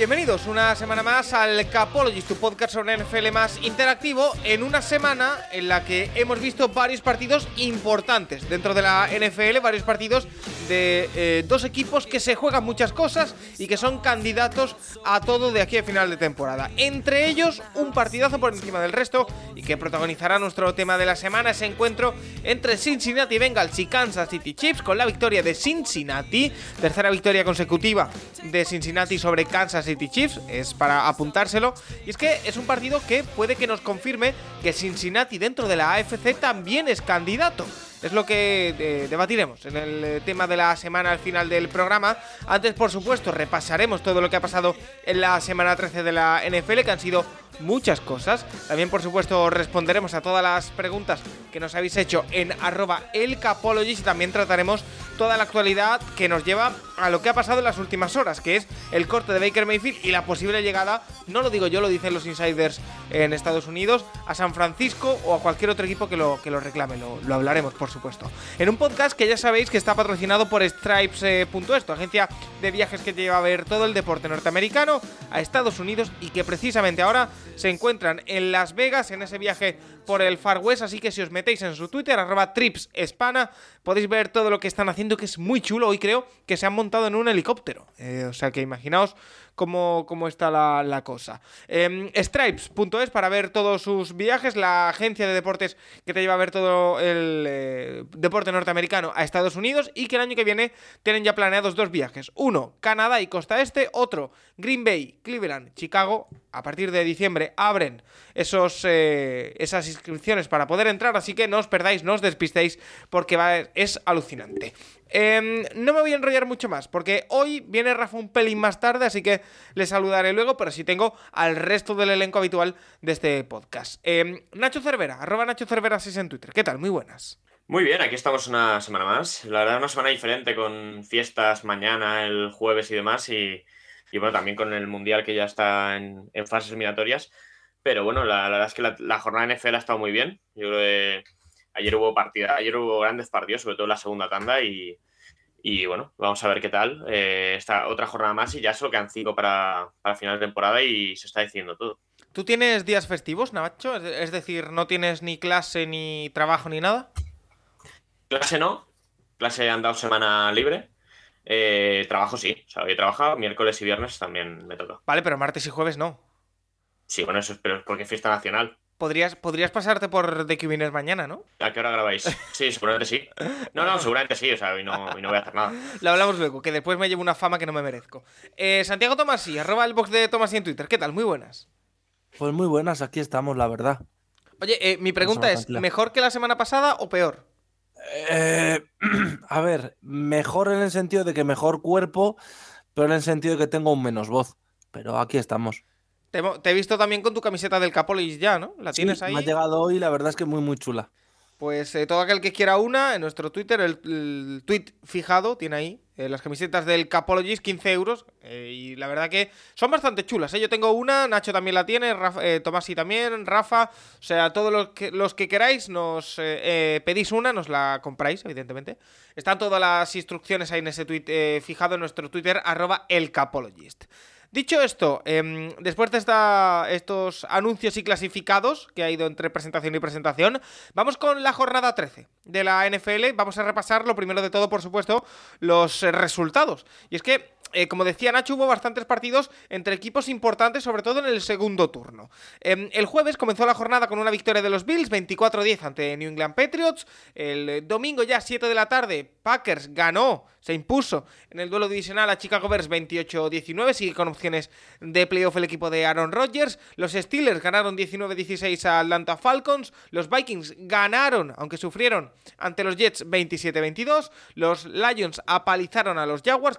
Bienvenidos una semana más al Capologist, tu podcast sobre NFL más interactivo, en una semana en la que hemos visto varios partidos importantes dentro de la NFL, varios partidos de eh, dos equipos que se juegan muchas cosas y que son candidatos a todo de aquí a final de temporada. Entre ellos, un partidazo por encima del resto y que protagonizará nuestro tema de la semana, ese encuentro entre Cincinnati Bengals y Kansas City Chiefs con la victoria de Cincinnati, tercera victoria consecutiva de Cincinnati sobre Kansas City Chiefs, es para apuntárselo. Y es que es un partido que puede que nos confirme que Cincinnati dentro de la AFC también es candidato. Es lo que eh, debatiremos en el eh, tema de la semana al final del programa. Antes, por supuesto, repasaremos todo lo que ha pasado en la semana 13 de la NFL, que han sido muchas cosas. También, por supuesto, responderemos a todas las preguntas que nos habéis hecho en arroba y también trataremos toda la actualidad que nos lleva a lo que ha pasado en las últimas horas, que es el corte de Baker Mayfield y la posible llegada, no lo digo yo, lo dicen los insiders en Estados Unidos, a San Francisco o a cualquier otro equipo que lo, que lo reclame. Lo, lo hablaremos, por supuesto. En un podcast que ya sabéis que está patrocinado por Stripes.es, tu agencia de viajes que te lleva a ver todo el deporte norteamericano a Estados Unidos y que precisamente ahora se encuentran en Las Vegas en ese viaje por el Far West, así que si os metéis en su Twitter, arroba tripsespana, podéis ver todo lo que están haciendo, que es muy chulo. Hoy creo que se han montado en un helicóptero. Eh, o sea que imaginaos cómo, cómo está la, la cosa. Eh, Stripes.es para ver todos sus viajes, la agencia de deportes que te lleva a ver todo el eh, deporte norteamericano a Estados Unidos y que el año que viene tienen ya planeados dos viajes. Uno, Canadá y Costa Este, otro, Green Bay, Cleveland, Chicago. A partir de diciembre abren esos, eh, esas inscripciones para poder entrar, así que no os perdáis, no os despistéis, porque es alucinante. Eh, no me voy a enrollar mucho más, porque hoy viene Rafa un pelín más tarde, así que le saludaré luego, pero sí tengo al resto del elenco habitual de este podcast. Eh, Nacho Cervera, arroba Nacho Cervera 6 en Twitter. ¿Qué tal? Muy buenas. Muy bien, aquí estamos una semana más. La verdad, una semana diferente con fiestas mañana, el jueves y demás, y, bueno, también con el Mundial que ya está en, fases eliminatorias. Pero bueno, la, la verdad es que la, la, jornada NFL ha estado muy bien. Yo creo que ayer hubo partida, ayer hubo grandes partidos, sobre todo en la segunda tanda, y, y bueno, vamos a ver qué tal. Eh, esta otra jornada más y ya solo quedan cinco para, para final de temporada y se está diciendo todo. ¿Tú tienes días festivos, Navacho? Es decir, ¿no tienes ni clase, ni trabajo, ni nada? Clase no. Clase han dado semana libre. Eh, trabajo sí. O sea, hoy he trabajado, miércoles y viernes también me toca. Vale, pero martes y jueves no. Sí, bueno, eso es pero porque es fiesta nacional. Podrías, podrías pasarte por The Cubines mañana, ¿no? ¿A qué hora grabáis? Sí, seguramente sí. No, no, seguramente sí, o sea, hoy no, hoy no voy a hacer nada. Lo hablamos luego, que después me llevo una fama que no me merezco. Eh, Santiago Tomasi, arroba el box de Tomasi en Twitter. ¿Qué tal? Muy buenas. Pues muy buenas, aquí estamos, la verdad. Oye, eh, mi pregunta es, ¿mejor que la semana pasada o peor? Eh, a ver, mejor en el sentido de que mejor cuerpo, pero en el sentido de que tengo un menos voz. Pero aquí estamos. Te, te he visto también con tu camiseta del Capolis ya, ¿no? ¿La Sí, tienes ahí? Me ha llegado hoy, la verdad es que muy, muy chula. Pues eh, todo aquel que quiera una, en nuestro Twitter, el, el tweet fijado, tiene ahí eh, las camisetas del Capologist, 15 euros. eh, y la verdad que son bastante chulas. ¿eh? Yo tengo una, Nacho también la tiene, Rafa, Tomasi también, Rafa. O sea, todos los que, los que queráis, nos pedís una, nos la compráis, evidentemente. Están todas las instrucciones ahí en ese tweet eh, fijado en nuestro Twitter, arroba el Capologist. Dicho esto, eh, después de estos anuncios y clasificados que ha ido entre presentación y presentación, vamos con la jornada 13 de la NFL. Vamos a repasar lo primero de todo, por supuesto, los resultados. Y es que eh, como decía Nacho, hubo bastantes partidos entre equipos importantes, sobre todo en el segundo turno. Em, el jueves comenzó la jornada con una victoria de los Bills, 24-10 ante New England Patriots. El domingo ya 7 de la tarde, Packers ganó, se impuso en el duelo divisional a Chicago Bears 28-19, sigue con opciones de playoff el equipo de Aaron Rodgers. Los Steelers ganaron 19-16 a Atlanta Falcons. Los Vikings ganaron, aunque sufrieron, ante los Jets 27-22. Los Lions apalizaron a los Jaguars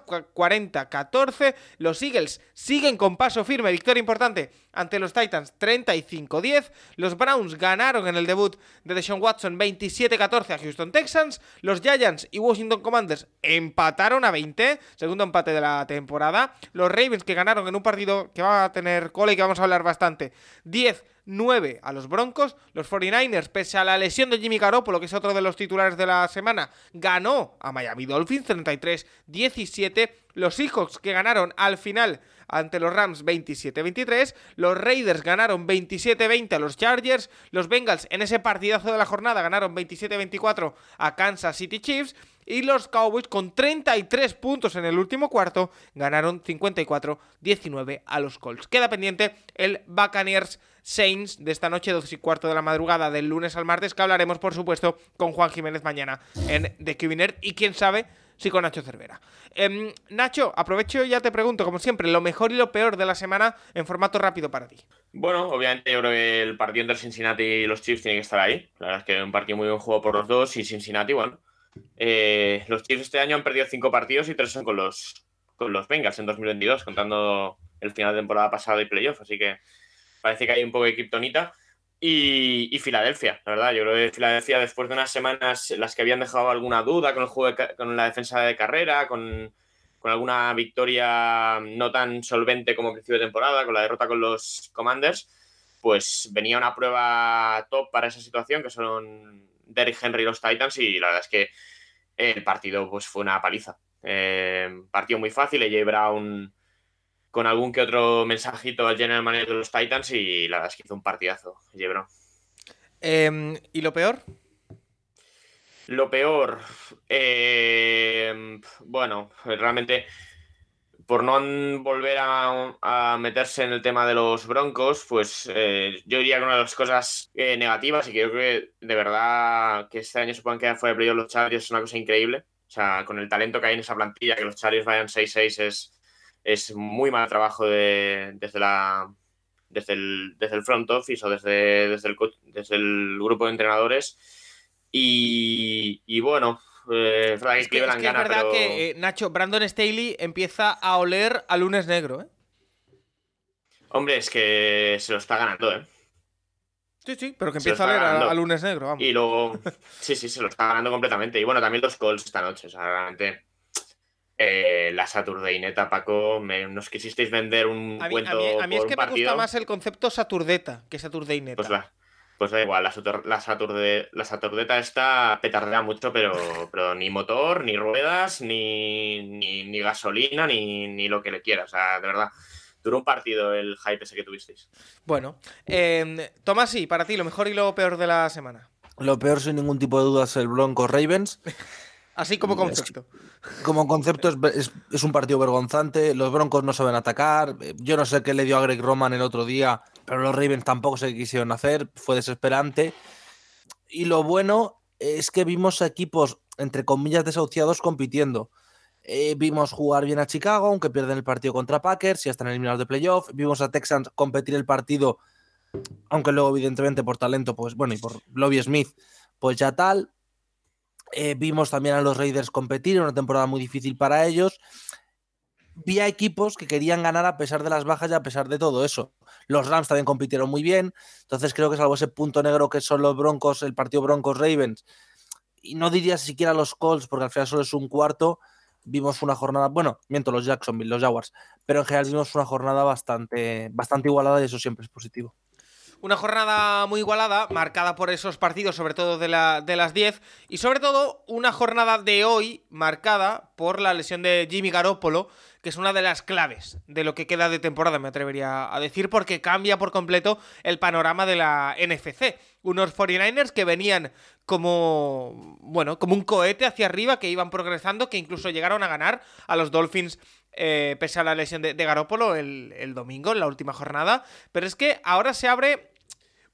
40-14. Los Eagles siguen con paso firme, victoria importante ante los Titans 35-10. Los Browns ganaron en el debut de Deshaun Watson 27-14 a Houston Texans. Los Giants y Washington Commanders empataron a 20, segundo empate de la temporada. Los Ravens que ganaron en un partido que va a tener cola y que vamos a hablar bastante. 10 9 a los Broncos. Los 49ers, pese a la lesión de Jimmy Garoppolo, que es otro de los titulares de la semana, ganó a Miami Dolphins 33-17. Los Seahawks que ganaron al final ante los Rams 27-23. Los Raiders ganaron 27-20 a los Chargers. Los Bengals en ese partidazo de la jornada ganaron 27-24 a Kansas City Chiefs. Y los Cowboys con 33 puntos en el último cuarto ganaron 54-19 a los Colts. Queda pendiente el Buccaneers Saints de esta noche, 12 y cuarto de la madrugada del lunes al martes, que hablaremos por supuesto con Juan Jiménez mañana en The Cubiner y quién sabe sí con Nacho Cervera. Em, Nacho, aprovecho y ya te pregunto, como siempre, lo mejor y lo peor de la semana en formato rápido para ti. Bueno, obviamente yo creo que el partido entre Cincinnati y los Chiefs tiene que estar ahí. La verdad es que un partido muy buen juego por los dos y Cincinnati, bueno. Eh, los Chiefs este año han perdido cinco partidos y tres son con los, con los Bengals en 2022, contando el final de temporada pasada y playoff. Así que parece que hay un poco de kriptonita. Y, Filadelfia, la verdad. Yo creo que Filadelfia, después de unas semanas las que habían dejado alguna duda con el juego con la defensa de carrera, con, alguna victoria no tan solvente como principio de temporada, con la derrota con los Commanders, pues venía una prueba top para esa situación, que son Derrick Henry y los Titans, y la verdad es que el partido pues, fue una paliza. Eh, partido muy fácil, AJ Brown con algún que otro mensajito al general manager de los Titans y la verdad es que hizo un partidazo, Jebro. Em, ¿Y lo peor? Lo peor, em, bueno, realmente por no volver a, meterse en el tema de los Broncos, pues eh, yo diría que una de las cosas eh, negativas y que creo que de verdad que este año se puedan quedar fuera de playoff los Chargers es una cosa increíble. O sea, con el talento que hay en esa plantilla, que los Chargers vayan 6-6 es, es muy mal trabajo desde, la, desde, el, desde el front office o desde, desde, el, desde el grupo de entrenadores. Y, bueno, eh, es que, es, verdad que, eh, Nacho, Brandon Staley empieza a oler a lunes negro, ¿eh? Hombre, es que se lo está ganando, ¿eh? Sí, sí, pero que empieza a oler a, lunes negro, vamos. Y luego, sí, sí, se lo está ganando completamente. Y bueno, también los calls esta noche, o sea, realmente eh, la Saturday neta, Paco, nos quisisteis vender un a cuento. A mí, es que me gusta más el concepto Saturdeta que Saturday neta. Pues, pues da igual, la, la, la Saturdeta está petardea mucho, pero, pero ni motor, ni ruedas, ni, ni, gasolina, ni, ni, lo que le quieras. O sea, de verdad. Duró un partido el hype ese que tuvisteis. Bueno, eh, Tomás, sí, para ti, lo mejor y lo peor de la semana. Lo peor, sin ningún tipo de duda, es el Broncos Ravens. Así como concepto. como concepto es, un partido vergonzante. Los Broncos no saben atacar. Yo no sé qué le dio a Greg Roman el otro día, pero los Ravens tampoco se quisieron hacer. Fue desesperante. Y lo bueno es que vimos equipos, entre comillas, desahuciados compitiendo. Eh, vimos jugar bien a Chicago, aunque pierden el partido contra Packers, y están eliminados de playoff. Vimos a Texans competir el partido, aunque luego, evidentemente, por talento, pues bueno, y por Lobby Smith, pues ya tal. Eh, vimos también a los Raiders competir una temporada muy difícil para ellos. Vi a equipos que querían ganar a pesar de las bajas y a pesar de todo eso. Los Rams también compitieron muy bien. Entonces creo que salvo ese punto negro que son los Broncos, el partido Broncos-Ravens, y no diría siquiera los Colts, porque al final solo es un cuarto, vimos una jornada, bueno, miento los Jacksonville, los Jaguars, pero en general vimos una jornada bastante, bastante igualada y eso siempre es positivo. Una jornada muy igualada, marcada por esos partidos, sobre todo de, la, de las 10, y sobre todo una jornada de hoy marcada por la lesión de Jimmy Garoppolo, que es una de las claves de lo que queda de temporada, me atrevería a decir, porque cambia por completo el panorama de la NFC. Unos 49ers que venían como, bueno, como un cohete hacia arriba, que iban progresando, que incluso llegaron a ganar a los Dolphins eh, pese a la lesión de, de Garópolo el, el domingo, en la última jornada. Pero es que ahora se abre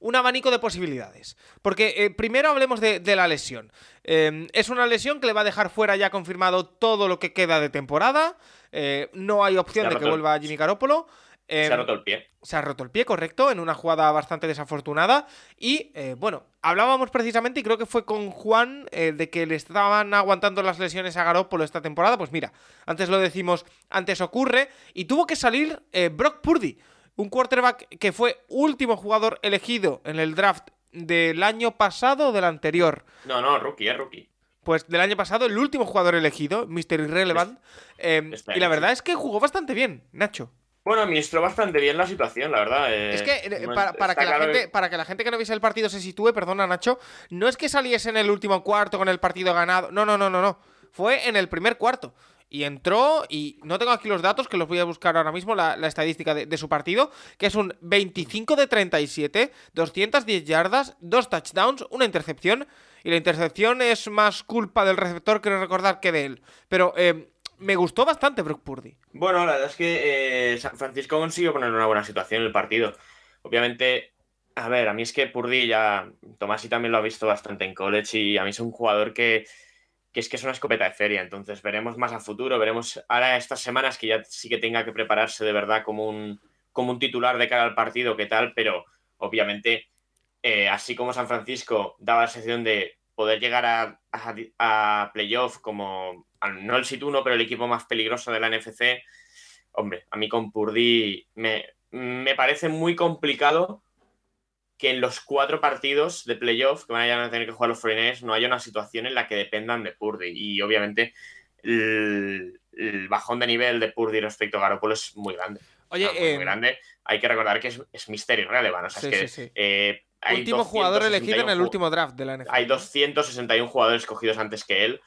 un abanico de posibilidades. Porque eh, primero hablemos de, de la lesión. Eh, es una lesión que le va a dejar fuera ya confirmado todo lo que queda de temporada. Eh, no hay opción de que vuelva Jimmy Garoppolo. Se ha roto el pie. se ha roto el pie, correcto, en una jugada bastante desafortunada. Y eh, bueno, hablábamos precisamente, y creo que fue con Juan, eh, de que le estaban aguantando las lesiones a Garoppolo esta temporada. Pues mira, antes lo decimos, antes ocurre. Y tuvo que salir Brock Purdy, un quarterback que fue último jugador elegido en el draft del año pasado o del anterior. No, no, rookie, es rookie. Pues del año pasado, el último jugador elegido, Mr. Irrelevant. eh, y la verdad es que jugó bastante bien, Nacho. Bueno, administró bastante bien la situación, la verdad. eh, Es que eh, para, que la claro gente, para que la gente que no viese el partido se sitúe, perdona Nacho, no es que saliese en el último cuarto con el partido ganado. No, no, no, no, no. Fue en el primer cuarto. Y entró, y no tengo aquí los datos, que los voy a buscar ahora mismo, la, estadística de, su partido, que es un 25 de 37, 210 yardas, dos touchdowns, una intercepción. Y la intercepción es más culpa del receptor, quiero recordar, que de él. Pero eh, me gustó bastante Brock Purdy. Bueno, la verdad es que eh, San Francisco consiguió poner en una buena situación el partido. Obviamente, a ver, a mí es que Purdy ya, Tomasi también lo ha visto bastante en college y a mí es un jugador que, es que es una escopeta de feria. Entonces veremos más a futuro, veremos ahora estas semanas que ya sí que tenga que prepararse de verdad como un, como un titular de cara al partido, qué tal, pero obviamente, eh, así como San Francisco daba la sensación de poder llegar a, a, playoff como, no el Sit-1, pero el equipo más peligroso de la NFC, hombre, a mí con Purdy me, me parece muy complicado que en los cuatro partidos de playoff que van a tener que jugar los 49ers no haya una situación en la que dependan de Purdy. Y obviamente el, el bajón de nivel de Purdy respecto a Garoppolo es muy grande. Oye, Ah, muy, muy eh, grande. Hay que recordar que es, es Mister Irrelevant. O sea, Sí, es que sí, sí. eh, hay último jugador elegido en 261 el último draft de la NFL. hay 261 jugadores escogidos antes que él.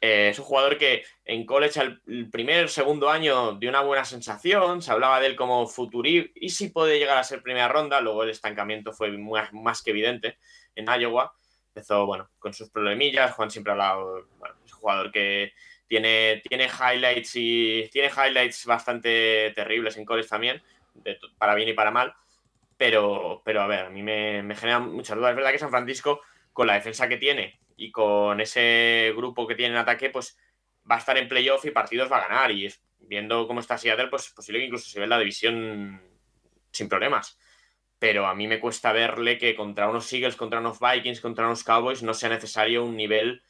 Eh, es un jugador que en college el primer, segundo año dio una buena sensación, se hablaba de él como futuri y si puede llegar a ser primera ronda, luego el estancamiento fue más, que evidente en Iowa. Empezó, bueno, con sus problemillas, Juan siempre ha hablado, es un jugador que tiene, tiene highlights y tiene highlights bastante terribles en college también, para bien y para mal, pero, pero a ver, a mí me, me genera muchas dudas. Es verdad que San Francisco, con la defensa que tiene y con ese grupo que tiene en ataque, pues va a estar en playoff y partidos va a ganar. Y viendo cómo está Seattle, pues es posible que incluso se ve en la división sin problemas. Pero a mí me cuesta verle que contra unos Eagles, contra unos Vikings, contra unos Cowboys no sea necesario un nivel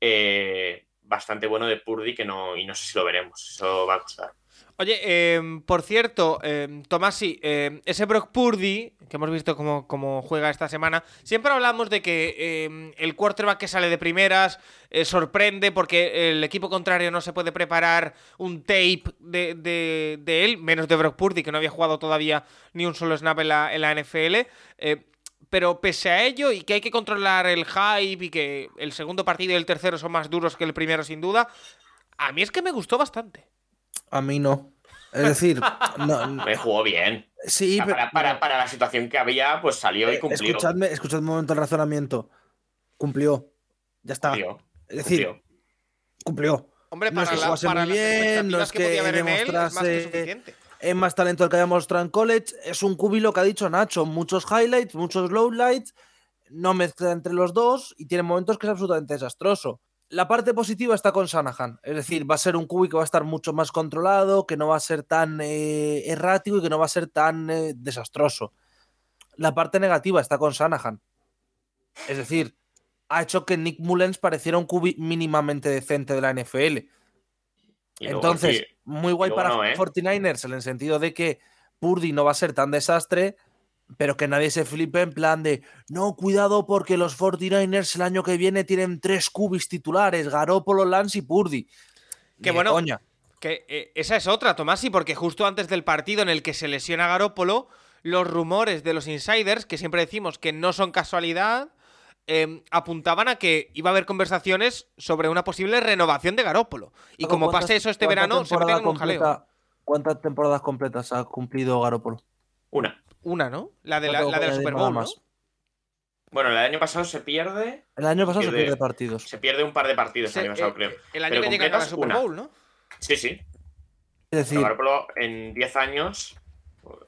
eh, bastante bueno de Purdy que no, y no sé si lo veremos. Eso va a costar. Oye, eh, por cierto, eh, Tomasi, eh, ese Brock Purdy, que hemos visto cómo, cómo juega esta semana, siempre hablamos de que el quarterback que sale de primeras eh, sorprende porque el equipo contrario no se puede preparar un tape de, de- de él, menos de Brock Purdy, que no había jugado todavía ni un solo snap en la, en la NFL. eh, pero pese a ello, y que hay que controlar el hype, y que el segundo partido y el tercero son más duros que el primero, sin duda, a mí es que me gustó bastante. A mí no. Es decir, no, no- Me jugó bien. sí, O sea, pero- para, para- para la situación que había, pues salió y Eh, cumplió. Escuchadme, escuchadme un momento el razonamiento. Cumplió. Ya está. Cumplió, Es decir, cumplió. cumplió. Hombre, No es para, que la- jugase para muy las bien, no es que que haber en él, es más que demostrase- suficiente. Es más talento el que haya mostrado en college. Es un cúbilo que ha dicho Nacho. Muchos highlights, muchos lowlights. No mezcla entre los dos y tiene momentos que es absolutamente desastroso. La parte positiva está con Shanahan. Es decir, va a ser un cubi que va a estar mucho más controlado, que no va a ser tan eh, errático y que no va a ser tan eh, desastroso. La parte negativa está con Shanahan. Es decir, ha hecho que Nick Mullens pareciera un cubi mínimamente decente de la NFL. Entonces, sí, muy guay para no, ¿eh? 49ers en el sentido de que Purdy no va a ser tan desastre, pero que nadie se flipe en plan de no, cuidado porque los 49ers el año que viene tienen tres cubis titulares, Garoppolo, Lance y Purdy. Que bueno, coña. Que eh, esa es otra, Tomasi, porque justo antes del partido en el que se lesiona Garópolo, los rumores de los insiders, que siempre decimos que no son casualidad, eh, apuntaban a que iba a haber conversaciones sobre una posible renovación de Garópolo. Y como ¿Cuántas- pase eso este verano, se meten en un jaleo. ¿Cuántas temporadas completas ha cumplido Garoppolo? Una. Una, ¿no? La de No la, de la Super Bowl, ¿no? más. Bueno, el año pasado se pierde. El año pasado se Pierde- pierde partidos. Se pierde un par de partidos Se- el año pasado, eh, creo. eh, el año Pero que llegan a la Super una. Bowl, ¿no? Sí, sí. Es decir, Garoppolo en 10 años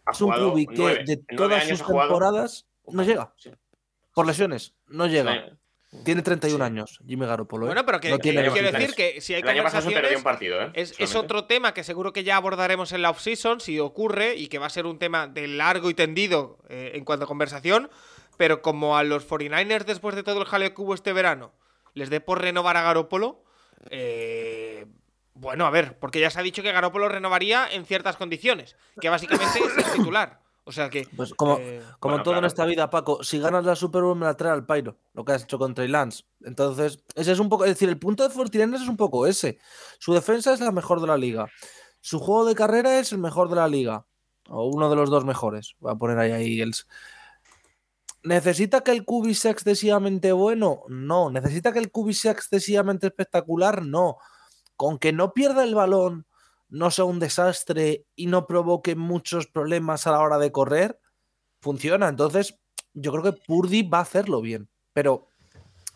ha es un que nueve. de todas sus jugado- temporadas no llega. Sí. Por lesiones, no llega. Tiene 31 Sí. años, Jimmy Garoppolo. ¿eh? Bueno, pero que, No tiene que quiero 23. decir que si hay El año conversaciones. un partido, ¿eh? Es, es otro tema que seguro que ya abordaremos en la off-season, si ocurre, y que va a ser un tema de largo y tendido eh, en cuanto a conversación. Pero como a los 49ers, después de todo el jaleo que hubo este verano, les dé por renovar a Garópolo, eh, bueno, a ver, porque ya se ha dicho que Garópolo renovaría en ciertas condiciones, que básicamente es el titular. O sea que. Pues como, eh, como bueno, todo en claro. esta vida, Paco, si ganas la Super Bowl me la trae al Pairo, lo que has hecho con Trey Lance. Entonces, ese es un poco, es decir, el punto de Fortinanders es un poco ese. Su defensa es la mejor de la liga. Su juego de carrera es el mejor de la liga. O uno de los dos mejores. Voy a poner ahí a Eagles. ¿Necesita que el QB sea excesivamente bueno? No. ¿Necesita que el QB sea excesivamente espectacular? No. Con que no pierda el balón, no sea un desastre y no provoque muchos problemas a la hora de correr, funciona. Entonces, yo creo que Purdy va a hacerlo bien. Pero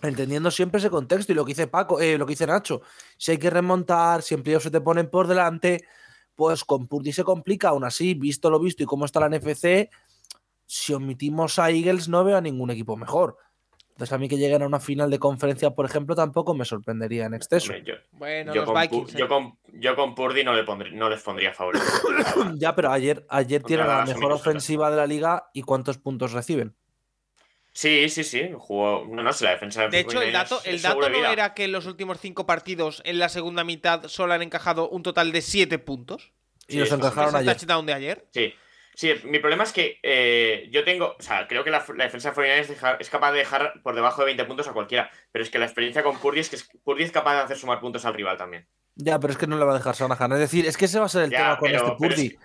entendiendo siempre ese contexto y lo que dice Paco, eh, lo que dice Nacho, si hay que remontar, si en playoffs se te ponen por delante, pues con Purdy se complica. Aún así, visto lo visto y cómo está la NFC, si omitimos a Eagles, no veo a ningún equipo mejor. Entonces, a mí que lleguen a una final de conferencia, por ejemplo, tampoco me sorprendería en exceso. Hombre, yo, bueno, yo los con, Vikings. yo con, yo con Purdy no, le pondré- no les pondría favorito. Ya, pero ayer, ayer tienen la mejor ofensiva de la liga y cuántos puntos reciben. Sí, sí, sí. Jugó. No, no sé, la defensa De hecho, el 49ers dato, el dato no vida. era que en los últimos cinco partidos, en la segunda mitad, solo han encajado un total de siete puntos. Y Sí, los eso sí. encajaron ayer. touchdown de ayer. Sí. Sí, mi problema es que eh, yo tengo. O sea, creo que la, la defensa de 49ers deja- es capaz de dejar por debajo de 20 puntos a cualquiera. Pero es que la experiencia con Purdy es que Purdy es capaz de hacer sumar puntos al rival también. Ya, pero es que no le va a dejar Shanahan. Es decir, es que ese va a ser el Ya, tema con pero- este es Purdy.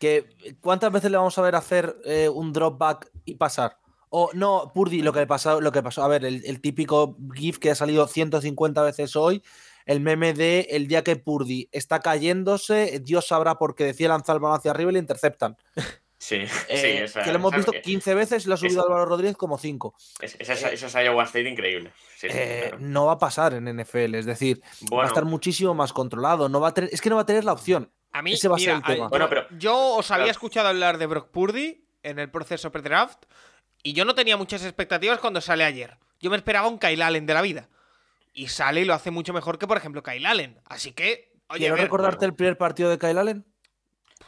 Que ¿Cuántas veces le vamos a ver hacer eh, un drop back y pasar? O no, Purdy, lo que pasó, lo que pasó. A ver, el, el típico GIF que ha salido 150 veces hoy, el meme de el día que Purdy está cayéndose, Dios sabrá por qué decía lanzar el balón hacia arriba y le interceptan. Sí, sí. Eh, esa- que lo hemos visto eh, 15 veces y lo ha subido esa- Álvaro Rodríguez como 5. es- Esa esa- esa es Iowa State increíble. Sí, Eh, claro. no va a pasar en NFL, es decir, va a estar muchísimo más controlado. No va a tener, es que no va a tener la opción. A mí, Ese va a ser el tema. yo- Bueno, pero- yo os había claro. escuchado hablar de Brock Purdy en el proceso pre-draft y yo no tenía muchas expectativas cuando sale ayer. Yo me esperaba un Kyle Allen de la vida. Y sale y lo hace mucho mejor que, por ejemplo, Kyle Allen. Así que, oye, Quiero ver, recordarte el primer partido de Kyle Allen.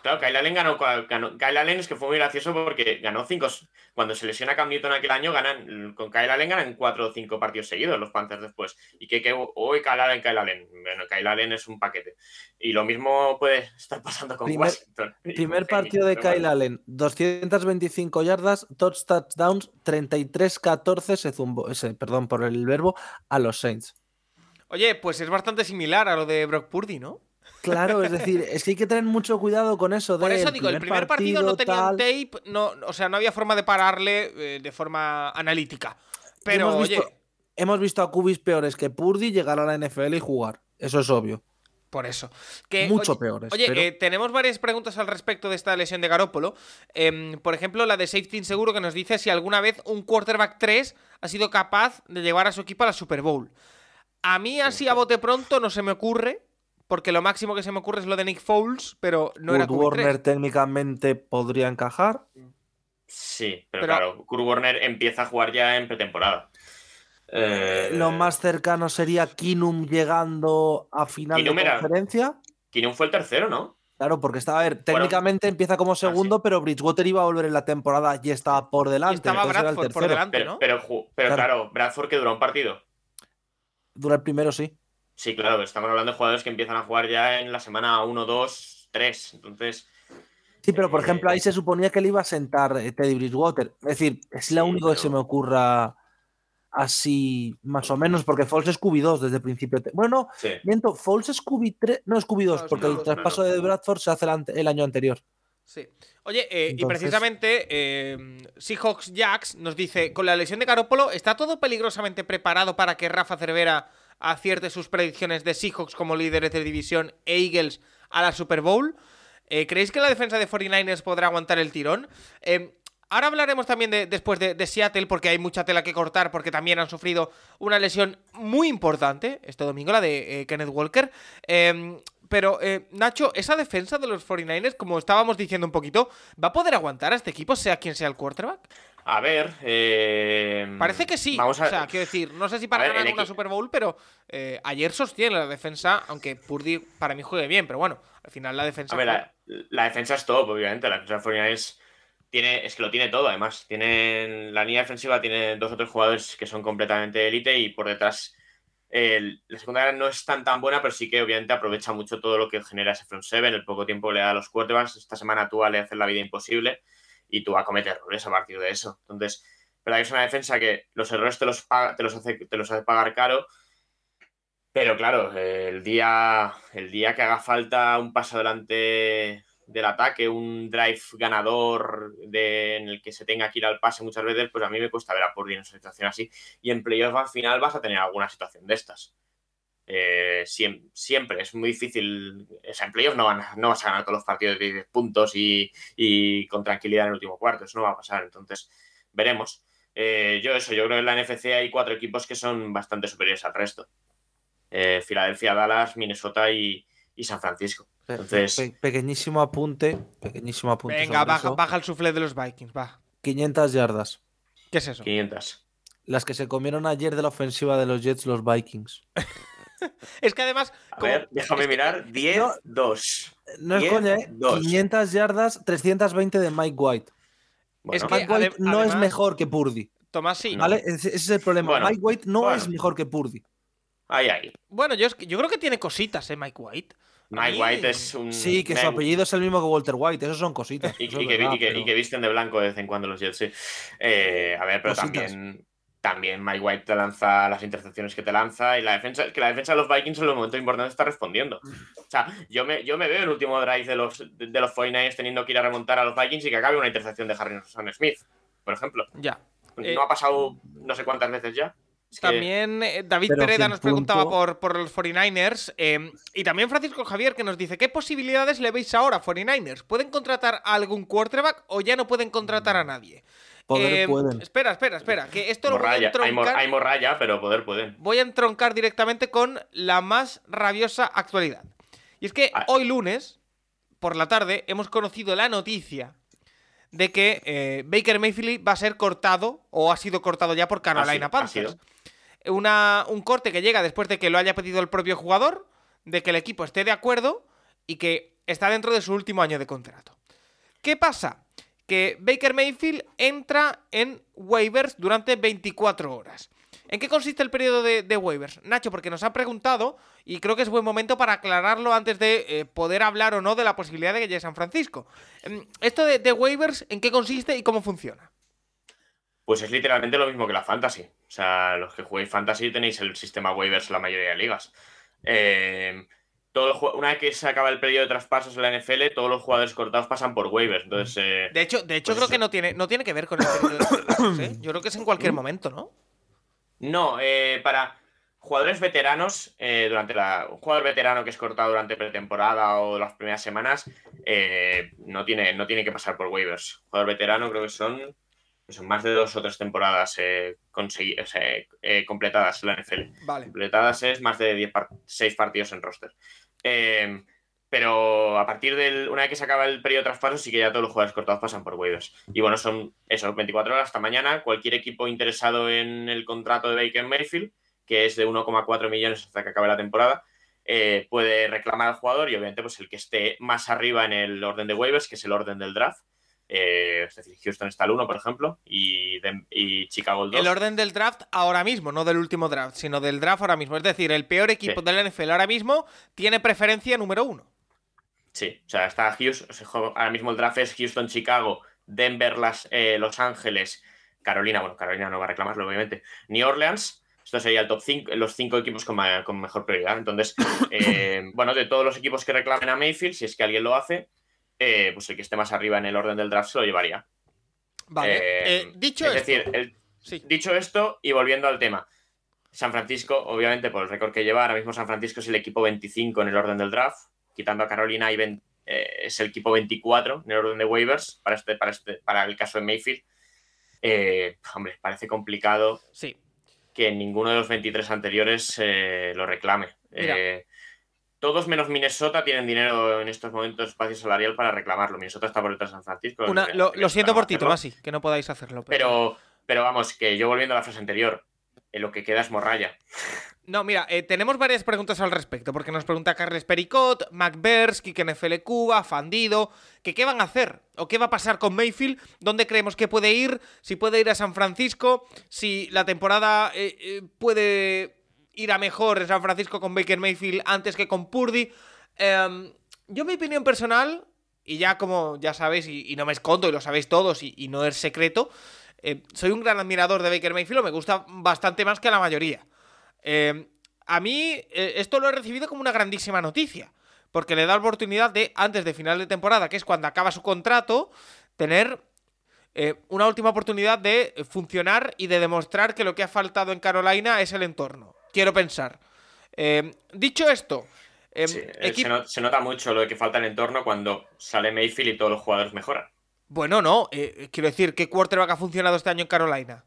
Claro, Kyle Allen ganó, ganó- Kyle Allen es que fue muy gracioso porque ganó cinco. Cuando se lesiona Cam Newton aquel año, ganan con Kyle Allen ganan cuatro o cinco partidos seguidos los Panthers después. Y que, que hoy Kyle Allen, Kyle Allen. Bueno, Kyle Allen es un paquete. Y lo mismo puede estar pasando con Primer- Washington. Primer con partido de Kyle Allen, 225 yardas, dos touchdowns, 33-14 se zumbó, ese, perdón por el verbo, a los Saints. oye, pues es bastante similar a lo de Brock Purdy, ¿no? Claro, es decir, es que hay que tener mucho cuidado con eso. Por eso digo, el primer partido, no tenían tape, no, o sea, no había forma de pararle eh, de forma analítica. Pero, hemos oye, visto, hemos visto a Cubis peores que Purdy llegar a la NFL y jugar. Eso es obvio. Por eso. Que, Mucho oye, peores, Oye, pero- eh, tenemos varias preguntas al respecto de esta lesión de Garópolo. Em, por ejemplo, la de Safety Inseguro que nos dice si alguna vez un quarterback 3 ha sido capaz de llevar a su equipo a la Super Bowl. A mí así a bote pronto no se me ocurre, porque lo máximo que se me ocurre es lo de Nick Foles, pero no era Kurt QB3. Warner técnicamente podría encajar. Sí, pero, Pero- claro, Kurt Warner empieza a jugar ya en pretemporada. Eh, Lo más cercano sería Kinum llegando a final de era- conferencia. Keenum fue el tercero, ¿no? Claro, porque estaba, a ver, técnicamente empieza como segundo, pero Bridgewater iba a volver en la temporada y estaba por Y delante. estaba entonces era el Bradford por delante, Pero, ¿no? pero Claro. claro. Bradford que duró un partido. Dura el primero, sí. Sí, claro, pero estamos hablando de jugadores que empiezan a jugar ya en la semana 1, 2, 3. Entonces, Sí, pero por Eh, ejemplo, ahí se suponía que le iba a sentar eh, Teddy Bridgewater. Es decir, es lo Sí, único que se pero- me ocurra así, más o menos, porque Foles es QB2 desde el principio. Bueno, sí. miento, Foles es QB3, no es QB2, No, es porque el QB2, traspaso no, no. de Bradford se hace el, ante- el año anterior. Sí. Oye, eh, y precisamente eh, Seahawks Jax nos dice, con la lesión de Garópolo, ¿está todo peligrosamente preparado para que Rafa Cervera acierte sus predicciones de Seahawks como líderes de división e Eagles a la Super Bowl? Eh, ¿Creéis que la defensa de 49ers podrá aguantar el tirón? Eh, ahora hablaremos también de, después de, Seattle, porque hay mucha tela que cortar, porque también han sufrido una lesión muy importante este domingo, la de eh, Kenneth Walker. Eh, Pero, Nacho, esa defensa de los 49ers, como estábamos diciendo un poquito, ¿va a poder aguantar a este equipo, sea quien sea el quarterback? A ver. eh, Parece que sí. Vamos a, O sea, quiero decir, no sé si para A ver, ganar el una Super Bowl, pero eh, ayer sostiene la defensa, aunque Purdy para mí juegue bien, pero bueno, al final la defensa. A ver, la, la defensa es top, obviamente. La defensa de 49ers tiene, es que lo tiene todo, además. Tienen, la línea defensiva tiene dos o tres jugadores que son completamente élite y por detrás el- la secundaria no es tan tan buena, pero sí que obviamente aprovecha mucho todo lo que genera ese front seven. El poco tiempo le da a los quarterbacks. Esta semana tú le haces la vida imposible y tú a cometer errores a partir de eso. Entonces, verdad que es una defensa que los errores te los, te los, hace, te los hace pagar caro. Pero claro, el día, el día que haga falta un paso adelante del ataque, un drive ganador de, en el que se tenga que ir al pase muchas veces, pues a mí me cuesta ver a Purdy en una situación así. Y en playoff al final vas a tener alguna situación de estas. Eh, siem- siempre, es muy difícil. O sea, en playoff no, van a- no vas a ganar todos los partidos de 10 puntos y, y con tranquilidad en el último cuarto. Eso no va a pasar. Entonces, veremos. Eh, yo eso, yo creo que en la NFC hay cuatro equipos que son bastante superiores al resto. Eh, Filadelfia, Dallas, Minnesota y, y San Francisco. Entonces- pe- pequeñísimo apunte. Pequeñísimo apunte. Venga, baja, eso. baja el suflé de los Vikings, va. 500 yardas. ¿Qué es eso? 500. Las que se comieron ayer de la ofensiva de los Jets, los Vikings. Es que además. A ver, déjame mirar. 10, No. 2. No es coña, ¿eh? dos. 500 yardas, 320 de Mike White. Bueno, Es que- Mike White no es mejor que Purdy. Tomás, sí. Ese, ese es el problema. Bueno, Mike White no bueno. es mejor que Purdy. ahí, ahí. Bueno, yo, es que- yo creo que tiene cositas, ¿eh, Mike White? Mike White es un. Sí, que su apellido es el mismo que Walter White. Eso son cositas. Y, que, verdad, y que- y pero- que visten de blanco de vez en cuando los Jets, sí. Eh, a ver, pero Cositas. también, también Mike White te lanza las intercepciones que te lanza y la defensa, es que la defensa de los Vikings en los momentos importantes está respondiendo. O sea, yo me, yo me veo en el último drive de los, de, de los 49ers teniendo que ir a remontar a los Vikings y que acabe una intercepción de Harrison Smith, por ejemplo. Ya. No Eh, ha pasado no sé cuántas veces ya. Es También eh, David Pero Pereda nos preguntaba por, por los 49ers. eh, y también Francisco Javier que nos dice: ¿Qué posibilidades le veis ahora a 49ers? ¿Pueden contratar a algún quarterback o ya no pueden contratar a nadie? Poder Eh, pueden. Espera, espera, espera. Que esto lo voy a entroncar. hay morralla, pero poder pueden. voy a entroncar directamente con la más rabiosa actualidad. Y es que Ah. hoy lunes, por la tarde, hemos conocido la noticia de que eh, Baker Mayfield va a ser cortado, o ha sido cortado ya por Carolina Ha sido, ha Panthers. sido. Una, un corte que llega después de que lo haya pedido el propio jugador, de que el equipo esté de acuerdo y que está dentro de su último año de contrato. ¿Qué pasa? Que Baker Mayfield entra en waivers durante 24 horas. ¿En qué consiste el periodo de, waivers? Nacho, porque nos han preguntado y creo que es buen momento para aclararlo antes de eh, poder hablar o no de la posibilidad de que llegue San Francisco. Em, Esto de, de waivers, ¿en qué consiste y cómo funciona? Pues es literalmente lo mismo que la Fantasy. O sea, los que juguéis Fantasy tenéis el sistema waivers en la mayoría de ligas. Eh, todo una vez que se acaba el periodo de traspasos en la NFL, todos los jugadores cortados pasan por waivers. Entonces, eh, De hecho, de hecho Pues creo eso. que no tiene, no tiene que ver con el periodo de traspasos, ¿eh? Yo creo que es en cualquier momento, ¿no? no, eh, para jugadores veteranos, eh, durante la. Un jugador veterano que es cortado durante pretemporada o las primeras semanas, eh, no, tiene, no tiene que pasar por waivers. Jugador veterano creo que son. que Son más de dos o tres temporadas consegui- o sea, eh, completadas en la NFL. Vale. completadas es más de 10 par- 6 partidos en roster. Eh, pero a partir del. Una vez que se acaba el periodo de traspaso, sí que ya todos los jugadores cortados pasan por waivers. Y bueno, son eso, 24 horas hasta mañana. Cualquier equipo interesado en el contrato de Baker Mayfield, que es de 1,4 millones hasta que acabe la temporada, eh, puede reclamar al jugador y obviamente pues el que esté más arriba en el orden de waivers, que es el orden del draft. Eh, es decir, Houston está el 1, por ejemplo, y, Chicago el 2. El orden del draft ahora mismo, no del último draft, sino del draft ahora mismo. Es decir, el peor equipo Sí. del NFL ahora mismo tiene preferencia número uno. Sí, o sea, está Houston, ahora mismo el draft es Houston, Chicago, Denver, las, eh, Los Ángeles, Carolina, bueno, Carolina no va a reclamarlo, obviamente, New Orleans, esto sería el top 5, los cinco equipos con, ma- con mejor prioridad. Entonces, eh, bueno, de todos los equipos que reclamen a Mayfield, si es que alguien lo hace, eh, pues el que esté más arriba en el orden del draft se lo llevaría. Vale. Eh, Eh, dicho es esto, decir, el- sí. dicho esto, y volviendo al tema, San Francisco, obviamente, por el récord que lleva, ahora mismo San Francisco es el equipo 25 en el orden del draft, quitando a Carolina y eh, es el equipo 24 en el orden de waivers para, este, para, este, para el caso de Mayfield. Eh, hombre, parece complicado sí. que ninguno de los 23 anteriores lo reclame. Mira. Todos menos Minnesota tienen dinero en estos momentos, espacio salarial para reclamarlo. Minnesota está por detrás de San Francisco. Una- no- lo, siento por ti, hacerlo. Tomasi, que no podáis hacerlo. Pero, pero vamos, que yo volviendo a la frase anterior, en lo que queda es morralla. No, mira, eh, tenemos varias preguntas al respecto, porque nos pregunta Carles Pericot, MacBers, Kike NFL Cuba, Fandido, que qué van a hacer, o qué va a pasar con Mayfield, dónde creemos que puede ir, si puede ir a San Francisco, si la temporada eh, eh, puede ir a mejor en San Francisco con Baker Mayfield antes que con Purdy. Em, yo mi opinión personal, y ya como ya sabéis, y, no me escondo, y lo sabéis todos, y, no es secreto, eh, soy un gran admirador de Baker Mayfield, o me gusta bastante más que a la mayoría. Eh, a mí eh, esto lo he recibido como una grandísima noticia, porque le da oportunidad de, antes de final de temporada, que es cuando acaba su contrato, tener eh, una última oportunidad de funcionar y de demostrar que lo que ha faltado en Carolina es el entorno. Quiero pensar. Eh, dicho esto, eh, Sí, eh, equip- se, no- se nota mucho lo de que falta el entorno cuando sale Mayfield y todos los jugadores mejoran. bueno, no, eh, quiero decir, ¿qué quarterback ha funcionado este año en Carolina?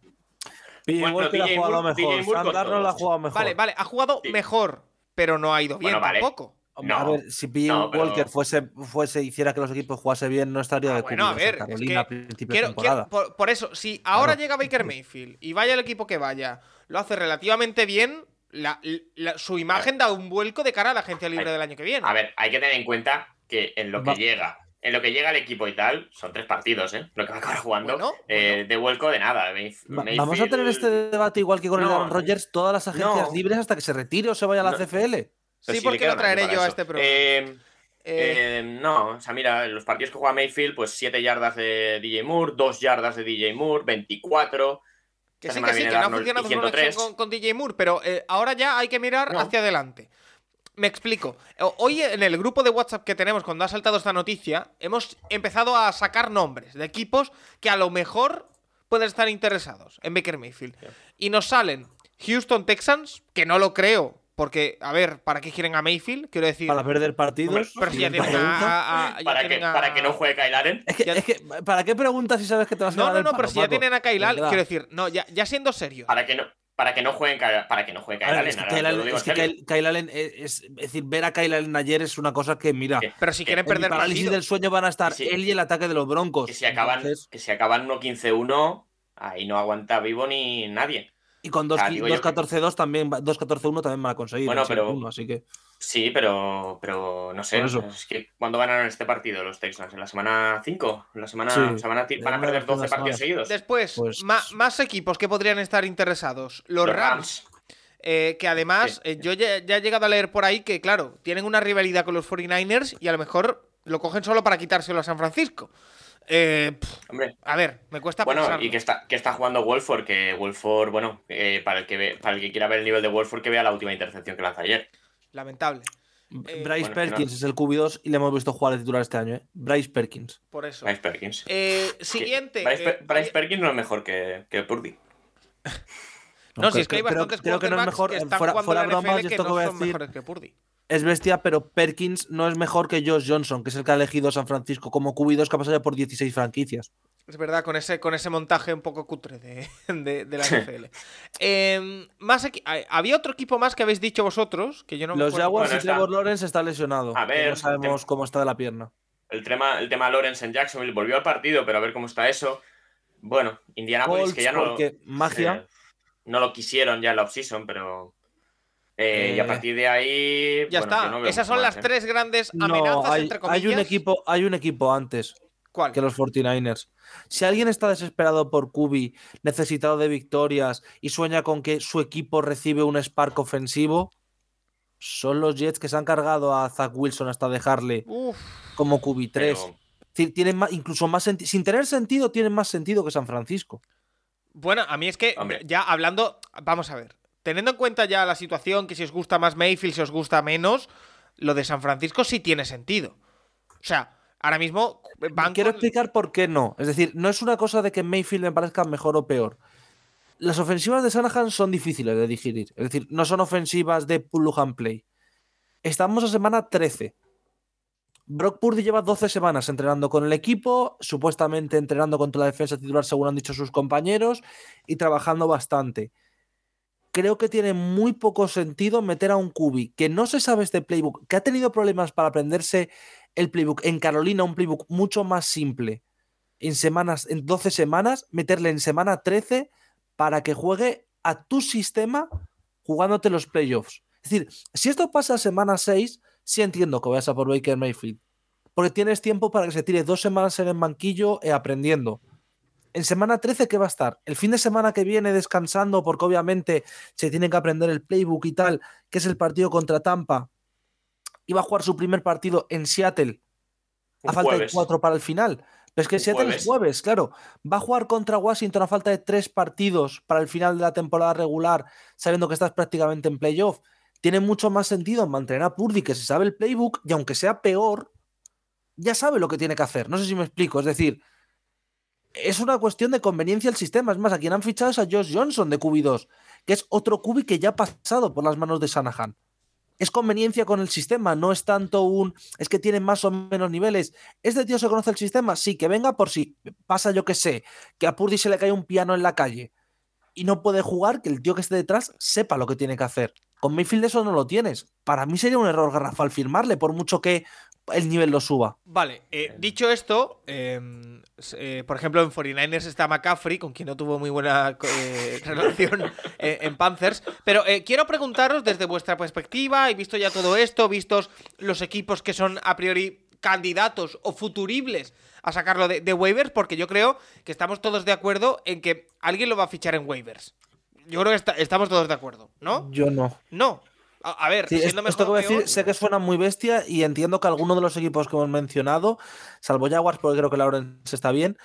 Bueno, Walker ha jugado Moore- mejor. Sam Darnold ha jugado mejor. Vale, vale, ha jugado Sí. mejor, pero no ha ido bien Bueno, vale. tampoco. A ver, si PJ no, pero- Walker fuese, fuese, hiciera que los equipos jugase bien, no estaría Ah, de bueno, a ver, es Carolina que a principio de Quiero, temporada. quiero- por, por eso, si ahora Claro. llega Baker Mayfield y vaya el equipo que vaya, lo hace relativamente bien, la- la- su imagen da un vuelco de cara a la agencia libre del año que viene. A ver, hay que tener en cuenta que en lo que Va- llega, en lo que llega el equipo y tal, son tres partidos, ¿eh? Lo que va a acabar jugando. Bueno, eh, bueno. de vuelco de nada. Mayfield- Vamos a tener este debate igual que con el No. Aaron Rodgers, todas las agencias No. libres hasta que se retire o se vaya a la No. CFL. Sí, porque lo traeré yo a este programa. Eh, Eh, eh, no, o sea, mira, en los partidos que juega Mayfield, pues 7 yardas de DJ Moore, 2 yardas de DJ Moore, 24. Que sí, que sí, que no ha funcionado su conexión 103. con, con DJ Moore, pero eh, ahora ya hay que mirar No. hacia adelante. Me explico. O- Hoy en el grupo de WhatsApp que tenemos cuando ha saltado esta noticia, hemos empezado a sacar nombres de equipos que a lo mejor pueden estar interesados en Baker Mayfield. Y nos salen Houston Texans, que no lo creo, porque, a ver, ¿para qué quieren a Mayfield? Quiero decir, Para perder partidos. Pero si ya tienen a- a- ya Para que, tienen para que no juegue Kyle Allen. Es que, ya- es que, ¿para qué preguntas si sabes que te vas a No, no, el no, palo, pero si ya tienen a Kyle Allen, quiero decir, no, ya, ya siendo serios. Para que no, para que no jueguen para que no juegue Kyle ver, Allen. es que Kyle Allen- es que serio. Kyle- Kyle Allen es, es- decir, ver a Kyle Allen ayer es una cosa que, mira, Pero si quieren perder parálisis partidos. del sueño van a estar Sí. él y el ataque de los Broncos. Que si acaban, Entonces, que si acaban 1-15-1, ahí no aguanta vivo ni nadie. Y con Ah, digo yo que- 2-14-2 también, va- 2-14-1 también van a conseguir. Bueno, pero- 6-1, así que Sí, pero, pero no sé. Eso. Es que cuando ganaron este partido los Texans? ¿En la semana 5? ¿En la semana, Sí, o sea, van, a, van a perder de las 12 partidos seguidos? Después, Pues- más equipos que podrían estar interesados. Los, Rams, eh, que además Sí. eh, yo ya, ya he llegado a leer por ahí que, claro, tienen una rivalidad con los 49ers y a lo mejor lo cogen solo para quitárselo a San Francisco. Eh, pff, Hombre, a ver, me cuesta bueno, pensarlo. y que está, que está jugando Wolford, que Wolford, bueno, eh, para, el que ve- para el que quiera ver el nivel de Wolford, que vea la última intercepción que lanza ayer. Lamentable, Eh, Bryce bueno, que Perkins no- es el QB2 y le hemos visto jugar de titular este año, ¿eh? Bryce Perkins. por eso. Bryce Perkins. Eh, Que siguiente. Bryce, eh, Per- Bryce Perkins no es mejor que, que Purdy. no, si es que hay creo- bastantes creo que no es mejor, que están fuera, jugando fuera bromas, NFL que esto no que voy a son decir mejores que Purdy. Es bestia, pero Perkins no es mejor que Josh Johnson, que es el que ha elegido San Francisco como QB2 que ha pasado por 16 franquicias. Es verdad, con ese, con ese montaje un poco cutre de, de- de la NFL. Em, más había otro equipo más que habéis dicho vosotros, que yo no me Los. Jaguars Bueno, y está- Trevor Lawrence está lesionado. A ver, no sabemos cómo está de la pierna. El tema, el tema Lawrence en Jacksonville volvió al partido, pero a ver cómo está eso. Bueno, Indianapolis, Colts, que ya no, porque magia. eh, no lo quisieron ya en la offseason, pero. Eh, y a Eh, partir de ahí. Ya bueno, está. no Esas son más, las ¿eh? tres grandes amenazas, No, hay, entre comillas. hay un equipo, hay un equipo antes ¿Cuál? que los 49ers. Si alguien está desesperado por Kubi, necesitado de victorias y sueña con que su equipo recibe un spark ofensivo, son los Jets que se han cargado a Zach Wilson hasta dejarle Uf, como QB3. Pero- Es decir, tienen más, incluso más sentido. Sin tener sentido, tienen más sentido que San Francisco. Bueno, a mí es que, Hombre. ya hablando, vamos a ver, teniendo en cuenta ya la situación, que si os gusta más Mayfield, si os gusta menos, lo de San Francisco sí tiene sentido. O sea, ahora mismo van Quiero con- explicar por qué no. Es decir, no es una cosa de que Mayfield me parezca mejor o peor. Las ofensivas de Shanahan son difíciles de digerir. Es decir, no son ofensivas de pull and play. Estamos a semana 13. Brock Purdy lleva 12 semanas entrenando con el equipo, supuestamente entrenando contra la defensa titular, según han dicho sus compañeros, y trabajando bastante. Creo que tiene muy poco sentido meter a un Kubi que no se sabe este playbook, que ha tenido problemas para aprenderse el playbook en Carolina, un playbook mucho más simple, en semanas, en 12 semanas, meterle en semana 13 para que juegue a tu sistema jugándote los playoffs. Es decir, si esto pasa semana 6, sí entiendo que vayas a por Baker Mayfield. Porque tienes tiempo para que se tire dos semanas en el banquillo eh, aprendiendo. En semana 13, ¿qué va a estar? El fin de semana que viene descansando, porque obviamente se tiene que aprender el playbook y tal, que es el partido contra Tampa. Iba a jugar su primer partido en Seattle. Un a falta de cuatro para el final. Pero es que Un Seattle jueves. es jueves, claro. Va a jugar contra Washington a falta de tres partidos para el final de la temporada regular, sabiendo que estás prácticamente en playoff. Tiene mucho más sentido mantener a Purdy, que se sabe el playbook, y aunque sea peor, ya sabe lo que tiene que hacer. No sé si me explico. Es decir, es una cuestión de conveniencia el sistema. Es más, a quien han fichado es a Josh Johnson de QB2, que es otro QB que ya ha pasado por las manos de Shanahan. Es conveniencia con el sistema, no es tanto un. Es que tiene más o menos niveles. ¿Este tío se conoce el sistema? Sí, que venga por si pasa, yo que sé, que a Purdy se le cae un piano en la calle y no puede jugar, que el tío que esté detrás sepa lo que tiene que hacer. Con Mayfield eso no lo tienes. Para mí sería un error garrafal firmarle, por mucho que el nivel lo suba. Vale, eh, dicho esto, eh, s- eh, por ejemplo, en 49ers está McCaffrey, con quien no tuvo muy buena eh, relación eh, en Panthers. Pero eh, quiero preguntaros desde vuestra perspectiva, y visto ya todo esto, vistos los equipos que son a priori candidatos o futuribles a sacarlo de, de waivers, porque yo creo que estamos todos de acuerdo en que alguien lo va a fichar en waivers. Yo creo que esta- estamos todos de acuerdo, ¿no? Yo no. No. A, a ver, Sí, siendo esto, que voy a decir, sé que suena muy bestia y entiendo que algunos de los equipos que hemos mencionado, salvo Jaguars, porque creo que Lawrence está bien,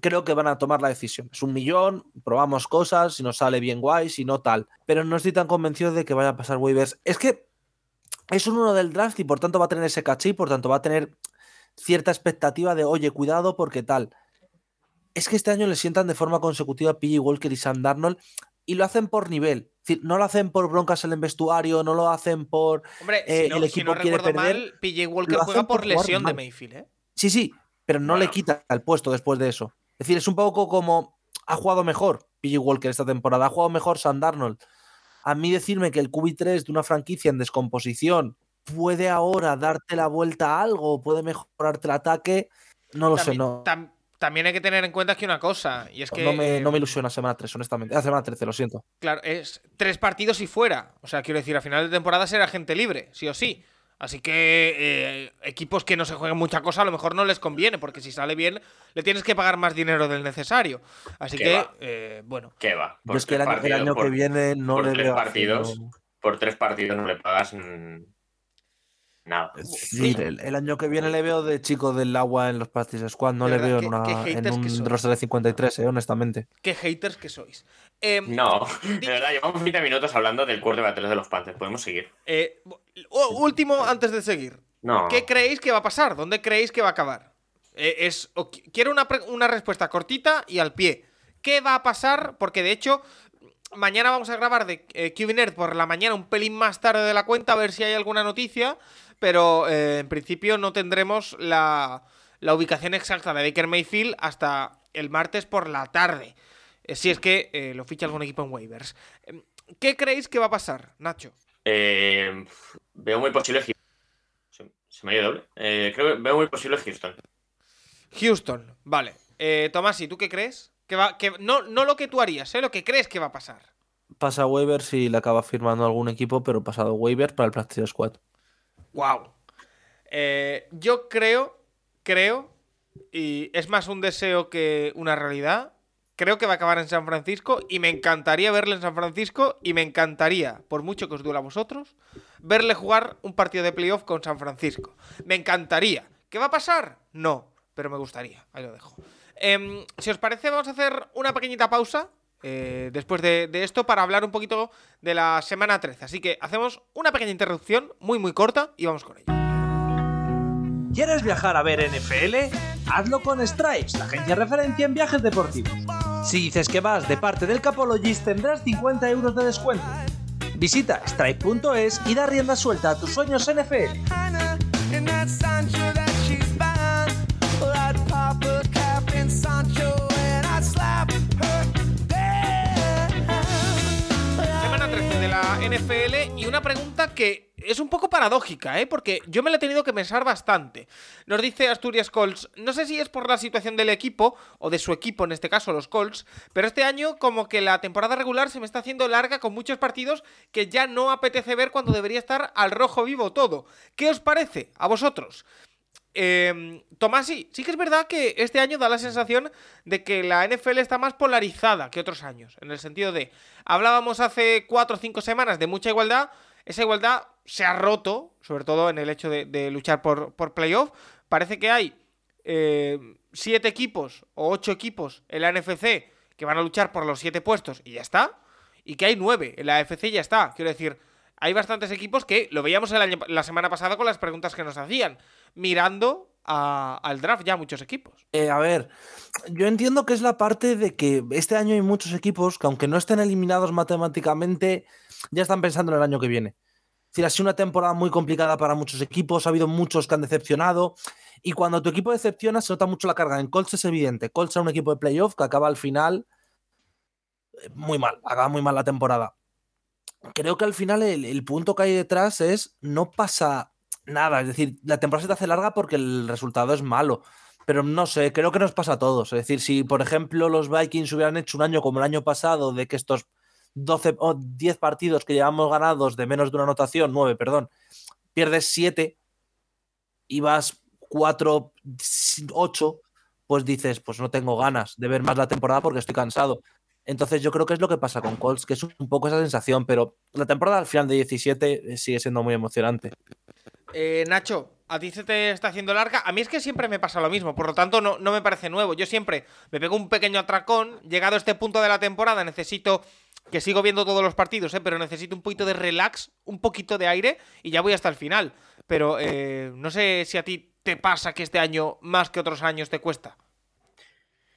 creo que van a tomar la decisión. Es un millón, probamos cosas, si nos sale bien guay, si no tal. Pero no estoy tan convencido de que vaya a pasar waivers. Es que es un uno del draft y por tanto va a tener ese caché y por tanto va a tener cierta expectativa de, oye, cuidado porque tal. Es que este año le sientan de forma consecutiva a PJ Walker y Sam Darnold y lo hacen por nivel. Es decir, no lo hacen por broncas en el vestuario, no lo hacen por Hombre, eh, si no, el si equipo no quiere recuerdo perder, mal, PJ Walker juega por lesión de. Mayfield, ¿eh? Sí, sí, pero no le quita el puesto después de eso. Es decir, es un poco como ha jugado mejor PG Walker esta temporada, ha jugado mejor Sam Darnold. A mí decirme que el QB3 de una franquicia en descomposición puede ahora darte la vuelta a algo, puede mejorarte el ataque, no lo sé, no, tam- también hay que tener en cuenta aquí una cosa, y es que no, me, no me ilusiona semana 3, honestamente. Ah, semana 13, lo siento. Claro, es tres partidos y fuera. O sea, quiero decir, a final de temporada será gente libre, sí o sí. Así que eh, equipos que no se jueguen mucha cosa a lo mejor no les conviene, porque si sale bien le tienes que pagar más dinero del necesario. Así ¿Qué que, va? eh, bueno, ¿Qué va? Yo es que el año, el partidos, año por- que viene no por le tres veo partidos. haciendo- Por tres partidos no le pagas nada. Sí, el, el año que viene le veo de chico del agua en los practice squad, no De le verdad, veo qué- en, una, qué en un roster de 53, eh, honestamente. qué haters que sois. Eh, No, de verdad, llevamos 20 minutos hablando del quarterback 3 de los Panthers. Podemos seguir. eh, último antes de seguir. No. ¿Qué creéis que va a pasar? ¿Dónde creéis que va a acabar? Eh, es, quiero una, pre- una respuesta cortita y al pie. ¿Qué va a pasar? Porque de hecho, mañana vamos a grabar de eh, por la mañana un pelín más tarde de la cuenta a ver si hay alguna noticia. Pero eh, en principio no tendremos la, la ubicación exacta de Baker Mayfield hasta el martes por la tarde. Eh, si es que eh, lo ficha algún equipo en waivers. Em, ¿Qué creéis que va a pasar, Nacho? Eh, veo muy posible. Houston. Se, se me ha ido doble. Eh, creo que veo muy posible Houston. Houston, vale. Eh, Tomás, ¿y tú qué crees? Que va, que, no, no lo que tú harías, ¿eh? lo que crees que va a pasar. Pasa waiver si le acaba firmando algún equipo, pero pasado waiver para el practice squad. Wow. Eh, yo creo, creo, y es más un deseo que una realidad. Creo que va a acabar en San Francisco y me encantaría verle en San Francisco y me encantaría, por mucho que os duela a vosotros, verle jugar un partido de playoff con San Francisco. Me encantaría. ¿Qué va a pasar? No, pero me gustaría. Ahí lo dejo. Em, si os parece, vamos a hacer una pequeñita pausa eh, después de, de esto para hablar un poquito de la semana 13. Así que hacemos una pequeña interrupción, muy muy corta, y vamos con ello. ¿Quieres viajar a ver NFL? Hazlo con Stripes, la agencia referencia en viajes deportivos. Si dices que vas de parte del Capologist tendrás 50 euros de descuento. Visita stripe.es y da rienda suelta a tus sueños NFL. Y una pregunta que es un poco paradójica, ¿eh? porque yo me la he tenido que pensar bastante. Nos dice Asturias Colts, no sé si es por la situación del equipo, o de su equipo en este caso, los Colts, pero este año como que la temporada regular se me está haciendo larga con muchos partidos que ya no apetece ver cuando debería estar al rojo vivo todo. ¿Qué os parece a vosotros? Eh, Tomás, sí, sí que es verdad que este año da la sensación de que la NFL está más polarizada que otros años, en el sentido de, hablábamos hace cuatro o cinco semanas de mucha igualdad, esa igualdad se ha roto, sobre todo en el hecho de, luchar por, por, playoff, parece que hay eh, siete equipos o ocho equipos en la NFC que van a luchar por los siete puestos y ya está, y que hay nueve en la AFC y ya está, quiero decir hay bastantes equipos que lo veíamos la semana pasada con las preguntas que nos hacían, mirando al draft ya muchos equipos. Eh, a ver, yo entiendo que es la parte de que este año hay muchos equipos que aunque no estén eliminados matemáticamente, ya están pensando en el año que viene. Es decir, ha sido una temporada muy complicada para muchos equipos, ha habido muchos que han decepcionado. Y cuando tu equipo decepciona, se nota mucho la carga. En Colts es evidente. Colts es un equipo de playoff que acaba al final eh, muy mal, acaba muy mal la temporada creo que al final el, punto que hay detrás es no pasa nada. Es decir, la temporada se te hace larga porque el resultado es malo. Pero no sé, creo que nos pasa a todos. Es decir, si por ejemplo los Vikings hubieran hecho un año como el año pasado, de que estos 12 o 10 partidos que llevamos ganados de menos de una anotación, 9, perdón, pierdes 7 y vas 4, 8, pues dices, pues no tengo ganas de ver más la temporada porque estoy cansado. Entonces yo creo que es lo que pasa con Colts, que es un poco esa sensación, pero la temporada al final de 17 eh, sigue siendo muy emocionante. Eh, Nacho, a ti se te está haciendo larga. A mí es que siempre me pasa lo mismo, por lo tanto no, me parece nuevo. Yo siempre me pego un pequeño atracón, llegado a este punto de la temporada necesito que sigo viendo todos los partidos, ¿eh? pero necesito un poquito de relax, un poquito de aire y ya voy hasta el final. Pero eh, no sé si a ti te pasa que este año, más que otros años, te cuesta.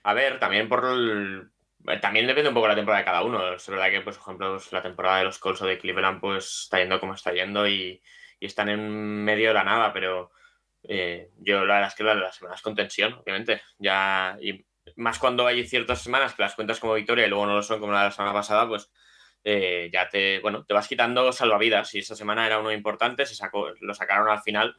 A ver, también por el, eh, también depende un poco de la temporada de cada uno. Es verdad que, pues, por ejemplo, pues, la temporada de los Colts o de Cleveland pues está yendo como está yendo y, están en medio de la nada, pero eh, yo la verdad es que las, semanas con tensión, obviamente. Ya, y más cuando hay ciertas semanas que las cuentas como victoria y luego no lo son como la semana pasada, pues eh, ya te, bueno, te vas quitando salvavidas. Y esa semana era uno importante, se sacó, lo sacaron al final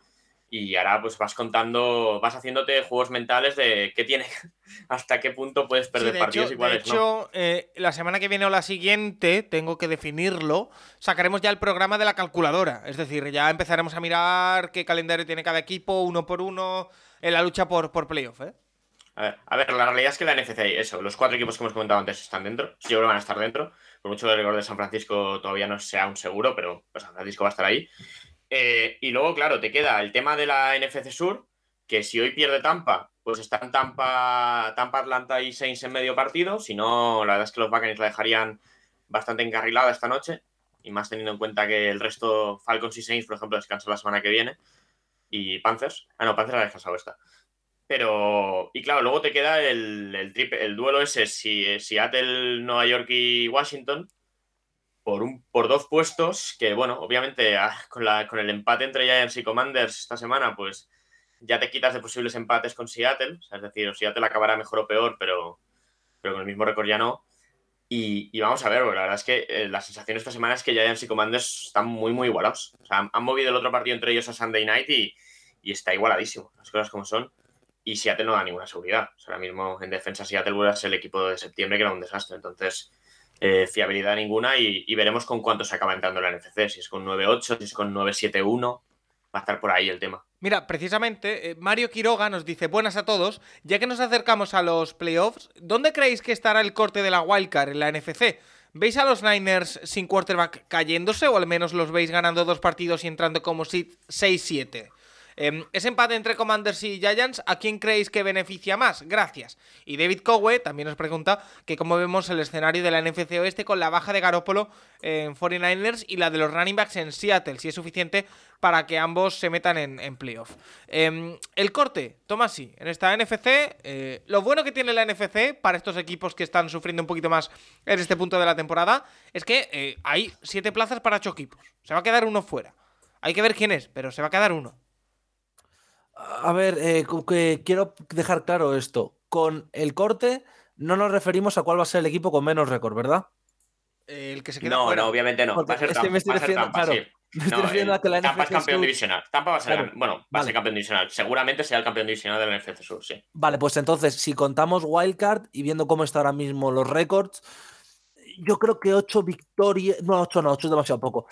y ahora pues vas contando, vas haciéndote juegos mentales de qué tiene, hasta qué punto puedes perder partidos iguales. De hecho, eh, la semana que viene o la siguiente, tengo que definirlo, sacaremos ya el programa de la calculadora. Es decir, ya empezaremos a mirar qué calendario tiene cada equipo, uno por uno, en la lucha por, por playoff. ¿eh? A, ver, la realidad es que la NFC, eso, los cuatro equipos que hemos comentado antes están dentro. Yo creo que van a estar dentro. Por mucho que el de San Francisco todavía no sea un seguro, pero San Francisco va a estar ahí. Eh, y luego, claro, te queda el tema de la NFC Sur, que si hoy pierde Tampa, pues están Tampa, Tampa, Atlanta y Saints en medio partido. Si no, la verdad es que los Buccaneers la dejarían bastante encarrilada esta noche. Y más teniendo en cuenta que el resto, Falcons y Saints, por ejemplo, descansan la semana que viene. Y Panthers. Ah, no, Panthers ha descansado esta. Pero, y claro, luego te queda el, el, el duelo ese, si Seattle, Nueva York y Washington, por, un, por dos puestos que, bueno, obviamente ah, con, la, con el empate entre Giants y Commanders esta semana, pues ya te quitas de posibles empates con Seattle. es decir, Seattle acabará mejor o peor, pero, pero con el mismo récord ya no. Y, vamos a ver, la verdad es que eh, la sensación esta semana es que Giants y Commanders están muy, muy igualados. O sea, han, movido el otro partido entre ellos a Sunday Night y, y, está igualadísimo, las cosas como son. Y Seattle no da ninguna seguridad. ahora mismo en defensa Seattle vuelve a ser el equipo de septiembre, que era un desastre. Entonces, eh, fiabilidad ninguna y, veremos con cuánto se acaba entrando la NFC, si es con 9.8, si es con 9.7.1, va a estar por ahí el tema. Mira, precisamente, eh, Mario Quiroga nos dice, buenas a todos, ya que nos acercamos a los playoffs, ¿dónde creéis que estará el corte de la wildcard en la NFC? ¿Veis a los Niners sin quarterback cayéndose o al menos los veis ganando dos partidos y entrando como 6-7? Em, ese empate entre Commanders y Giants, ¿a quién creéis que beneficia más? Gracias. Y David Cowe también nos pregunta que cómo vemos el escenario de la NFC Oeste con la baja de Garópolo en 49ers y la de los running backs en Seattle, si es suficiente para que ambos se metan en, playoff. Em, el corte, Tomasi, en esta NFC, eh, lo bueno que tiene la NFC para estos equipos que están sufriendo un poquito más en este punto de la temporada es que eh, hay siete plazas para ocho equipos. Se va a quedar uno fuera. Hay que ver quién es, pero se va a quedar uno. A ver, eh, que quiero dejar claro esto. Con el corte no nos referimos a cuál va a ser el equipo con menos récord, ¿verdad? El que se queda No, fuera. no, obviamente no. Porque Va a ser es Tampa. me estoy va a ser refiriendo- Tampa, claro, sí. me estoy No, refiriendo a que la Tampa es NFC campeón Sur- divisional. Tampa va a ser, Claro, bueno, va a vale. ser campeón divisional. Seguramente sea el campeón divisional del NFC Sur, sí. Vale, pues entonces, si contamos Wildcard y viendo cómo están ahora mismo los récords, yo creo que 8 victorias. No, 8 no, 8 es demasiado poco.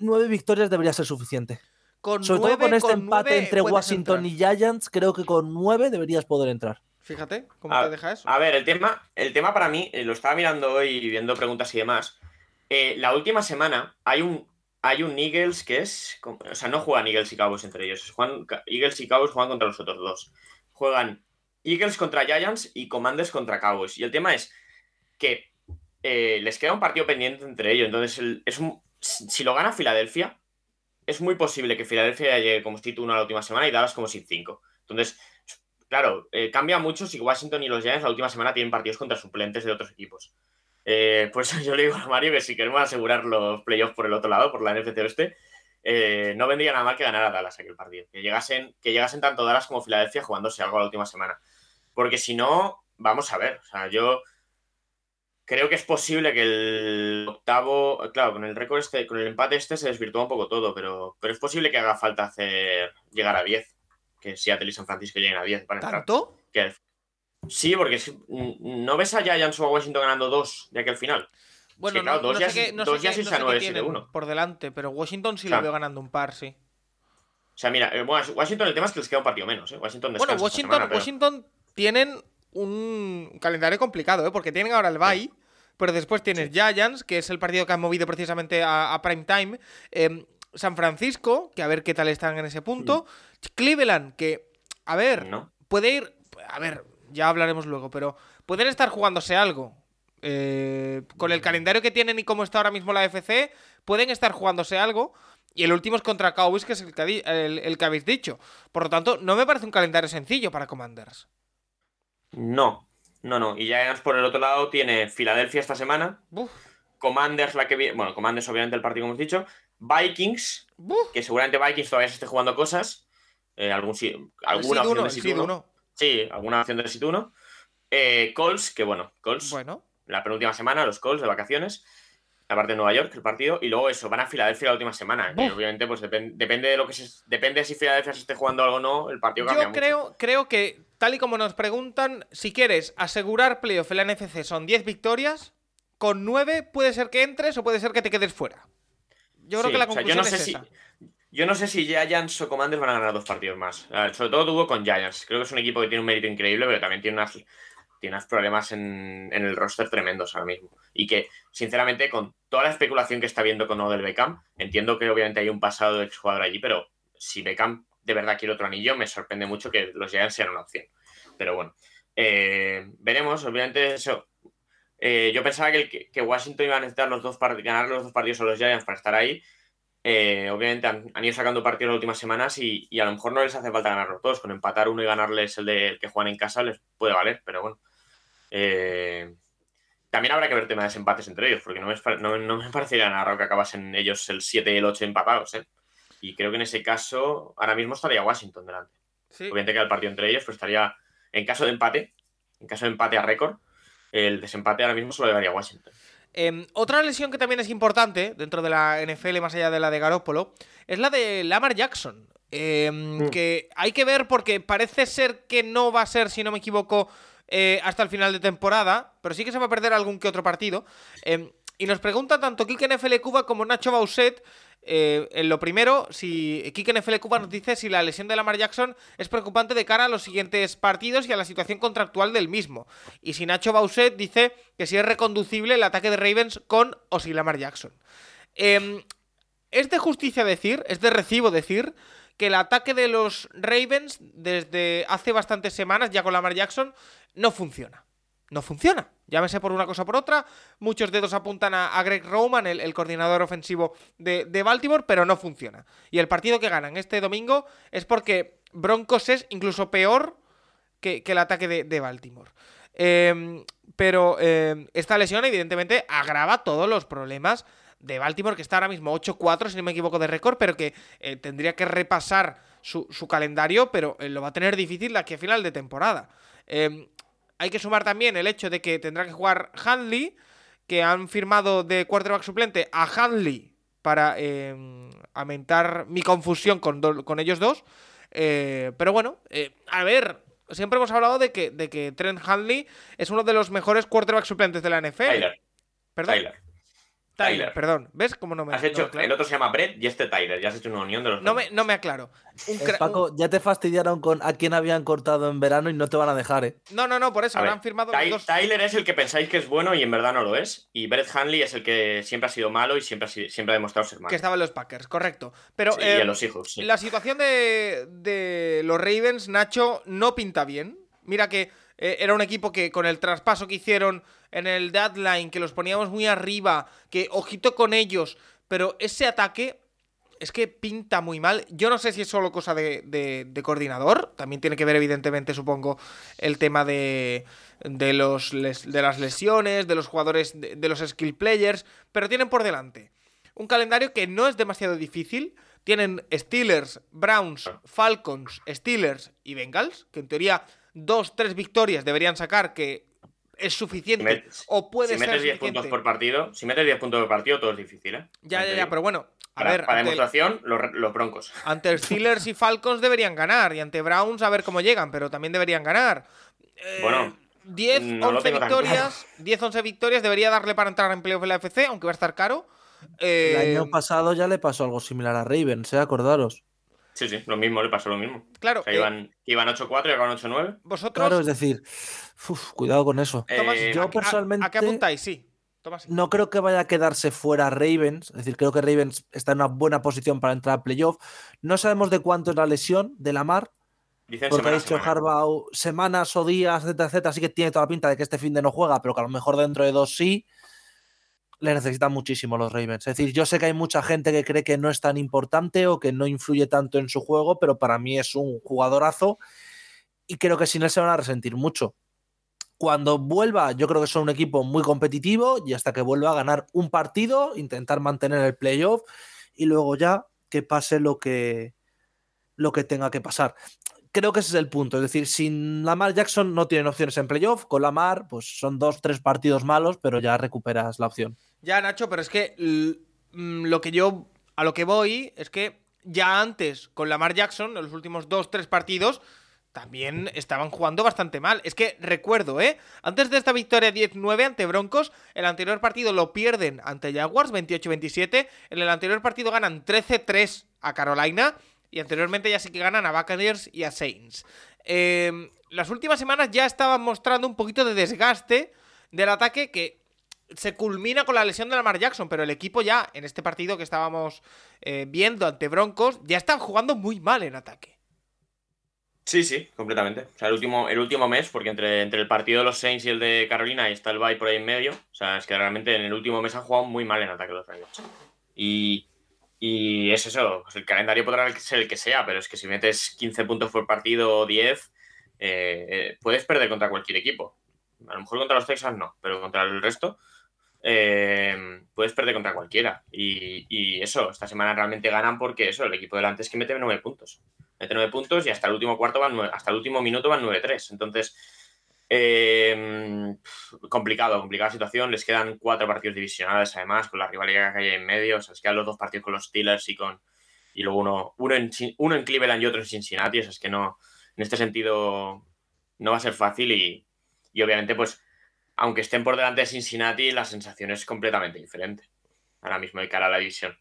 9 victorias debería ser suficiente. Con Sobre todo con este con empate entre Washington entrar. y Giants, creo que con 9 deberías poder entrar. Fíjate cómo A- te deja eso. A ver, el tema, el tema para mí, eh, lo estaba mirando hoy y viendo preguntas y demás. eh, la última semana hay un, hay un Eagles que es. O sea, no juegan Eagles y Cowboys entre ellos. Juegan, Eagles y Cowboys juegan contra los otros dos. Juegan Eagles contra Giants y Commanders contra Cowboys. Y el tema es que eh, les queda un partido pendiente entre ellos. Entonces, el- es un- si lo gana Filadelfia, es muy posible que Filadelfia llegue como Steve 1 a la última semana y Dallas como Seed 5. Entonces, claro, eh, cambia mucho si Washington y los Giants la última semana tienen partidos contra suplentes de otros equipos. Eh, pues yo le digo a Mario que si queremos asegurar los playoffs por el otro lado, por la NFC Oeste, eh, no vendría nada mal que ganara Dallas aquel partido. Que llegasen, que llegasen tanto Dallas como Filadelfia jugándose algo la última semana. Porque si no, vamos a ver. O sea, yo creo que es posible que el octavo, claro, con el récord este, con el empate este se desvirtúa un poco todo, pero, pero es posible que haga falta hacer llegar a 10. Que Seattle y San Francisco lleguen a 10 para entrar. ¿Tanto? Sí, porque si- mm, no ves a Giants o a Washington ganando dos de aquí al final. Bueno, Sí, claro, no, dos no ya sé sí- qué, no dos sé ya qué- no está sé qué nueve, tienen 7-1. por delante, pero Washington sí lo veo ganando un par, sí. O sea, mira, eh, bueno, Washington el tema es que les queda un partido menos. ¿eh? Washington Bueno, Washington, semana, pero- Washington tienen un calendario complicado, ¿eh? porque tienen ahora el bye, pero después tienes Giants, que es el partido que han movido precisamente a, a prime time. em, San Francisco, que a ver qué tal están en ese punto. Cleveland, que, a ver, ¿no? puede ir. A ver, ya hablaremos luego, pero pueden estar jugándose algo. Eh, con el calendario que tienen y cómo está ahora mismo la FC, pueden estar jugándose algo. Y el último es contra Cowboys, que es el que, el que habéis dicho. Por lo tanto, no me parece un calendario sencillo para Commanders. No, no, no. Y Giants por el otro lado tiene Filadelfia esta semana, Commanders la que viene, bueno, Commanders obviamente el partido como hemos dicho, Vikings, que seguramente Vikings todavía se esté jugando cosas, eh, algún, alguna opción de el sit seed uno. uno. Sí, alguna opción de sit 1. Eh, Colts, que bueno, Colts, Bueno, la penúltima semana, los Colts de vacaciones, aparte de Nueva York, el partido, y luego eso, van a Filadelfia la última semana. que obviamente, pues depen- depende de lo que se, depende de si Filadelfia se esté jugando algo o no, el partido cambia yo mucho. creo, creo que, tal y como nos preguntan, si quieres asegurar playoff en la NFC son 10 victorias, con 9 puede ser que entres o puede ser que te quedes fuera. Yo creo que la o sea, conclusión yo no sé es si, esa. Yo no sé si Giants o Commanders van a ganar dos partidos más. Sobre todo tuvo con Giants. Creo que es un equipo que tiene un mérito increíble, pero también tiene unas, tiene unos problemas en, el roster tremendos ahora mismo. Y que, sinceramente, con toda la especulación que está viendo con Odell Beckham, entiendo que obviamente hay un pasado de exjugador allí, pero si Beckham de verdad quiere otro anillo, me sorprende mucho que los Giants sean una opción. Pero bueno, eh, veremos. Obviamente, eso. Eh, yo pensaba que, Washington iba a necesitar los dos ganar los dos partidos a los Giants para estar ahí. Eh, obviamente han, ido sacando partidos las últimas semanas y, a lo mejor no les hace falta ganarlos todos. Con empatar uno y ganarles el de el que juegan en casa les puede valer, pero bueno. Eh, también habrá que ver tema de desempates entre ellos, porque no me, no, no me parecería nada raro que acabasen ellos el 7 y el 8 empatados. ¿eh? Y creo que en ese caso ahora mismo estaría Washington delante. Sí. Obviamente queda el partido entre ellos, pero estaría en caso de empate, en caso de empate a récord, el desempate ahora mismo solo le daría a Washington. Em, otra lesión que también es importante dentro de la NFL, más allá de la de Garoppolo, es la de Lamar Jackson. Em, Mm. Que hay que ver porque parece ser que no va a ser, si no me equivoco, eh, hasta el final de temporada, pero sí que se va a perder algún que otro partido. Em, y nos pregunta tanto Kike NFL Cuba como Nacho Bauset. eh, en lo primero, si Kike NFL Cuba nos dice si la lesión de Lamar Jackson es preocupante de cara a los siguientes partidos y a la situación contractual del mismo. Y si Nacho Bauset dice que si es reconducible el ataque de Ravens con o sin Lamar Jackson. Em, es de justicia decir, es de recibo decir, que el ataque de los Ravens desde hace bastantes semanas, ya con Lamar Jackson, no funciona. No funciona. Llámese por una cosa o por otra. Muchos dedos apuntan a, Greg Roman, el, coordinador ofensivo de, Baltimore, pero no funciona. Y el partido que ganan este domingo es porque Broncos es incluso peor que, el ataque de, Baltimore. Eh, pero eh, esta lesión, evidentemente, agrava todos los problemas de Baltimore, que está ahora mismo 8-4, si no me equivoco, de récord, pero que eh, tendría que repasar su, su calendario, pero eh, lo va a tener difícil aquí a final de temporada. Eh, hay que sumar también el hecho de que tendrá que jugar Handley, que han firmado de quarterback suplente a Handley para eh, aumentar mi confusión con, do- con ellos dos. Eh, pero bueno, a ver, siempre hemos hablado de que, de que Trent Handley es uno de los mejores quarterbacks suplentes de la NFL. Tyler. Perdón. Tyler. Tyler, Tyler. perdón. ¿Ves cómo no me Has hecho, aclaro? el otro se llama Brett y este Tyler. Ya has hecho una unión de los no, dos. me, no me aclaro. Un Eh, Paco, ya te fastidiaron con a quién habían cortado en verano y no te van a dejar, ¿eh? no, no, no, por eso A ahora ver, han firmado Ty- los dos. Tyler es el que pensáis que es bueno y en verdad no lo es. Y Brett Hanley es el que siempre ha sido malo y siempre ha, sido- siempre ha demostrado ser malo. Que estaba en los Packers, correcto. Pero Sí, y eh, en los hijos. sí. la situación de, de los Ravens, Nacho, no pinta bien. Mira que eh, era un equipo que con el traspaso que hicieron en el deadline, que los poníamos muy arriba, que ojito con ellos, pero ese ataque es que pinta muy mal. Yo no sé si es solo cosa de, de- de coordinador, también tiene que ver evidentemente, supongo, el tema de, de, los, de las lesiones, de los jugadores, de los skill players, pero tienen por delante un calendario que no es demasiado difícil. Tienen Steelers, Browns, Falcons, Steelers y Bengals, que en teoría dos, tres victorias deberían sacar, que es suficiente Si met- o puede si ser metes 10 suficiente. puntos por partido, si metes 10 puntos por partido, todo es difícil, ¿eh? Ya, ya, ya, pero bueno, a para, ver, para demostración, los, los broncos. ante Steelers y Falcons deberían ganar, y ante Browns a ver cómo llegan, pero también deberían ganar. Eh, Bueno, 10, no lo 11 tengo tan victorias, 10, 11 victorias debería darle para entrar en playoff en la FC, aunque va a estar caro. Eh, El año pasado ya le pasó algo similar a Ravens, ¿eh? Acordaros. Sí, sí, lo mismo, le pasó lo mismo. claro, O sea, eh, iban, iban 8-4 y acabaron 8-9. vosotros, Claro, es decir, uf, cuidado con eso. Tomás, Eh, ¿a- yo a- personalmente- ¿a, qué apuntáis? Sí. Tomás. No creo que vaya a quedarse fuera Ravens. Es decir, creo que Ravens está en una buena posición para entrar a playoff. No sabemos de cuánto es la lesión de Lamar, Dicen porque ha dicho semana. Harbaugh semanas o días, etc, etc. Así que tiene toda la pinta de que este fin de no juega, pero que a lo mejor dentro de dos sí. Le necesitan muchísimo los Ravens. Es decir, yo sé que hay mucha gente que cree que no es tan importante o que no influye tanto en su juego, pero para mí es un jugadorazo y creo que sin él se van a resentir mucho. Cuando vuelva, yo creo que son un equipo muy competitivo y hasta que vuelva a ganar un partido, intentar mantener el playoff y luego ya que pase lo que, lo que tenga que pasar. Creo que ese es el punto. Es decir, sin Lamar Jackson no tienen opciones en playoff. Con Lamar, pues son dos, tres partidos malos, pero ya recuperas la opción. Ya, Nacho, pero es que mm, lo que yo a lo que voy es que ya antes con Lamar Jackson, en los últimos dos, tres partidos, también estaban jugando bastante mal. Es que recuerdo, ¿eh? Antes de esta victoria 10-9 ante Broncos, el anterior partido lo pierden ante Jaguars 28-27. En el anterior partido ganan 13-3 a Carolina. Y anteriormente ya sí que ganan a Buccaneers y a Saints. Eh, las últimas semanas ya estaban mostrando un poquito de desgaste del ataque que se culmina con la lesión de Lamar Jackson, pero el equipo ya, en este partido que estábamos eh, viendo ante Broncos, ya están jugando muy mal en ataque. Sí, sí, completamente. O sea, el último, el último mes, porque entre, entre el partido de los Saints y el de Carolina está el bye por ahí en medio. O sea, es que realmente en el último mes han jugado muy mal en ataque los Ravens. Y, y es eso, pues el calendario podrá ser el que sea, pero es que si metes 15 puntos por partido o 10, eh, puedes perder contra cualquier equipo. A lo mejor contra los Texans no, pero contra el resto eh, puedes perder contra cualquiera. Y, eso, esta semana realmente ganan porque eso, el equipo delante es que mete 9 puntos mete 9 puntos y hasta el último cuarto van nueve- hasta el último minuto van 9-3. Entonces, eh, complicado, complicada situación. Les quedan cuatro partidos divisionales, además, con la rivalidad que hay en medio. O sea, les quedan los dos partidos con los Steelers y con. Y luego uno, uno, en, uno en Cleveland y otro en Cincinnati. O sea, es que no. En este sentido, no va a ser fácil. Y, y obviamente, pues, aunque estén por delante de Cincinnati, la sensación es completamente diferente. Ahora mismo de cara a la división.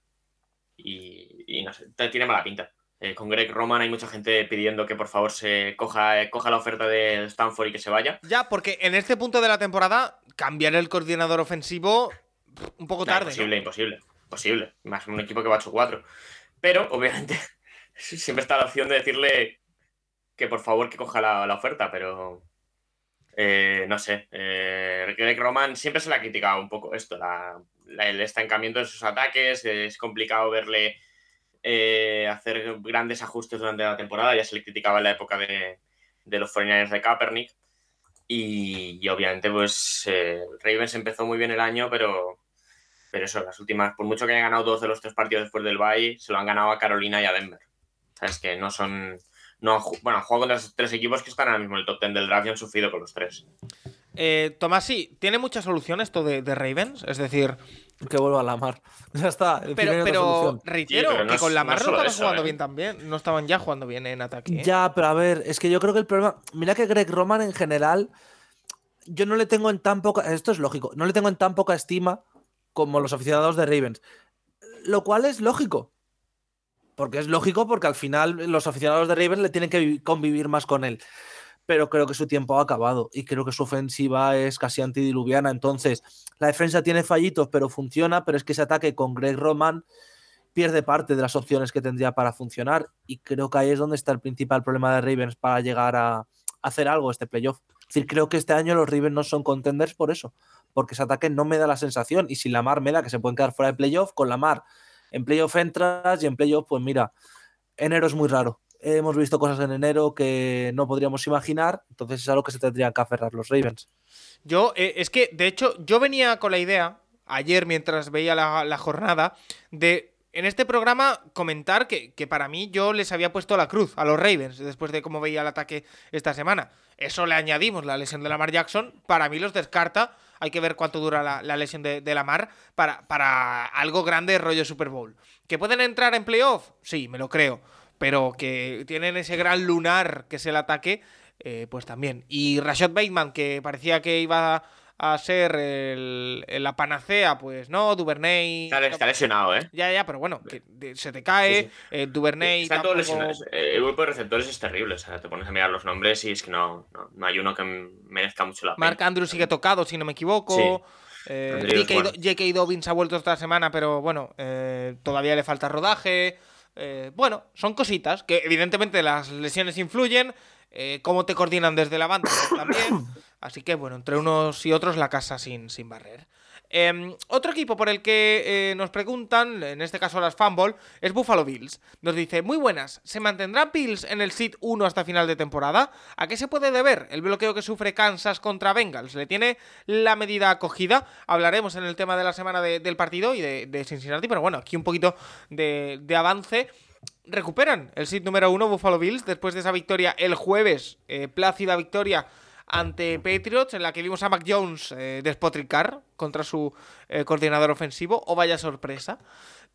Y, y no sé, tiene mala pinta. Eh, con Greg Roman hay mucha gente pidiendo que por favor se coja, eh, coja la oferta de Stanford y que se vaya. Ya, porque en este punto de la temporada, cambiar el coordinador ofensivo un poco tarde. ¿no? imposible, imposible, imposible. Más un equipo que va 8-4. Pero, obviamente, siempre está la opción de decirle que por favor que coja la, la oferta, pero eh, no sé. Eh, Greg Roman siempre se le ha criticado un poco esto, la- la- el estancamiento de sus ataques. Es complicado verle eh, hacer grandes ajustes durante la temporada. Ya se le criticaba en la época de, los 49ers de Kaepernick. Y, obviamente, pues eh, Ravens empezó muy bien el año, pero, pero eso, las últimas, por mucho que hayan ganado dos de los tres partidos después del bye, se lo han ganado a Carolina y a Denver. Sabes que no son. No bueno, han jugado contra tres equipos que están ahora mismo en el top 10 del draft y han sufrido con los tres. Eh, Tomás, sí, tiene mucha solución esto de Ravens. Es decir, Que vuelva a la mar. Ya está. el pero, pero reitero Sí, pero no que con la mar no, estaban eso, jugando ¿eh? bien también. No estaban ya jugando bien en ataque. ¿eh? Ya, pero a ver, es que yo creo que el problema. Mira que Greg Roman en general. Yo no le tengo en tan poca. Esto es lógico. No le tengo en tan poca estima como los aficionados de Ravens. Lo cual es lógico. Porque es lógico porque al final los aficionados de Ravens le tienen que vi- convivir más con él. Pero creo que su tiempo ha acabado y creo que su ofensiva es casi antidiluviana. Entonces, la defensa tiene fallitos, pero funciona. Pero es que ese ataque con Greg Roman pierde parte de las opciones que tendría para funcionar. Y creo que ahí es donde está el principal problema de Ravens para llegar a hacer algo este playoff. Es decir, creo que este año los Ravens no son contenders por eso. Porque ese ataque no me da la sensación. Y si la mar me da que se pueden quedar fuera de playoff, con la mar en playoff entras y en playoff, pues mira, enero es muy raro. Hemos visto cosas en enero que no podríamos imaginar. Entonces es algo que se tendrían que aferrar los Ravens. Yo, eh, es que, de hecho, yo venía con la idea, ayer mientras veía la, jornada, de en este programa comentar que, que para mí yo les había puesto la cruz a los Ravens después de cómo veía el ataque esta semana. Eso le añadimos la lesión de Lamar Jackson, para mí los descarta. Hay que ver cuánto dura la, la lesión de, de Lamar para, para algo grande rollo Super Bowl. ¿Que pueden entrar en playoff? Sí, me lo creo. Pero que tienen ese gran lunar que es el ataque, eh, pues también. Y Rashad Bateman, que parecía que iba a ser el- el- la panacea, pues no, Duvernay. Está, está lesionado, ¿eh? Ya, ya, pero bueno, que se te cae, Sí, eh, Duvernay. Están todos tampoco- lesionados. Eh, El grupo de receptores es terrible. O sea, te pones a mirar los nombres y es que no, no, no hay uno que merezca mucho la pena. Mark Andrews sigue tocado, si no me equivoco. Eh, Andrews, J.K. bueno. Dobbins ha vuelto esta semana, pero bueno, eh, todavía le falta rodaje. Eh, bueno, son cositas que evidentemente las lesiones influyen. eh, cómo te coordinan desde la banda pues, también. Así que bueno, entre unos y otros la casa sin, sin barrer. Eh, otro equipo por el que eh, nos preguntan, en este caso las Fanball, es Buffalo Bills. Nos dice, muy buenas, ¿se mantendrá Bills en el sit 1 hasta final de temporada? ¿A qué se puede deber el bloqueo que sufre Kansas contra Bengals? ¿Le tiene la medida acogida? Hablaremos en el tema de la semana de- del partido y de, Cincinnati, pero bueno, aquí un poquito de, avance. Recuperan el sit número 1 Buffalo Bills después de esa victoria el jueves, eh, plácida victoria ante Patriots, en la que vimos a Mac Jones eh, despotricar contra su eh, coordinador ofensivo, o vaya sorpresa.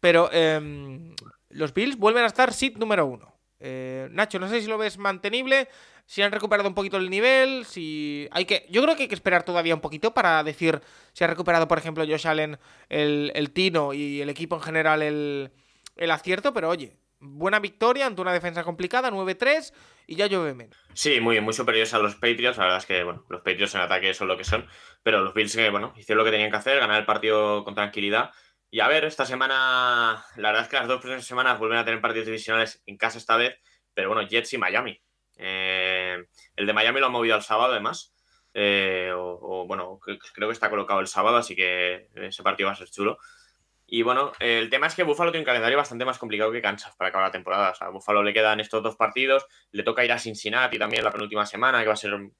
Pero em, los Bills vuelven a estar sit número uno. Eh, Nacho, no sé si lo ves mantenible, si han recuperado un poquito el nivel, si hay que... Yo creo que hay que esperar todavía un poquito para decir si ha recuperado, por ejemplo, Josh Allen el, el tino y el equipo en general el, el acierto, pero oye, buena victoria ante una defensa complicada, 9-3, y ya llueve menos. Sí, muy, muy superiores a los Patriots. La verdad es que bueno, los Patriots en ataque son lo que son. Pero los Bills bueno, hicieron lo que tenían que hacer, ganar el partido con tranquilidad. Y a ver, esta semana, la verdad es que las dos próximas semanas vuelven a tener partidos divisionales en casa esta vez. Pero bueno, Jets y Miami. Eh, el de Miami lo han movido al sábado, además. Eh, o, bueno, cre- creo que está colocado el sábado, así que ese partido va a ser chulo. Y bueno, el tema es que Buffalo tiene un calendario bastante más complicado que Kansas para acabar la temporada. O sea, a Buffalo le quedan estos dos partidos, le toca ir a Cincinnati también la penúltima semana, que va a ser, un-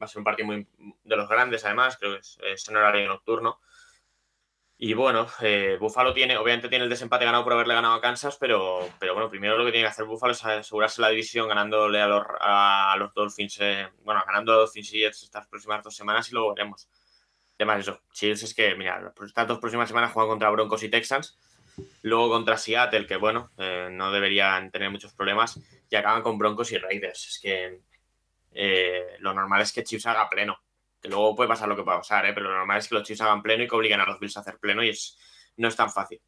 va a ser un partido muy de los grandes, además, creo que es, en horario nocturno. Y bueno, eh, Buffalo tiene, obviamente tiene el desempate ganado por haberle ganado a Kansas, pero, pero bueno, primero lo que tiene que hacer Buffalo es asegurarse la división ganándole a los, a los Dolphins, eh, bueno, ganando a Dolphins y Jets estas próximas dos semanas y luego veremos. Además, eso, Chiefs es que, mira, estas dos próximas semanas juegan contra Broncos y Texans, luego contra Seattle, que bueno, eh, no deberían tener muchos problemas, y acaban con Broncos y Raiders. Es que eh, lo normal es que Chiefs haga pleno. Que luego puede pasar lo que pueda pasar, ¿eh? pero lo normal es que los Chiefs hagan pleno y que obliguen a los Bills a hacer pleno y es, no es tan fácil.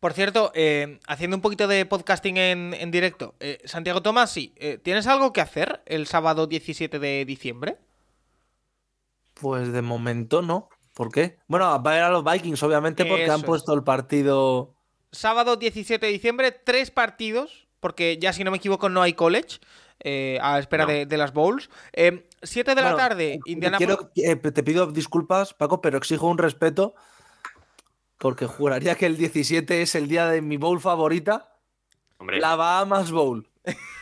Por cierto, eh, haciendo un poquito de podcasting en, en directo, eh, Santiago Tomás, sí, eh, ¿tienes algo que hacer el sábado 17 de diciembre? Pues de momento no. ¿Por qué? Bueno, va a ir a los Vikings, obviamente, porque Eso han es. puesto el partido. Sábado 17 de diciembre, tres partidos, porque ya si no me equivoco no hay college, eh, a espera No. de, de las bowls. 7 de la tarde, eh, Indianapolis. quiero- eh, te pido disculpas, Paco, pero exijo un respeto. Porque juraría que el 17 es el día de mi bowl favorita, Hombre, la Bahamas Bowl.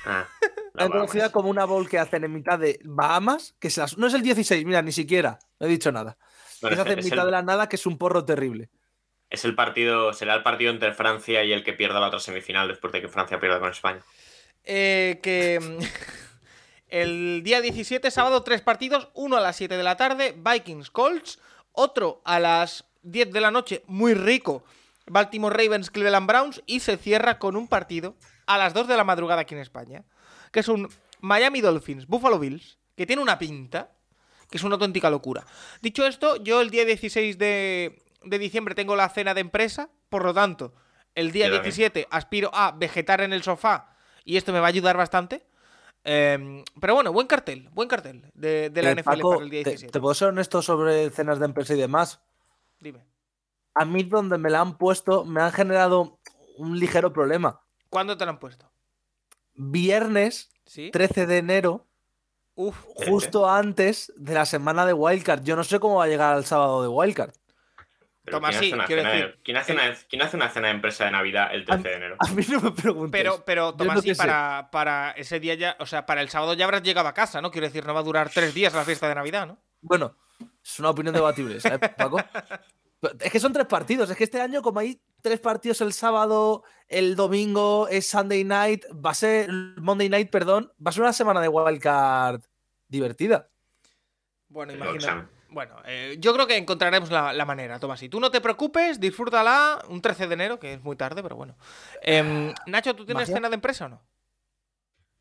ah, la conocida como una bowl que hacen en mitad de Bahamas, que se las- no es el 16, mira, ni siquiera, no he dicho nada. Bueno, que se hace en es, mitad el, de la nada, que es un porro terrible. es el partido, será el partido entre Francia y el que pierda la otra semifinal después de que Francia pierda con España. Eh, que. El día 17, sábado, tres partidos. Uno a las 7 de la tarde, Vikings Colts. Otro a las 10 de la noche, muy rico, Baltimore Ravens Cleveland Browns. Y se cierra con un partido a las 2 de la madrugada aquí en España, que es un Miami Dolphins Buffalo Bills, que tiene una pinta, que es una auténtica locura. Dicho esto, yo el día 16 de, de diciembre tengo la cena de empresa, por lo tanto, el día Yo también. 17 aspiro a vegetar en el sofá y esto me va a ayudar bastante. Em, pero bueno, buen cartel, buen cartel de, de la Eh, NFL Paco, para el día te- 17. te, puedo ser honesto sobre cenas de empresa y demás. Dime. A mí donde me la han puesto me han generado un ligero problema. ¿Cuándo te lo han puesto? Viernes ¿Sí? 13 de enero, Uf, justo antes de la semana de Wildcard. Yo no sé cómo va a llegar al sábado de Wildcard. Pero Tomás, ¿quién hace de- decir, ¿quién, hace una, quién hace una cena de empresa de Navidad el 13 de enero? A mí no me preguntes. Pero, pero Tomás, no sí, para, para ese día ya, o sea, para el sábado ya habrás llegado a casa, ¿no? Quiero decir, no va a durar tres días la fiesta de Navidad, ¿no? Bueno, es una opinión debatible, ¿sabes, Paco? Es que son tres partidos. Es que este año, como hay tres partidos el sábado, el domingo es Sunday night, va a ser Monday night, perdón, va a ser una semana de wildcard divertida. Bueno. Sam. Bueno, eh, yo creo que encontraremos la, la manera, Tomás. Y tú no te preocupes, disfrútala un 13 de enero, que es muy tarde, pero bueno. Em, Nacho, ¿tú tienes Magia. cena de empresa o no?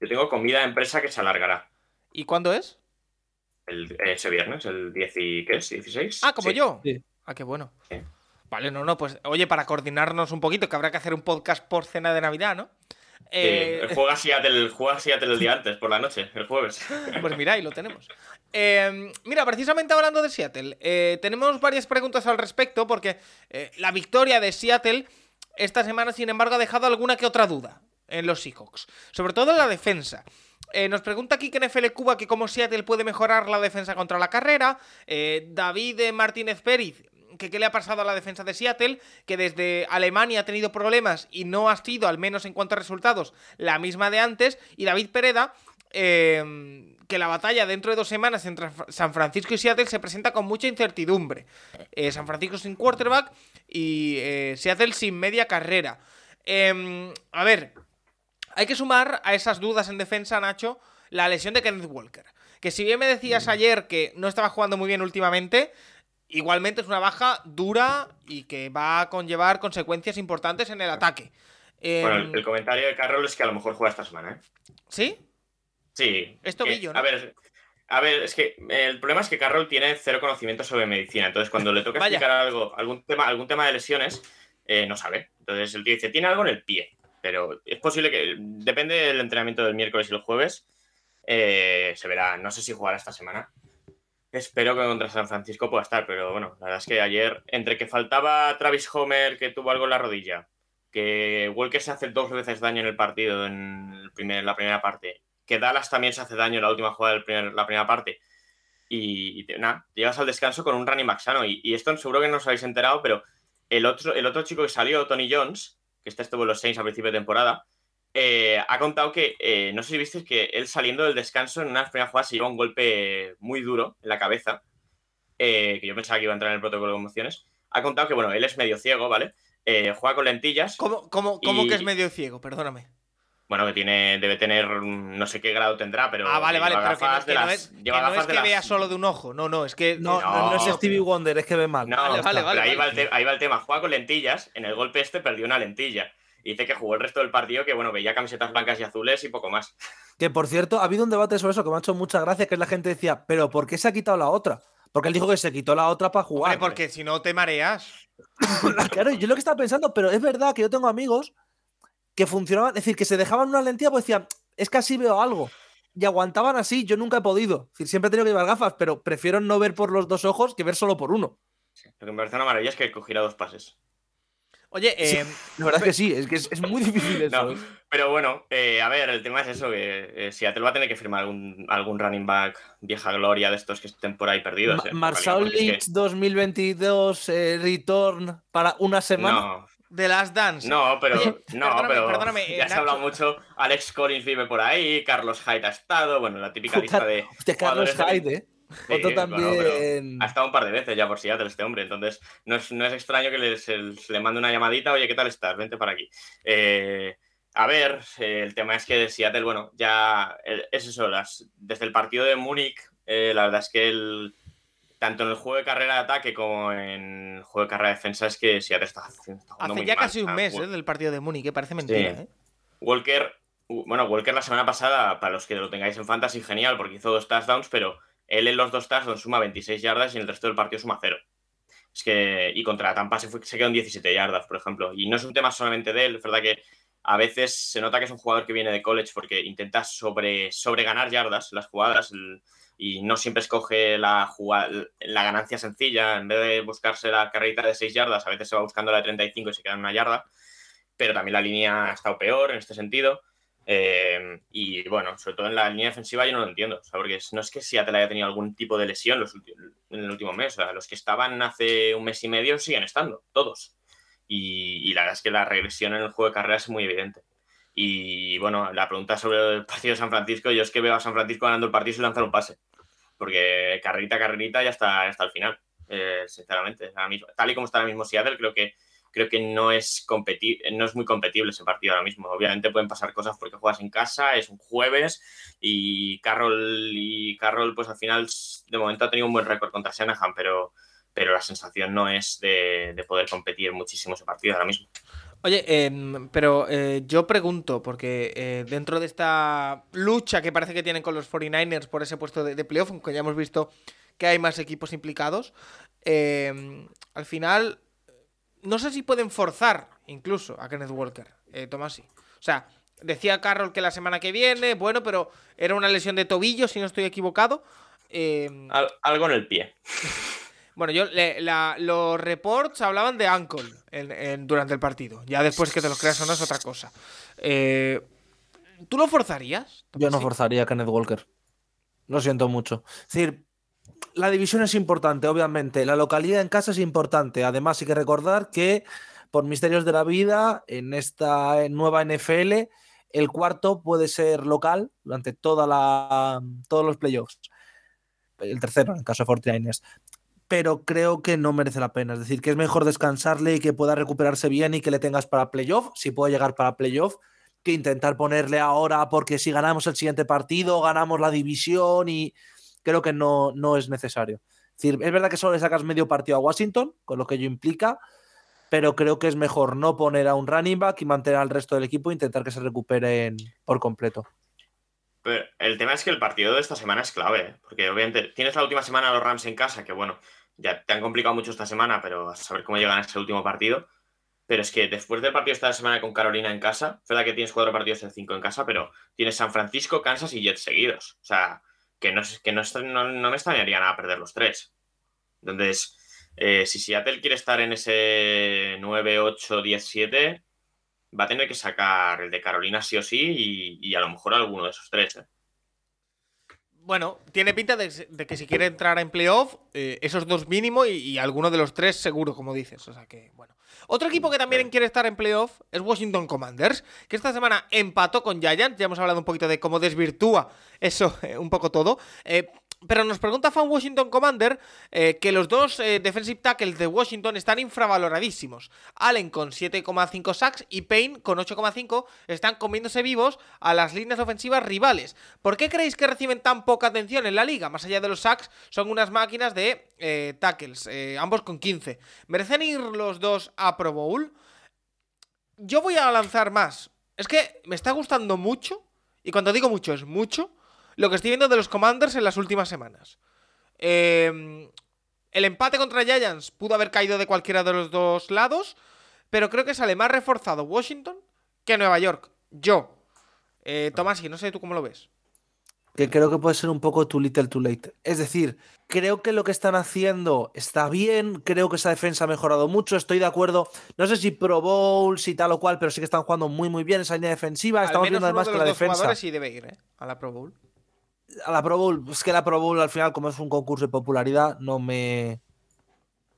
Yo tengo comida de empresa que se alargará ¿Y cuándo es? el, ese viernes, el 10 y, ¿qué es? 16. Ah, como Sí. yo. Sí. Ah, qué bueno. Sí. Vale, no, no, pues oye, para coordinarnos un poquito, que habrá que hacer un podcast por cena de Navidad, ¿no? Sí, Eh, juega Seattle, juega Seattle el día antes, por la noche, el jueves. Pues mira, ahí lo tenemos. Eh, mira, precisamente hablando de Seattle, eh, tenemos varias preguntas al respecto porque eh, la victoria de Seattle esta semana, sin embargo, ha dejado alguna que otra duda en los Seahawks, sobre todo en la defensa. Eh, nos pregunta aquí que NFL Cuba que cómo Seattle puede mejorar la defensa contra la carrera. Eh, David Martínez Pérez, que qué le ha pasado a la defensa de Seattle, que desde Alemania ha tenido problemas y no ha sido, al menos en cuanto a resultados, la misma de antes. Y David Pereda, eh, que la batalla dentro de dos semanas entre San Francisco y Seattle se presenta con mucha incertidumbre. Eh, San Francisco sin quarterback y eh, Seattle sin media carrera. Em, a ver, hay que sumar a esas dudas en defensa, Nacho, la lesión de Kenneth Walker. Que si bien me decías ayer que no estaba jugando muy bien últimamente, igualmente es una baja dura y que va a conllevar consecuencias importantes en el ataque. Em, Bueno, el, el comentario de Carroll es que a lo mejor juega esta semana, ¿eh? ¿Sí? Sí. Es que- tobillo, ¿no? A ver, a ver, es que el problema es que Carroll tiene cero conocimiento sobre medicina. Entonces, cuando le toca explicar algo, algún tema, algún tema de lesiones, eh, no sabe. Entonces, el tío dice, tiene algo en el pie. Pero es posible que, depende del entrenamiento del miércoles y el jueves, eh, se verá. No sé si jugará esta semana. Espero que contra San Francisco pueda estar, pero bueno, la verdad es que ayer, entre que faltaba Travis Homer, que tuvo algo en la rodilla, que Walker se hace dos veces daño en el partido en primer- la primera parte, que Dallas también se hace daño en la última jugada de la primera parte, y, y nada, llegas al descanso con un running back sano, y, esto seguro que no os habéis enterado, pero el otro, el otro chico que salió, Tony Jones, que este estuvo en los Saints a principio de temporada, eh, ha contado que, eh, no sé si visteis que él saliendo del descanso en unas primeras jugadas se lleva un golpe muy duro en la cabeza, eh, que yo pensaba que iba a entrar en el protocolo de conmociones. Ha contado que, bueno, él es medio ciego, ¿vale? Juega con lentillas. ¿Cómo, cómo, que es medio ciego? Perdóname. Bueno, que tiene, debe tener, mm, no sé qué grado tendrá, pero. ah, vale, vale, pero que, no- que es, que, no es las- vea solo de un ojo. No, no, es que. No, No, no, no es Stevie Wonder, es que ve mal. No, Vale, vale, ahí, Va el ahí va el tema. Juega con lentillas. En el golpe este perdió una lentilla. Y dice que jugó el resto del partido que, bueno, veía camisetas blancas y azules y poco más. Que por cierto, ha habido un debate sobre eso que me ha hecho mucha gracia, que es la gente decía, pero ¿por qué se ha quitado la otra? Porque él dijo que se quitó la otra para Hombre, jugar. porque si no te mareas. Claro, yo lo que estaba pensando, pero es verdad que yo tengo amigos que funcionaban, es decir, que se dejaban una lentilla pues decían, es que así veo algo. Y aguantaban así, yo nunca he podido. Es decir, siempre he tenido que llevar gafas, pero prefiero no ver por los dos ojos que ver solo por uno. Lo que me parece una maravilla es que cogiera dos pases. Oye, Sí. eh, La verdad es que sí, es que es, es muy difícil eso. No, ¿eh? pero bueno, eh, a ver, el tema es eso, que eh, Seattle va a tener que firmar algún, algún running back vieja gloria de estos que estén por ahí perdidos. Ma- eh, Marshall porque es que- Lynch 2022 eh, return para una semana. No, The Last Dance. no, pero, no, perdóname, pero perdóname, ya se ha hablado mucho. Alex Collins vive por ahí, Carlos Hyde ha estado, bueno, la típica Puta, lista de. Hostia, Carlos de- Hyde, ¿eh? Sí, bueno, también. ha estado un par de veces ya por Seattle este hombre, entonces no es, no es extraño que le, se- se le mande una llamadita, oye, ¿qué tal estás? Vente para aquí. Eh, A ver, eh, el tema es que Seattle, bueno, ya eh, es eso, las, desde el partido de Múnich, la verdad es que el, tanto en el juego de carrera de ataque como en el juego de carrera de defensa es que Seattle está, está jugando Hace ya mal. casi un mes del partido de Múnich, que parece mentira. Sí. Walker, bueno, Walker la semana pasada, para los que lo tengáis en fantasy, genial, porque hizo dos touchdowns, pero él en los dos touchdowns suma 26 yardas y en el resto del partido suma cero. Es que, y contra Tampa se, fue, se quedó en 17 yardas, por ejemplo. Y no es un tema solamente de él, es verdad que a veces se nota que es un jugador que viene de college porque intenta sobre, sobre ganar yardas las jugadas y no siempre escoge la, jugada, la ganancia sencilla. En vez de buscarse la carrerita de 6 yardas, a veces se va buscando la de 35 y se queda en una yarda. Pero también la línea ha estado peor en este sentido. Eh, y bueno, sobre todo en la línea defensiva yo no lo entiendo, o sea, porque no es que Seattle haya tenido algún tipo de lesión los en el último mes, o sea, los que estaban hace un mes y medio siguen estando, todos. Y, y la verdad es que la regresión en el juego de carrera es muy evidente. Y bueno, la pregunta sobre el partido de San Francisco, yo es que veo a San Francisco ganando el partido sin lanzar un pase, porque carrerita, carrerita ya está hasta el final, eh, sinceramente. Mismo, tal y como está ahora mismo Seattle, creo que creo que no es, competi no es muy competible ese partido ahora mismo. Obviamente pueden pasar cosas porque juegas en casa, es un jueves y Carroll, y Carroll pues al final de momento ha tenido un buen récord contra Shanahan, pero, pero la sensación no es de, de poder competir muchísimo ese partido ahora mismo. Oye, em, pero eh, yo pregunto, porque eh, dentro de esta lucha que parece que tienen con los 49ers por ese puesto de, de playoff, aunque ya hemos visto que hay más equipos implicados, em, al final no sé si pueden forzar incluso a Kenneth Walker, eh, Tomasi. O sea, decía Carroll que la semana que viene, bueno, pero era una lesión de tobillo, si no estoy equivocado. Em, Al, algo en el pie. bueno, yo le- la- los reports hablaban de ankle en- en- durante el partido. Ya después que te los creas o no es otra cosa. Eh, ¿Tú lo forzarías? Yo no forzaría a Kenneth Walker. Lo siento mucho. Es decir, la división es importante, obviamente. La localidad en casa es importante. Además, hay que recordar que por misterios de la vida, en esta nueva NFL, el cuarto puede ser local durante toda la, todos los playoffs. El tercero, en el caso de 49ers. Pero creo que no merece la pena. Es decir, que es mejor descansarle y que pueda recuperarse bien y que le tengas para playoff, si puede llegar para playoff, que intentar ponerle ahora porque si ganamos el siguiente partido, ganamos la división y creo que no, no es necesario. Es verdad que solo le sacas medio partido a Washington, con lo que ello implica, pero creo que es mejor no poner a un running back y mantener al resto del equipo e intentar que se recuperen por completo. Pero el tema es que el partido de esta semana es clave, ¿eh? porque obviamente tienes la última semana a los Rams en casa, que bueno, ya te han complicado mucho esta semana, pero a saber cómo llegan a ese último partido. Pero es que después del partido esta semana con Carolina en casa, es verdad que tienes cuatro partidos en cinco en casa, pero tienes San Francisco, Kansas y Jets seguidos. O sea, que no, que no, no, no me extrañaría nada perder los tres. Entonces, eh, si Seattle quiere estar en ese 9, 8, 10, 7, va a tener que sacar el de Carolina sí o sí y, y a lo mejor alguno de esos tres. ¿eh? Bueno, tiene pinta de, de que si quiere entrar en playoff, eh, esos dos mínimo y, y alguno de los tres seguro, como dices. O sea que, bueno. Otro equipo que también quiere estar en playoff es Washington Commanders, que esta semana empató con Giants. Ya hemos hablado un poquito de cómo desvirtúa eso eh, un poco todo. Eh, pero nos pregunta Fan Washington Commander eh, que los dos eh, defensive tackles de Washington están infravaloradísimos. Allen con 7,5 sacks y Payne con 8,5 están comiéndose vivos a las líneas ofensivas rivales. ¿Por qué creéis que reciben tan poca atención en la liga? Más allá de los sacks, son unas máquinas de eh, tackles, ambos con 15. ¿Merecen ir los dos a Pro Bowl? Yo voy a lanzar más. Es que me está gustando mucho, y cuando digo mucho es mucho, lo que estoy viendo de los Commanders en las últimas semanas. Eh, el empate contra Giants pudo haber caído de cualquiera de los dos lados, pero creo que sale más reforzado Washington que Nueva York. Yo. Eh, Tomás, y no sé tú cómo lo ves. que creo que puede ser un poco too little too late. Es decir, creo que lo que están haciendo está bien, creo que esa defensa ha mejorado mucho, estoy de acuerdo, no sé si Pro Bowl, si tal o cual, pero sí que están jugando muy muy bien esa línea defensiva, estamos menos viendo uno además de que los la dos defensa jugadores sí debe ir, ¿eh? A la Pro Bowl. A la Pro Bowl, es que la Pro Bowl al final como es un concurso de popularidad no me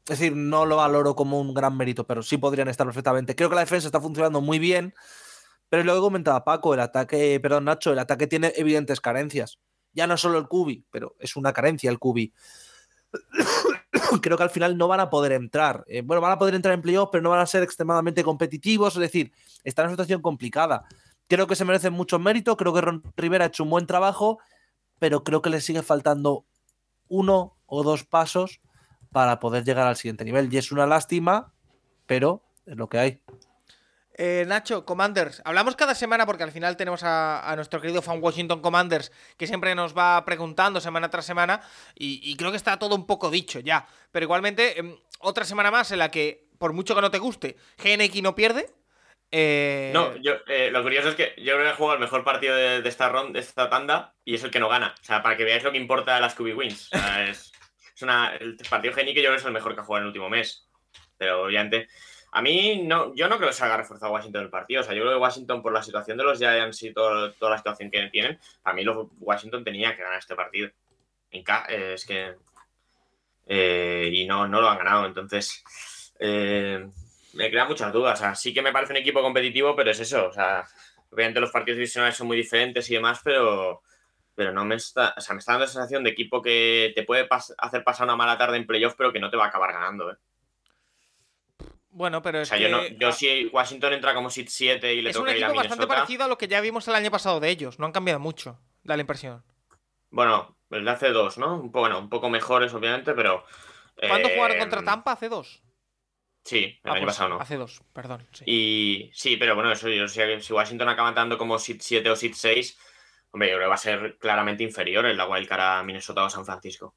es decir, no lo valoro como un gran mérito, pero sí podrían estar perfectamente. Creo que la defensa está funcionando muy bien, pero lo que comentaba Paco, el ataque, perdón Nacho, el ataque tiene evidentes carencias. Ya no solo el Cubi, pero es una carencia el Cubi. Creo que al final no van a poder entrar. Eh, bueno, van a poder entrar en playoff, pero no van a ser extremadamente competitivos. Es decir, está en una situación complicada. Creo que se merece mucho mérito, creo que Ron Rivera ha hecho un buen trabajo, pero creo que le sigue faltando uno o dos pasos para poder llegar al siguiente nivel. Y es una lástima, pero es lo que hay. Eh, Nacho, Commanders. Hablamos cada semana porque al final tenemos a, nuestro querido fan Washington Commanders que siempre nos va preguntando semana tras semana y, y creo que está todo un poco dicho ya. Pero igualmente, em, otra semana más en la que, por mucho que no te guste, GNX no pierde. Eh, No, yo, eh, lo curioso es que yo creo que jugado el mejor partido de, esta ronda, de esta tanda, y es el que no gana. O sea, para que veáis lo que importa de las QB Wins. O sea, es, una, el partido Genique yo creo que es el mejor que ha jugado en el último mes. Pero obviamente, a mí no, yo no creo que se haga reforzado Washington el partido. O sea, yo creo que Washington, por la situación de los Giants y todo- toda la situación que tienen, a mí los, Washington tenía que ganar este partido. En eh, es que. y no, no lo han ganado. Entonces. Eh, me crean muchas dudas. O sea, sí que me parece un equipo competitivo, pero es eso. O sea, obviamente los partidos divisionales son muy diferentes y demás, pero, pero no me está. O sea, me está dando la sensación de equipo que te puede pas- hacer pasar una mala tarde en playoff, pero que no te va a acabar ganando. ¿eh? Bueno, pero O es sea, que yo, no, yo ah, si Washington entra como seed 7 y le es un toca ir a equipo bastante Minnesota. parecido a lo que ya vimos el año pasado de ellos. No han cambiado mucho, da la impresión. Bueno, el de hace dos, ¿no? Un poco, bueno, un poco mejores, obviamente, pero. ¿Cuándo eh, jugaron contra Tampa? Hace dos. Sí, el Ah, año pues, pasado no. Hace dos, perdón. sí. Y sí, pero bueno, eso yo sé que si Washington acaba entrando como Seed 7 o Seed 6, hombre, yo creo que va a ser claramente inferior en la wildcard a Minnesota o San Francisco.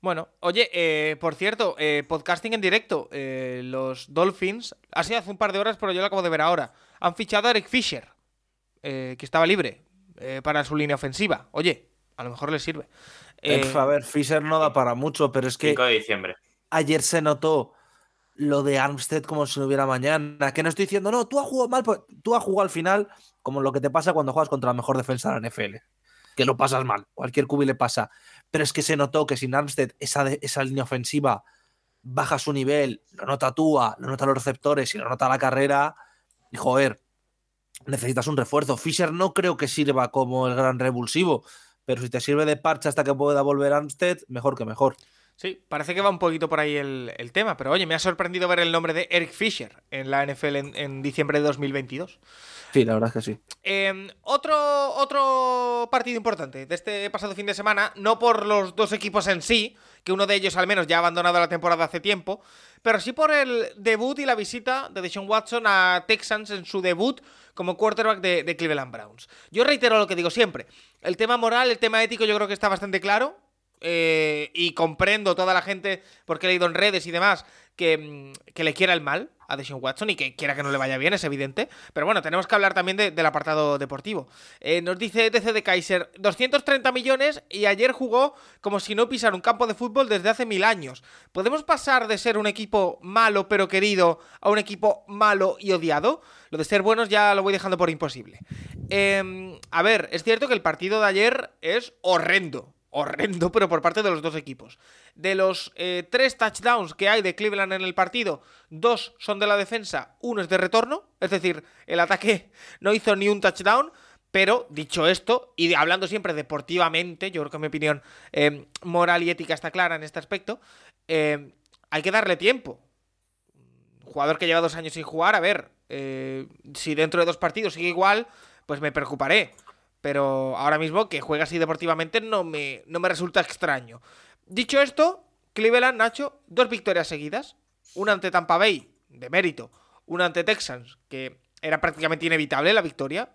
Bueno, oye, eh, por cierto, eh, podcasting en directo. eh, los Dolphins, ha sido hace un par de horas, pero yo lo acabo de ver ahora. Han fichado a Eric Fisher, eh, que estaba libre eh, para su línea ofensiva. Oye, a lo mejor le sirve. A ver, Fisher no da para mucho, pero es que 5 de diciembre. ayer se notó lo de Armstead como si no hubiera mañana. Que no estoy diciendo, no, tú has jugado mal, pues tú has jugado al final como lo que te pasa cuando juegas contra la mejor defensa de la NFL. Que lo pasas mal, cualquier cubi le pasa. Pero es que se notó que sin Armstead esa, esa línea ofensiva baja su nivel, lo nota Tua, lo nota los receptores y lo nota la carrera. Y joder, necesitas un refuerzo. Fisher no creo que sirva como el gran revulsivo, pero si te sirve de parche hasta que pueda volver Armstead, mejor que mejor. Sí, parece que va un poquito por ahí el, el tema, pero oye, me ha sorprendido ver el nombre de Eric Fisher en la NFL en, en diciembre de 2022. Sí, la verdad es que sí. Eh, otro, otro partido importante de este pasado fin de semana, no por los dos equipos en sí, que uno de ellos al menos ya ha abandonado la temporada hace tiempo, pero sí por el debut y la visita de Deshaun Watson a Texans en su debut como quarterback de, de Cleveland Browns. Yo reitero lo que digo siempre, el tema moral, el tema ético yo creo que está bastante claro, eh, y comprendo toda la gente, porque he leído en redes y demás, que, mm, que le quiera el mal a Deshaun Watson y que quiera que no le vaya bien, es evidente. Pero bueno, tenemos que hablar también de- del apartado deportivo. Eh, nos dice DC de Kaiser, 230 millones y ayer jugó como si no pisara un campo de fútbol desde hace mil años. ¿Podemos pasar de ser un equipo malo pero querido a un equipo malo y odiado? Lo de ser buenos ya lo voy dejando por imposible. Em, a ver, es cierto que el partido de ayer es horrendo. Horrendo, pero por parte de los dos equipos. De los eh, tres touchdowns que hay de Cleveland en el partido, dos son de la defensa, uno es de retorno. Es decir, el ataque no hizo ni un touchdown. Pero dicho esto, y hablando siempre deportivamente, yo creo que mi opinión eh, moral y ética está clara en este aspecto, eh, hay que darle tiempo. Jugador que lleva dos años sin jugar, a ver, si dentro de dos partidos sigue igual, pues me preocuparé. Pero ahora mismo que juega así deportivamente no me, no me resulta extraño. Dicho esto, Cleveland, Nacho, dos victorias seguidas. Una ante Tampa Bay, de mérito. Una ante Texans, que era prácticamente inevitable la victoria.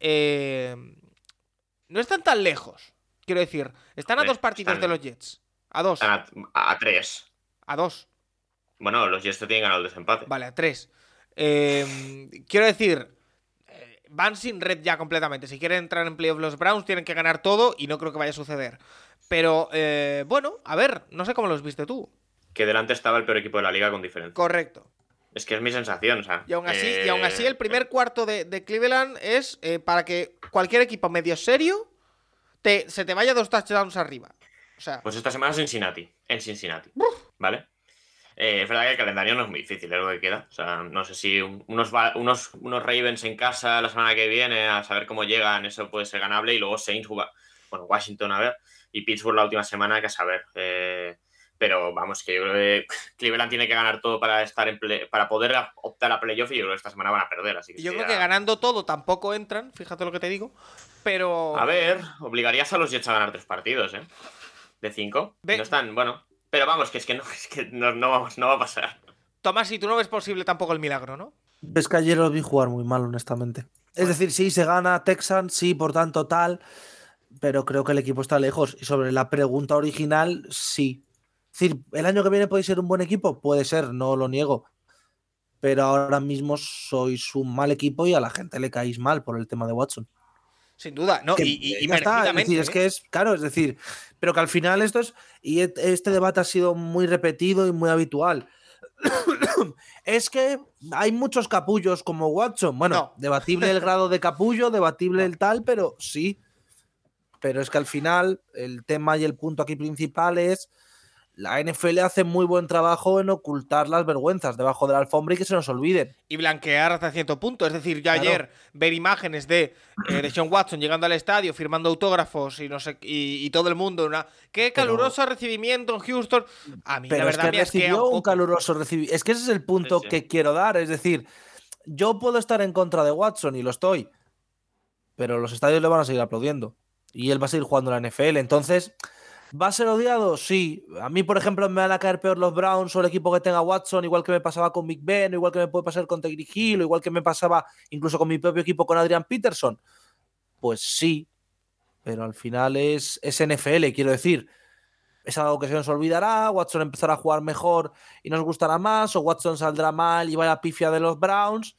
Eh, no están tan lejos. Quiero decir, están a dos partidos están- de los Jets. A dos. A, a tres. A dos. Bueno, los Jets te tienen ganado el desempate. Vale, a tres. Eh, quiero decir, van sin red ya completamente. Si quieren entrar en playoff los Browns, tienen que ganar todo y no creo que vaya a suceder. Pero, eh, bueno, a ver, no sé cómo los viste tú. Que delante estaba el peor equipo de la liga con diferencia. Correcto. Es que es mi sensación, o sea. Y aún así, eh, y aún así el primer cuarto de, de Cleveland es eh, para que cualquier equipo medio serio te, se te vaya dos touchdowns arriba. O sea, Pues esta semana Cincinnati. En Cincinnati. ¿Vale? Eh, es verdad que el calendario no es muy difícil, es lo que queda. O sea, no sé si un- unos, unos, unos Ravens en casa la semana que viene, a saber cómo llegan, eso puede ser ganable. Y luego Saints, juega- bueno, Washington, a ver. Y Pittsburgh la última semana, que a saber. Eh, Pero vamos, que yo creo que Cleveland tiene que ganar todo para estar en para poder optar a playoff y yo creo que esta semana van a perder. Así que yo creo que ganando todo tampoco entran, fíjate lo que te digo. Pero. A ver, obligarías a los Jets a ganar tres partidos, ¿eh? De cinco. No están, bueno. Pero vamos, que es que no, es que no, no, no va a pasar. Tomás, si tú no ves posible tampoco el milagro, ¿no? Ves que ayer lo vi jugar muy mal, honestamente. Es decir, sí, se gana Texans, sí, por tanto tal, pero creo que el equipo está lejos. Y sobre la pregunta original, sí. Es decir, ¿el año que viene puede ser un buen equipo? Puede ser, no lo niego. Pero ahora mismo sois un mal equipo y a la gente le caéis mal por el tema de Watson. Sin duda, no, y, y, merecidamente, es, que es, claro, es decir, pero que al final esto es, y este debate ha sido muy repetido y muy habitual. es que hay muchos capullos como Watson. Bueno, debatible el grado de capullo, debatible el tal, pero sí. Pero es que al final el tema y el punto aquí principal es la NFL hace muy buen trabajo en ocultar las vergüenzas debajo de la alfombra y que se nos olviden. Y blanquear hasta cierto punto. Es decir, yo ayer ver imágenes de, eh, Sean Watson llegando al estadio, firmando autógrafos y no sé y, todo el mundo. Una, qué caluroso recibimiento en Houston. A mí la verdad es que recibió un, caluroso recibimiento. Es que ese es el punto que quiero dar. Es decir, yo puedo estar en contra de Watson y lo estoy. Pero los estadios le van a seguir aplaudiendo. Y él va a seguir jugando en la NFL. Entonces ¿Va a ser odiado? Sí. A mí, por ejemplo, me van a caer peor los Browns o el equipo que tenga Watson, igual que me pasaba con Big Ben, igual que me puede pasar con Tegri Hill, igual que me pasaba incluso con mi propio equipo con Adrian Peterson. Pues sí, pero al final es, es NFL, quiero decir. Es algo que se nos olvidará, Watson empezará a jugar mejor y nos gustará más, o Watson saldrá mal y vaya a pifia de los Browns.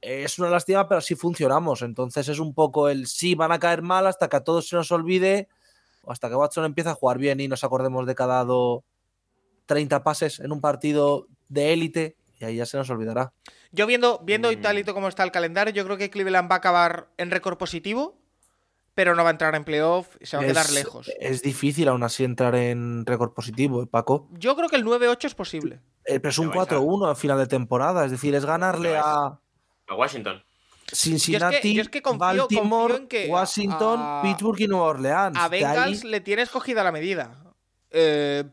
Es una lástima, pero así funcionamos. Entonces es un poco el sí, van a caer mal hasta que a todos se nos olvide hasta que Watson empiece a jugar bien y nos acordemos de cada dado 30 pases en un partido de élite y ahí ya se nos olvidará. Yo viendo, viendo y tal y cómo está el calendario, yo creo que Cleveland va a acabar en récord positivo, pero no va a entrar en playoff y se va a quedar lejos. Es difícil aún así entrar en récord positivo, ¿eh, Paco. Yo creo que el 9-8 es posible. Eh, pero es un 4-1 a final de temporada, es decir, es ganarle a... A Washington. Cincinnati, Baltimore, Washington, Pittsburgh y Nueva Orleans. A Bengals le tienes cogida la medida. Eh,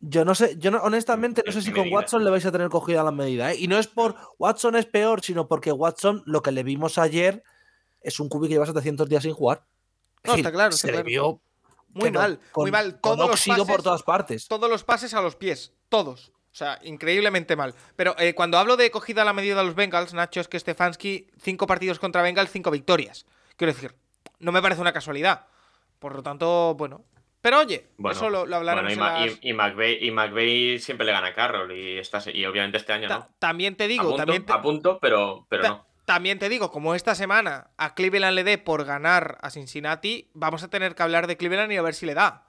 yo no sé, yo honestamente no sé si con Watson le vais a tener cogida la medida. ¿eh? Y no es por Watson es peor, sino porque Watson, lo que le vimos ayer, es un cubi que lleva 700 días sin jugar. No, está claro. Se le vio muy mal, muy mal. Todos los pases, por todas partes. Todos los pases a los pies, todos. O sea, increíblemente mal. Pero eh, cuando hablo de cogida a la medida de los Bengals, Nacho, es que Stefanski, cinco partidos contra Bengals, cinco victorias. Quiero decir, no me parece una casualidad. Por lo tanto, bueno. Pero oye, eso lo, hablaremos y, McVeigh, siempre le gana a Carroll y, y obviamente este año no. También te digo, también a punto, pero, pero no. También te digo, como esta semana a Cleveland le dé por ganar a Cincinnati, vamos a tener que hablar de Cleveland y a ver si le da.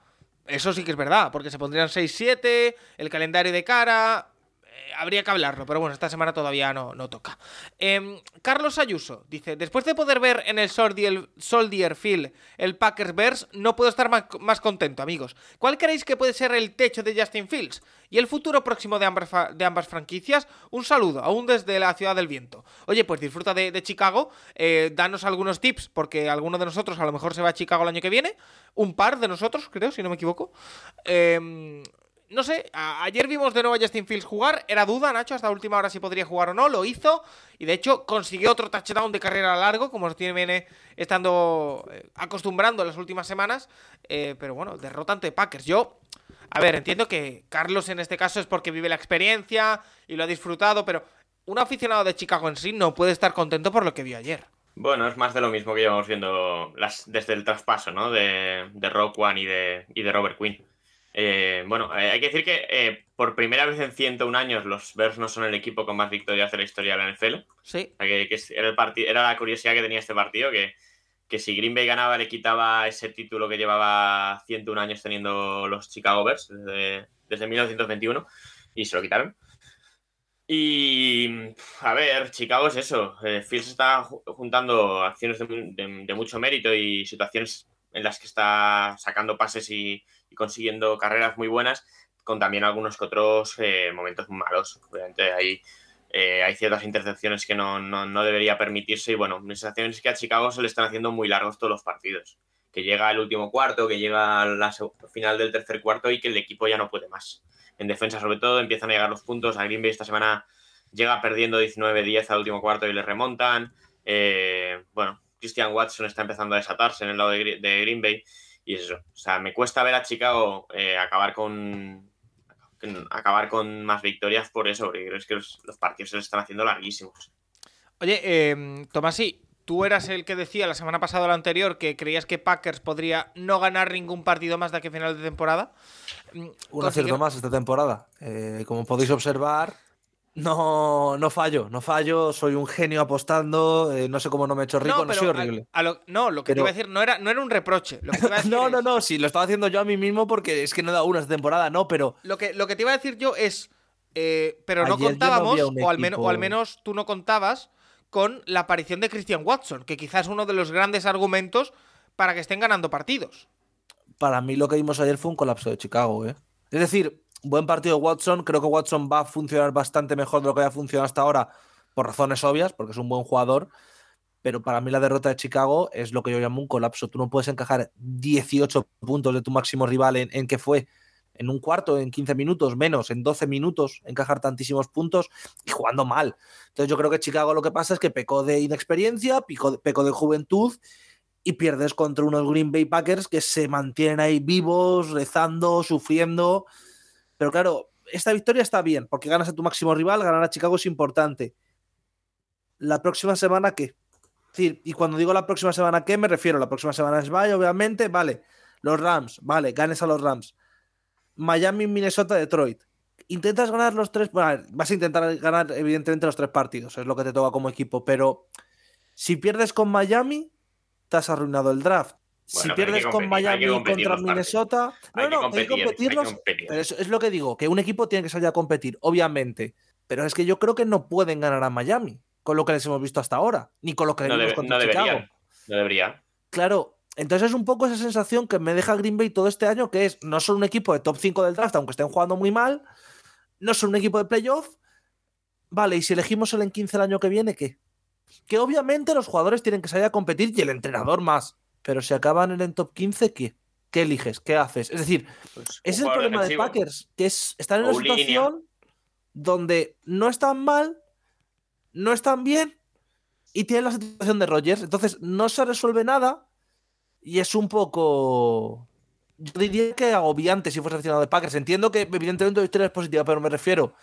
Eso sí que es verdad, porque se pondrían 6-7, el calendario de cara, habría que hablarlo, pero bueno, esta semana todavía no, no toca. Em, Carlos Ayuso dice: Después de poder ver en el Soldier, Field el Packers Bears, no puedo estar más, contento, amigos. ¿Cuál creéis que puede ser el techo de Justin Fields? ¿Y el futuro próximo de ambas, de ambas franquicias? Un saludo, aún desde la ciudad del viento. Oye, pues disfruta de, Chicago, eh, danos algunos tips, porque alguno de nosotros a lo mejor se va a Chicago el año que viene. Un par de nosotros, creo, si no me equivoco. Eh, no sé, ayer vimos de nuevo a Justin Fields jugar, era duda, Nacho, hasta última hora si podría jugar o no, lo hizo, y de hecho consiguió otro touchdown de carrera largo, como nos tiene estando eh, acostumbrando en las últimas semanas, eh, pero bueno, derrotante de Packers. Yo, a ver, entiendo que Carlos en este caso es porque vive la experiencia y lo ha disfrutado, pero un aficionado de Chicago en sí no puede estar contento por lo que vio ayer. Bueno, es más de lo mismo que llevamos viendo las, desde el traspaso, ¿no? De, de Rock One y de, y de Robert Quinn. Eh, bueno, eh, hay que decir que eh, por primera vez en 101 años los Bears no son el equipo con más victorias de la historia de la NFL. Sí. Que, era, el era la curiosidad que tenía este partido, que, que si Green Bay ganaba le quitaba ese título que llevaba 101 años teniendo los Chicago Bears desde, desde 1921 y se lo quitaron. Y a ver, Chicago es eso. Fields está juntando acciones de, mucho mérito y situaciones en las que está sacando pases y, consiguiendo carreras muy buenas, con también algunos que otros eh, momentos malos. Obviamente hay, eh, hay ciertas intercepciones que no, debería permitirse y bueno, mi sensación es que a Chicago se le están haciendo muy largos todos los partidos. que llega el último cuarto, que llega la final del tercer cuarto y que el equipo ya no puede más. En defensa, sobre todo, empiezan a llegar los puntos. A Green Bay esta semana llega perdiendo 19-10 al último cuarto y le remontan. Eh, bueno, Christian Watson está empezando a desatarse en el lado de, Green Bay. Y eso. O sea, me cuesta ver a Chicago eh, acabar con acabar con más victorias por eso, porque creo que los, partidos se les están haciendo larguísimos. Oye, eh, Tomasi, tú eras el que decía la semana pasada o la anterior que creías que Packers podría no ganar ningún partido más de aquí a final de temporada. Un acierto más esta temporada. Eh, como podéis observar, no, no fallo, no fallo, soy un genio apostando, eh, no sé cómo no me he hecho rico, no, soy horrible. no, lo que te iba a decir no era, no era un reproche. no, no, no, sí, lo estaba haciendo yo a mí mismo porque es que no he dado una esta temporada, no, pero... Lo que, lo que te iba a decir yo es, eh, pero no contábamos, o, al menos, o al menos tú no contabas con la aparición de Christian Watson, que quizás es uno de los grandes argumentos para que estén ganando partidos. Para mí lo que vimos ayer fue un colapso de Chicago, ¿eh? Es decir, buen partido Watson. Creo que Watson va a funcionar bastante mejor de lo que ha funcionado hasta ahora, por razones obvias, porque es un buen jugador. Pero para mí la derrota de Chicago es lo que yo llamo un colapso. Tú no puedes encajar 18 puntos de tu máximo rival en, en que fue en un cuarto, en 15 minutos, menos, en 12 minutos, encajar tantísimos puntos y jugando mal. Entonces yo creo que Chicago lo que pasa es que pecó de inexperiencia, pecó de juventud y pierdes contra unos Green Bay Packers que se mantienen ahí vivos, rezando, sufriendo. Pero claro, esta victoria está bien, porque ganas a tu máximo rival, ganar a Chicago es importante. La próxima semana, ¿qué? y cuando digo la próxima semana, ¿qué? Me refiero, la próxima semana es Bay, obviamente, vale. Los Rams, vale, ganes a los Rams. Miami, Minnesota, Detroit. Intentas ganar los tres, bueno, vas a intentar ganar evidentemente los tres partidos, es lo que te toca como equipo, pero si pierdes con Miami, te has arruinado el draft si pierdes con Miami contra Minnesota, no, no, hay que competirlos. pero es, lo que digo, que un equipo tiene que salir a competir, obviamente. Pero es que yo creo que no pueden ganar a Miami con lo que les hemos visto hasta ahora, ni con lo que visto contra Chicago. No debería. Claro, entonces es un poco esa sensación que me deja Green Bay todo este año, que es no son un equipo de top 5 del draft, aunque estén jugando muy mal, no son un equipo de playoff. Vale, y si elegimos el en 15 el año que viene, ¿qué? Que obviamente los jugadores tienen que salir a competir y el entrenador más pero si acaban en el top 15, ¿qué? ¿Qué eliges? ¿Qué haces? Es decir, pues, es el problema de Packers, que es estar en una situación donde no están mal, no están bien y tienen la situación de Rogers. Entonces no se resuelve nada y es un poco. Yo diría que agobiante si fuese aficionado de Packers. Entiendo que evidentemente la historia es positiva, pero me refiero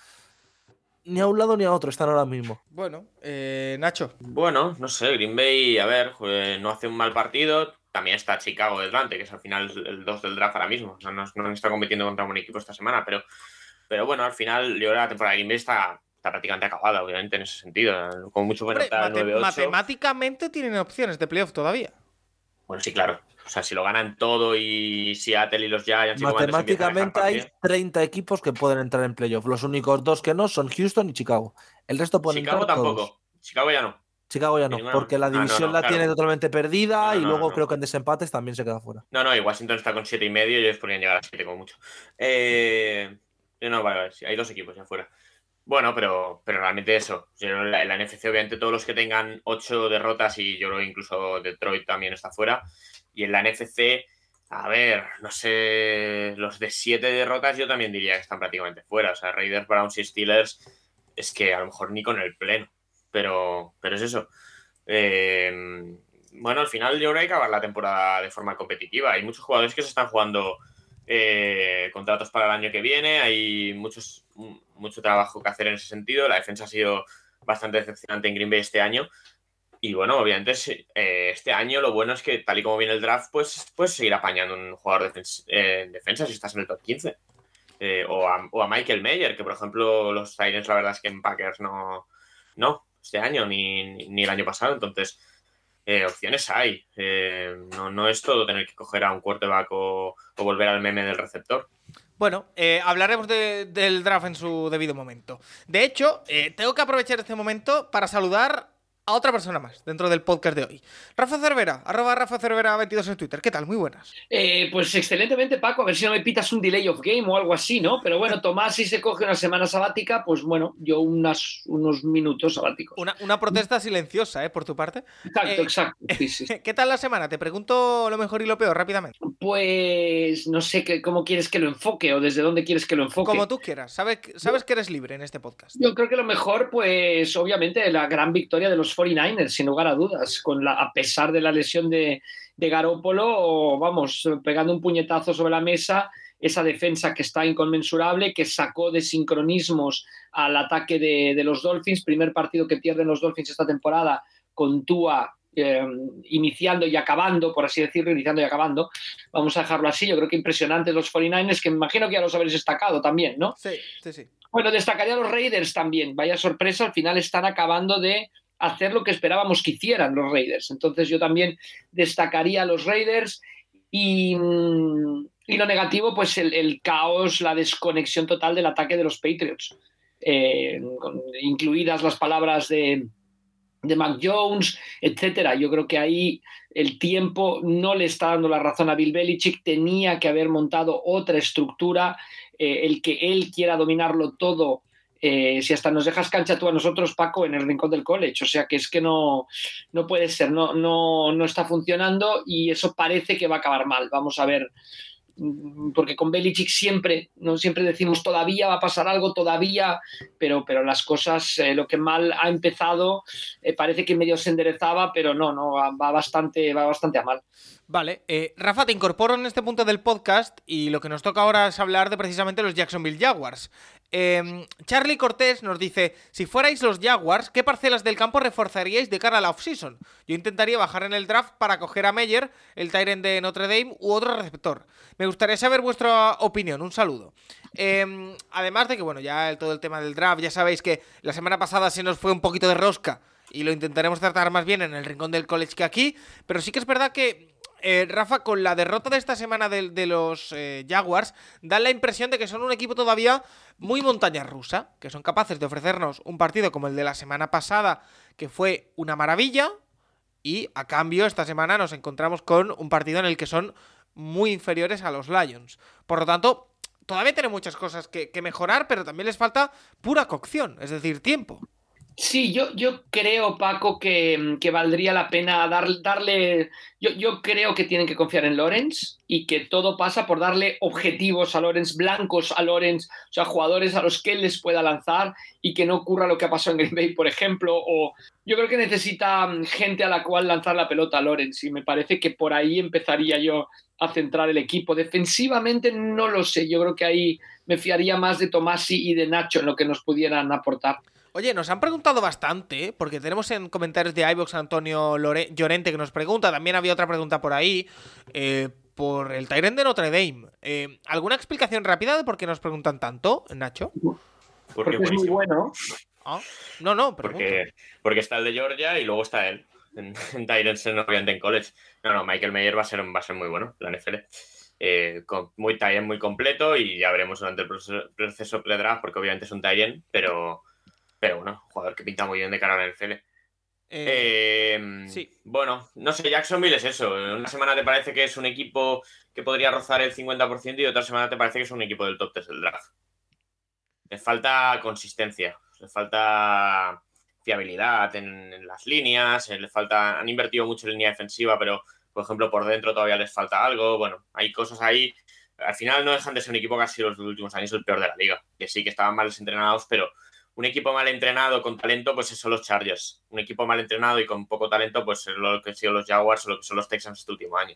ni a un lado ni a otro están ahora mismo. Bueno, eh, Nacho. Bueno, no sé, Green Bay, a ver, no hace un mal partido. También está Chicago delante, que es al final el 2 del draft ahora mismo. no, está compitiendo contra un equipo esta semana, pero, pero bueno, al final yo creo que la temporada de Green Bay está, prácticamente acabada, obviamente, en ese sentido. Con mucho Hombre, mate 9 Matemáticamente tienen opciones de playoff todavía. Bueno, sí, claro. O sea, si lo ganan todo y Seattle y los Giants... Matemáticamente hay 30 equipos que pueden entrar en playoff. Los únicos dos que no son Houston y Chicago. El resto pueden Chicago tampoco. Chicago ya no. Chicago ya no, porque la ah, división la tiene totalmente perdida y luego creo que en desempates también se queda fuera. No, no, y Washington está con 7 y medio y ellos podrían llegar a 7 como mucho. Eh, no, vale, vale, hay dos equipos ya fuera. Bueno, pero, pero realmente eso. En la, la, NFC, obviamente, todos los que tengan 8 derrotas y yo creo incluso Detroit también está fuera, y en la NFC, a ver, no sé, los de siete derrotas yo también diría que están prácticamente fuera. O sea, Raiders, Browns y Steelers es que a lo mejor ni con el pleno. Pero, pero es eso. Eh, bueno, al final yo creo que hay que acabar la temporada de forma competitiva. Hay muchos jugadores que se están jugando eh, contratos para el año que viene. Hay muchos, mucho trabajo que hacer en ese sentido. La defensa ha sido bastante decepcionante en Green Bay este año. Y bueno, obviamente eh, este año lo bueno es que tal y como viene el draft, pues puedes seguir apañando un jugador eh, en defensa si estás en el top 15. Eh, o, a, Michael Mayer, que por ejemplo los Titans la verdad es que en Packers no, no este año ni, ni el año pasado. Entonces, opciones hay. no, no es todo tener que coger a un quarterback o, o volver al meme del receptor. Bueno, hablaremos del draft en su debido momento. De hecho, tengo que aprovechar este momento para saludar a otra persona más dentro del podcast de hoy. Rafa Cervera, arroba Rafa Cervera 22 en Twitter. ¿Qué tal? Muy buenas. Eh, pues excelentemente, Paco. A ver si no me pitas un delay of game o algo así, ¿no? Pero bueno, Tomás, si se coge una semana sabática, pues bueno, yo unas, unos minutos sabáticos. Una, una protesta silenciosa, ¿eh? Por tu parte. Exacto, Eh, exacto. Sí, sí. ¿Qué tal la semana? Te pregunto lo mejor y lo peor rápidamente. Pues no sé qué, cómo quieres que lo enfoque o desde dónde quieres que lo enfoque. Como tú quieras. Sabes, sabes que eres libre en este podcast. Yo creo que lo mejor, pues obviamente la gran victoria de los 49ers, sin lugar a dudas, con la, a pesar de la lesión de, de Garópolo, vamos, pegando un puñetazo sobre la mesa, esa defensa que está inconmensurable, que sacó de sincronismos al ataque de, de los Dolphins, primer partido que pierden los Dolphins esta temporada con Tua eh, iniciando y acabando, por así decirlo, iniciando y acabando. Vamos a dejarlo así. Yo creo que impresionantes los 49ers, que me imagino que ya los habréis destacado también, ¿no? Sí, sí, sí. Bueno, destacaría a los Raiders también. Vaya sorpresa, al final están acabando de hacer lo que esperábamos que hicieran los Raiders. Entonces yo también destacaría a los Raiders y, mm, y lo negativo, pues el, caos, la desconexión total del ataque de los Patriots, eh, incluidas las palabras de, de Mac Jones, etcétera. Yo creo que ahí el tiempo no le está dando la razón a Bill Belichick, tenía que haber montado otra estructura, eh, el que él quiera dominarlo todo. Eh, si hasta nos dejas cancha tú a nosotros, Paco, en el rincón del college. O sea que es que no, no puede ser, no, no, no está funcionando y eso parece que va a acabar mal. Vamos a ver porque con Belichick siempre, no siempre decimos todavía va a pasar algo, todavía, pero, pero las cosas, eh, lo que mal ha empezado, eh, parece que medio se enderezaba, pero no, no, va, bastante, va bastante a mal. Vale, Rafa, te incorporo en este punto del podcast y lo que nos toca ahora es hablar de precisamente los Jacksonville Jaguars. Eh, Charlie Cortés nos dice, si fuerais los Jaguars, ¿qué parcelas del campo reforzaríais de cara a la offseason? Yo intentaría bajar en el draft para coger a Meyer, el Tyrant de Notre Dame u otro receptor. Me gustaría saber vuestra opinión, un saludo. Eh, además de que, bueno, ya el, todo el tema del draft, ya sabéis que la semana pasada se nos fue un poquito de rosca y lo intentaremos tratar más bien en el rincón del college que aquí, pero sí que es verdad que eh, Rafa, con la derrota de esta semana de, de los eh, Jaguars, da la impresión de que son un equipo todavía muy montaña rusa, que son capaces de ofrecernos un partido como el de la semana pasada, que fue una maravilla, y a cambio esta semana nos encontramos con un partido en el que son muy inferiores a los Lions. Por lo tanto, todavía tienen muchas cosas que mejorar, pero también les falta pura cocción, es decir, tiempo. Sí, yo, yo creo, Paco, que, que valdría la pena dar, darle. Yo, yo, creo que tienen que confiar en Lorenz y que todo pasa por darle objetivos a Lorenz, blancos a Lorenz, o sea, jugadores a los que él les pueda lanzar y que no ocurra lo que ha pasado en Green Bay, por ejemplo. O yo creo que necesita gente a la cual lanzar la pelota a Lorenz y me parece que por ahí empezaría yo a centrar el equipo. Defensivamente no lo sé, yo creo que ahí me fiaría más de Tomasi y de Nacho en lo que nos pudieran aportar. Oye, nos han preguntado bastante, ¿eh? porque tenemos en comentarios de iVox Antonio Lore Llorente que nos pregunta, también había otra pregunta por ahí, eh, por el Tyrant de Notre Dame. Eh, ¿Alguna explicación rápida de por qué nos preguntan tanto, Nacho? Porque, porque es muy bueno. ¿Ah? No, no, porque, porque, está el de Georgia y luego está él. En, en Tyrants, obviamente en college. No, no, Michael Mayer va a ser, va a ser muy bueno, la NFL. Eh, con, muy Tyrant muy completo y ya veremos durante el proceso, proceso pre-draft, porque obviamente es un Tyrant, pero pero bueno, jugador que pinta muy bien de cara al NFL. Eh, eh, sí. Bueno, no sé, Jacksonville es eso. Una semana te parece que es un equipo que podría rozar el 50% y otra semana te parece que es un equipo del top 3 del draft. Les falta consistencia, les falta fiabilidad en, en las líneas, les falta. Han invertido mucho en línea defensiva, pero por ejemplo por dentro todavía les falta algo. Bueno, hay cosas ahí. Al final no dejan de ser un equipo que ha sido los últimos años el peor de la liga. Que sí que estaban mal entrenados, pero un equipo mal entrenado con talento, pues son los Chargers. Un equipo mal entrenado y con poco talento, pues es lo que han sido los Jaguars o lo que son los Texans este último año.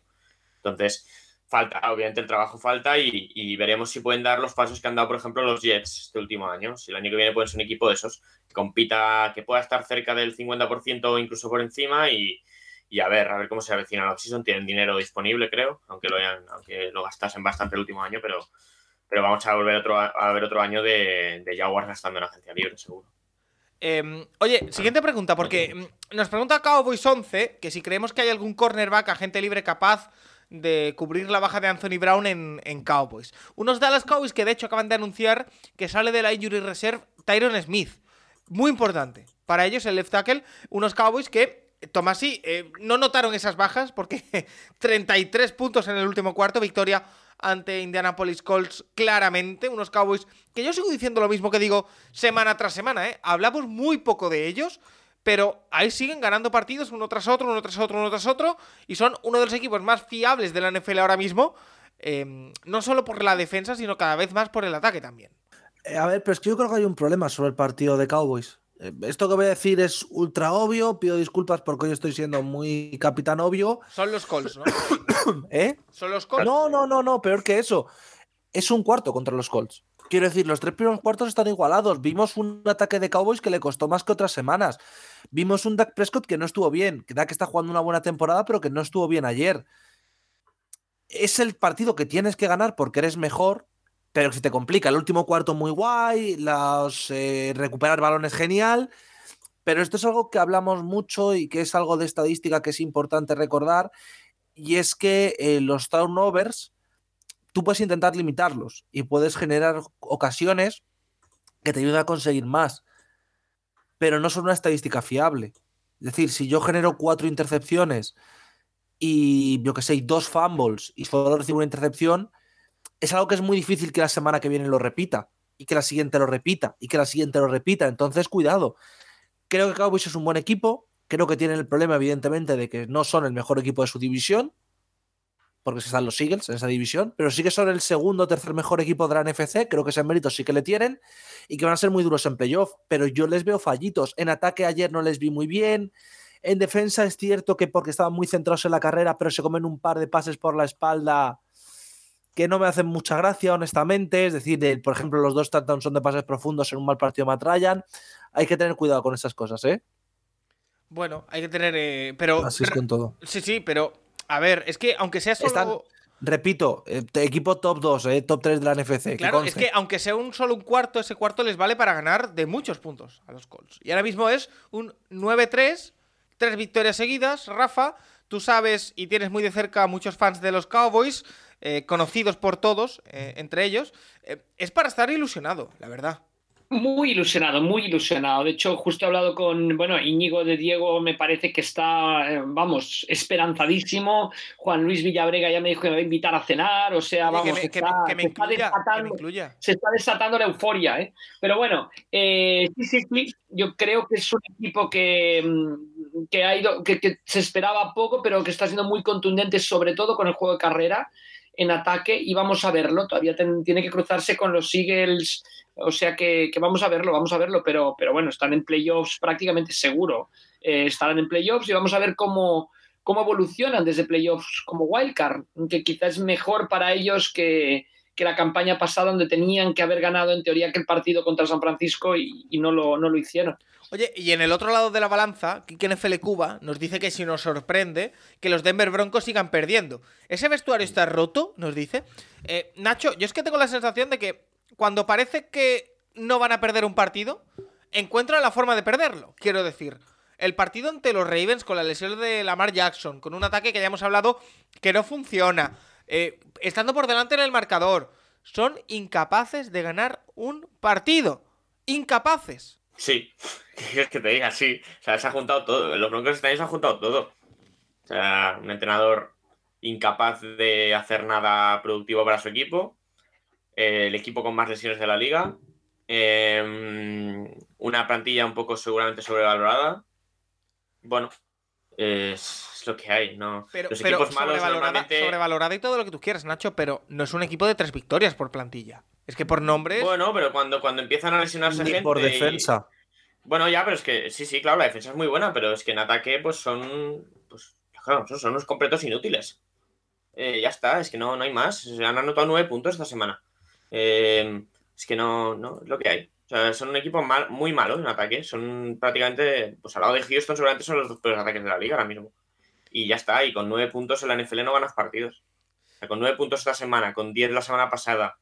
Entonces, falta, obviamente el trabajo falta y, veremos si pueden dar los pasos que han dado, por ejemplo, los Jets este último año. Si el año que viene pueden ser un equipo de esos, que compita, que pueda estar cerca del 50% o incluso por encima y, y, a ver, a ver cómo se avecina la season. Tienen dinero disponible, creo, aunque lo, hayan, aunque lo gastasen bastante el último año, pero pero vamos a volver otro, a ver otro año de, de Jaguars gastando en agencia libre, seguro. Eh, oye, siguiente pregunta, porque nos pregunta Cowboys 11 que si creemos que hay algún cornerback agente libre capaz de cubrir la baja de Anthony Brown en, en, Cowboys. Unos Dallas Cowboys que de hecho acaban de anunciar que sale de la Injury Reserve Tyron Smith. Muy importante. para ellos, el left tackle. Unos Cowboys que, Tomasi, eh, no notaron esas bajas porque 33 puntos en el último cuarto, victoria ante Indianapolis Colts claramente. Unos Cowboys que yo sigo diciendo lo mismo que digo semana tras semana, ¿eh? Hablamos muy poco de ellos, pero ahí siguen ganando partidos uno tras otro, uno tras otro, uno tras otro, y son uno de los equipos más fiables de la NFL ahora mismo, eh, no solo por la defensa, sino cada vez más por el ataque también. Eh, a ver, pero es que yo creo que hay un problema sobre el partido de Cowboys. Eh, esto que voy a decir es ultra obvio, pido disculpas porque hoy estoy siendo muy capitán obvio. Son los Colts, ¿no? ¿Eh? Son los Colts. No, no, no, no, peor que eso. Es un cuarto contra los Colts. Quiero decir, los tres primeros cuartos están igualados. Vimos un ataque de Cowboys que le costó más que otras semanas. Vimos un Dak Prescott que no estuvo bien. Que Dak está jugando una buena temporada, pero que no estuvo bien ayer. Es el partido que tienes que ganar porque eres mejor, pero si te complica. El último cuarto muy guay, los, eh, recuperar balones genial. Pero esto es algo que hablamos mucho y que es algo de estadística que es importante recordar. Y es que eh, los turnovers tú puedes intentar limitarlos y puedes generar ocasiones que te ayuden a conseguir más, pero no son una estadística fiable. Es decir, si yo genero cuatro intercepciones y yo que sé, dos fumbles y solo recibo una intercepción, es algo que es muy difícil que la semana que viene lo repita y que la siguiente lo repita y que la siguiente lo repita. Entonces, cuidado. Creo que Cowboys es un buen equipo. Creo que tienen el problema, evidentemente, de que no son el mejor equipo de su división, porque están los Eagles en esa división, pero sí que son el segundo o tercer mejor equipo de la NFC, creo que ese mérito sí que le tienen y que van a ser muy duros en playoff, pero yo les veo fallitos. En ataque ayer no les vi muy bien, en defensa es cierto que porque estaban muy centrados en la carrera, pero se comen un par de pases por la espalda que no me hacen mucha gracia, honestamente. Es decir, por ejemplo, los dos touchdowns son de pases profundos en un mal partido Matt Ryan. Hay que tener cuidado con esas cosas, ¿eh? Bueno, hay que tener. Eh, pero. Así es con todo. Sí, sí, pero a ver, es que aunque sea solo. Están, repito, eh, equipo top 2, eh, top 3 de la NFC. Claro, es que aunque sea un solo un cuarto, ese cuarto les vale para ganar de muchos puntos a los Colts. Y ahora mismo es un 9-3, tres victorias seguidas. Rafa, tú sabes y tienes muy de cerca a muchos fans de los Cowboys, eh, conocidos por todos, eh, entre ellos. Eh, es para estar ilusionado, la verdad. Muy ilusionado, muy ilusionado. De hecho, justo he hablado con, bueno, Íñigo de Diego, me parece que está, vamos, esperanzadísimo. Juan Luis Villabrega ya me dijo que me va a invitar a cenar, o sea, vamos, que se está desatando- la euforia, ¿eh? Pero bueno, eh, sí, sí, sí, yo creo que es un equipo que, mm, que ha ido, que, que se esperaba poco, pero que está siendo muy contundente, sobre todo con el juego de carrera en ataque, y vamos a verlo. Todavía tiene que cruzarse con los Eagles, o sea que, que vamos a verlo, vamos a verlo, pero, pero bueno, están en playoffs prácticamente seguro. Eh, estarán en playoffs y vamos a ver cómo, cómo evolucionan desde playoffs como wildcard, que quizás es mejor para ellos que, que la campaña pasada donde tenían que haber ganado en teoría que el partido contra San Francisco y, no, lo, no lo hicieron. Oye, y en el otro lado de la balanza, Kike NFL Cuba nos dice que si nos sorprende que los Denver Broncos sigan perdiendo. Ese vestuario está roto, nos dice. Eh, Nacho, yo es que tengo la sensación de que cuando parece que no van a perder un partido, encuentran la forma de perderlo. Quiero decir, el partido ante los Ravens con la lesión de Lamar Jackson, con un ataque que ya hemos hablado que no funciona, eh, estando por delante en el marcador, son incapaces de ganar un partido. Incapaces. Sí, ¿qué quieres que te diga? Sí, o sea, se ha juntado todo. Los Broncos este se ha juntado todo. O sea, un entrenador incapaz de hacer nada productivo para su equipo, eh, el equipo con más lesiones de la liga, eh, una plantilla un poco seguramente sobrevalorada. Bueno, es, es lo que hay, ¿no? Pero, Los pero equipos malos sobrevalorada, normalmente... sobrevalorada y todo lo que tú quieras, Nacho, pero no es un equipo de tres victorias por plantilla. Es que por nombres. Bueno, pero cuando, cuando empiezan a lesionarse Ni gente... por y- defensa. Bueno, ya, pero es que sí, sí, claro, la defensa es muy buena, pero es que en ataque, pues son. Pues, claro, son, son unos completos inútiles. Eh, ya está, es que no, no hay más. Se han anotado nueve puntos esta semana. Eh, es que no, no, es lo que hay. O sea, son un equipo mal, muy malo en ataque. Son prácticamente, pues al lado de Houston, seguramente son los dos peores ataques de la liga ahora mismo. Y ya está, y con nueve puntos en la NFL no ganas partidos. O sea, con nueve puntos esta semana, con 10 la semana pasada.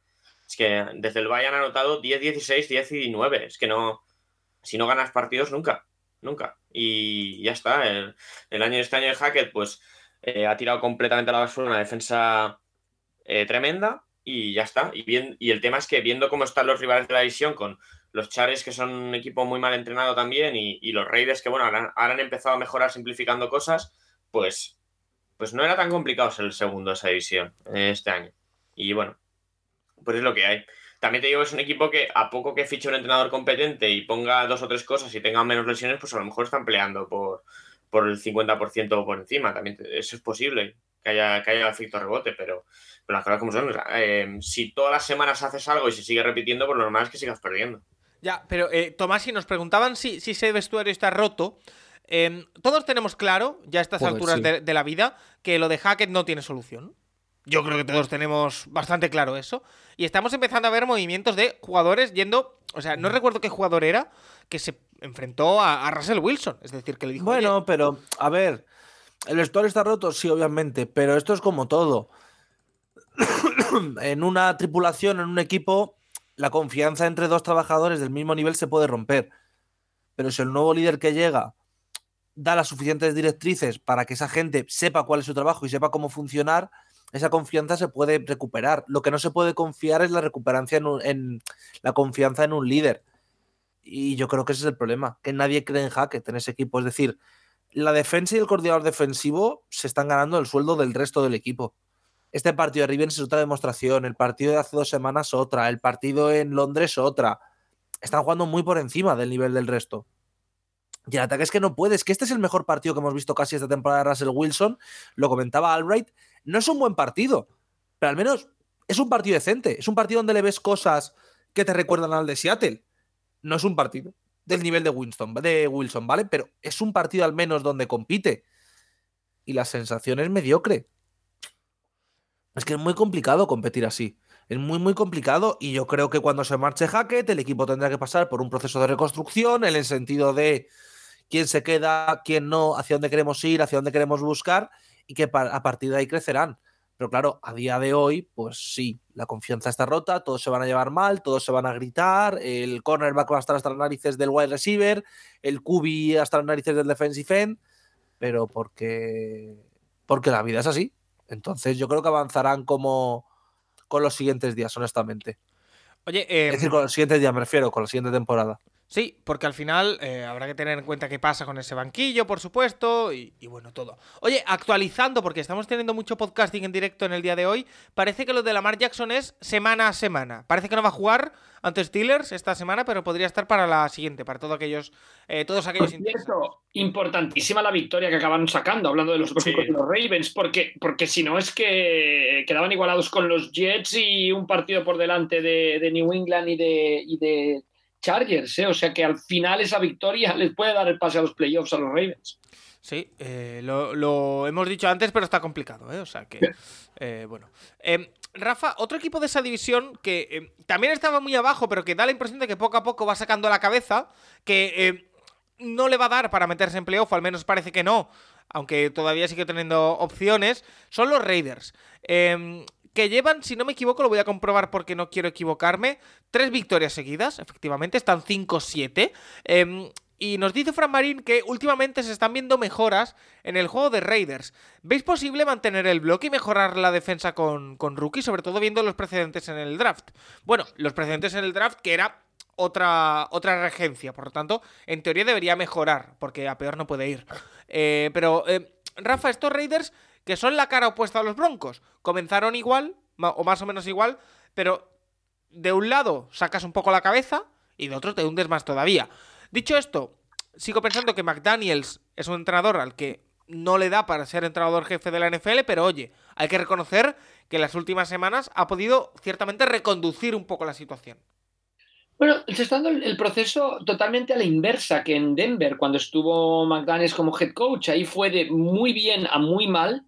Es que desde el Bayern han anotado 10, 16, 10 y 9. Es que no si no ganas partidos, nunca, nunca. Y ya está. El, el año este año de Hackett, pues eh, ha tirado completamente a la basura una defensa eh, tremenda y ya está. Y, bien, y el tema es que viendo cómo están los rivales de la división con los Chares, que son un equipo muy mal entrenado también, y, los Raiders, que bueno, ahora, han empezado a mejorar simplificando cosas, pues, pues no era tan complicado ser el segundo de esa división este año. Y bueno, pues es lo que hay. También te digo, es un equipo que a poco que fiche un entrenador competente y ponga dos o tres cosas y tenga menos lesiones, pues a lo mejor están peleando por, por el 50% o por encima. También eso es posible, que haya, que haya efecto rebote, pero, pero las cosas como son. Eh, si todas las semanas haces algo y se sigue repitiendo, pues lo normal es que sigas perdiendo. Ya, pero eh, Tomás, si nos preguntaban si, si ese vestuario está roto, em, todos tenemos claro, ya a estas alturas de, de, la vida, que lo de Hackett no tiene solución. Yo creo que todos tenemos bastante claro eso. Y estamos empezando a ver movimientos de jugadores yendo. O sea, no recuerdo qué jugador era que se enfrentó a, Russell Wilson. Es decir, que le dijo. Bueno, pero, a ver. El vestuario está roto, sí, obviamente. Pero esto es como todo. en una tripulación, en un equipo, la confianza entre dos trabajadores del mismo nivel se puede romper. Pero si el nuevo líder que llega da las suficientes directrices para que esa gente sepa cuál es su trabajo y sepa cómo funcionar, esa confianza se puede recuperar. Lo que no se puede confiar es la recuperancia en, la confianza en un líder. Y yo creo que ese es el problema, que nadie cree en Hackett en ese equipo. Es decir, la defensa y el coordinador defensivo se están ganando el sueldo del resto del equipo. Este partido de Ravens es otra demostración, el partido de hace dos semanas otra, el partido en Londres otra. Están jugando muy por encima del nivel del resto. Y el ataque es que no puedes, que este es el mejor partido que hemos visto casi esta temporada de Russell Wilson, lo comentaba Albright, no es un buen partido, pero al menos es un partido decente. Es un partido donde le ves cosas que te recuerdan al de Seattle. No es un partido del nivel de Winston, de Wilson, ¿vale? Pero es un partido al menos donde compite. Y la sensación es mediocre. Es que es muy complicado competir así. Es muy, muy complicado. Y yo creo que cuando se marche Hackett, el equipo tendrá que pasar por un proceso de reconstrucción en el sentido de quién se queda, quién no, hacia dónde queremos ir, hacia dónde queremos buscar y que a partir de ahí crecerán. Pero claro, a día de hoy, pues sí, la confianza está rota, todos se van a llevar mal, todos se van a gritar, el cornerback va a estar hasta las narices del wide receiver, el QB hasta las narices del defensive end, pero porque, porque la vida es así. Entonces yo creo que avanzarán como con los siguientes días, honestamente. Oye, es decir, em, con los siguientes días me refiero, con la siguiente temporada. Sí, porque al final eh, habrá que tener en cuenta qué pasa con ese banquillo, por supuesto, y, bueno, todo. Oye, actualizando, porque estamos teniendo mucho podcasting en directo en el día de hoy, parece que lo de Lamar Jackson es semana a semana. Parece que no va a jugar ante Steelers esta semana, pero podría estar para la siguiente, para todos aquellos, eh, todos aquellos cierto, importantísima la victoria que acabaron sacando, hablando de los, los Ravens, porque, porque si no es que quedaban igualados con los Jets y un partido por delante de, New England y de, y de Chargers, ¿eh? o sea que al final esa victoria les puede dar el pase a los playoffs a los Ravens. Sí, eh, lo, hemos dicho antes, pero está complicado, ¿eh? o sea que, eh, bueno. Em, Rafa, otro equipo de esa división que em, también estaba muy abajo, pero que da la impresión de que poco a poco va sacando la cabeza, que em, no le va a dar para meterse en playoff, al menos parece que no, aunque todavía sigue teniendo opciones, son los Raiders que llevan, si no me equivoco, lo voy a comprobar porque no quiero equivocarme, tres victorias seguidas, efectivamente, están 5-7. Em, y nos dice Fran Marín que últimamente se están viendo mejoras en el juego de Raiders. ¿Veis posible mantener el bloque y mejorar la defensa con, con rookie, sobre todo viendo los precedentes en el draft? Bueno, los precedentes en el draft que era otra, otra regencia, por lo tanto, en teoría debería mejorar, porque a peor no puede ir. Eh, pero, eh, Rafa, estos Raiders que son la cara opuesta a los Broncos. Comenzaron igual, o más o menos igual, pero de un lado sacas un poco la cabeza y de otro te hundes más todavía. Dicho esto, sigo pensando que McDaniels es un entrenador al que no le da para ser entrenador jefe de la NFL, pero oye, hay que reconocer que en las últimas semanas ha podido ciertamente reconducir un poco la situación. Bueno, se está dando el proceso totalmente a la inversa que en Denver, cuando estuvo McDaniels como head coach. Ahí fue de muy bien a muy mal,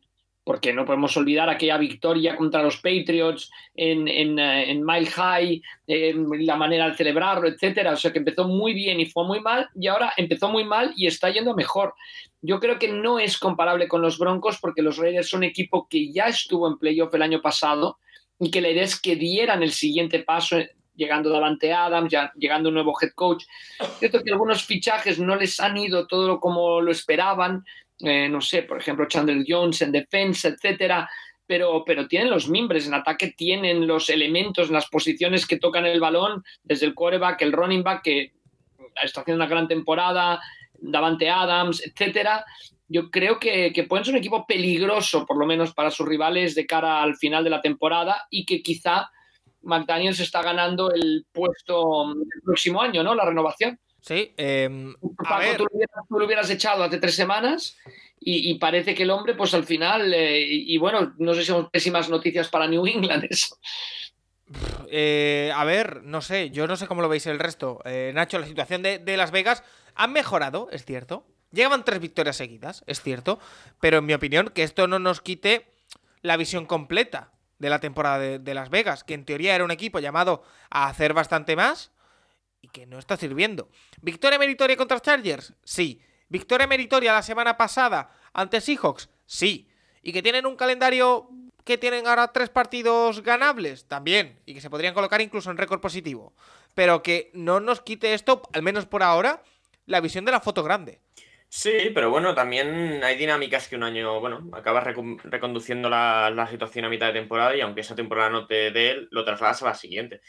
porque no podemos olvidar aquella victoria contra los Patriots en, en, eh, Mile High, la manera de celebrarlo, etcétera. O sea que empezó muy bien y fue muy mal, y ahora empezó muy mal y está yendo mejor. Yo creo que no es comparable con los Broncos, porque los Raiders son un equipo que ya estuvo en playoff el año pasado y que la idea es que dieran el siguiente paso llegando Davante Adams, ya llegando un nuevo head coach. Cierto que algunos fichajes no les han ido todo como lo esperaban, eh, no sé, por ejemplo, Chandler Jones en defensa, etcétera. pero, pero tienen los mimbres en ataque, tienen los elementos en las posiciones que tocan el balón, desde el quarterback, el running back, que está haciendo una gran temporada, Davante Adams, etcétera. Yo creo que, que pueden ser un equipo peligroso, por lo menos para sus rivales, de cara al final de la temporada y que quizá McDaniels está ganando el puesto el próximo año, ¿no? La renovación. Sí, eh, a Paco, ver, tú, lo hubieras, tú lo hubieras echado hace tres semanas y, y parece que el hombre, pues al final, eh, y, y bueno, no sé si son pésimas noticias para New England eso. eh, a ver, no sé, yo no sé cómo lo veis el resto. Eh, Nacho, la situación de, de Las Vegas ha mejorado, es cierto. Llegaban tres victorias seguidas, es cierto. Pero en mi opinión, que esto no nos quite la visión completa de la temporada de, de Las Vegas, que en teoría era un equipo llamado a hacer bastante más y que no está sirviendo. ¿Victoria meritoria contra Chargers? Sí. ¿Victoria meritoria la semana pasada ante Seahawks? Sí. ¿Y que tienen un calendario que tienen ahora tres partidos ganables? También. Y que se podrían colocar incluso en récord positivo. Pero que no nos quite esto, al menos por ahora, la visión de la foto grande. Sí, pero bueno, también hay dinámicas que un año, bueno, acabas reconduciendo la, la situación a mitad de temporada y aunque esa temporada no te dé, lo trasladas a la siguiente.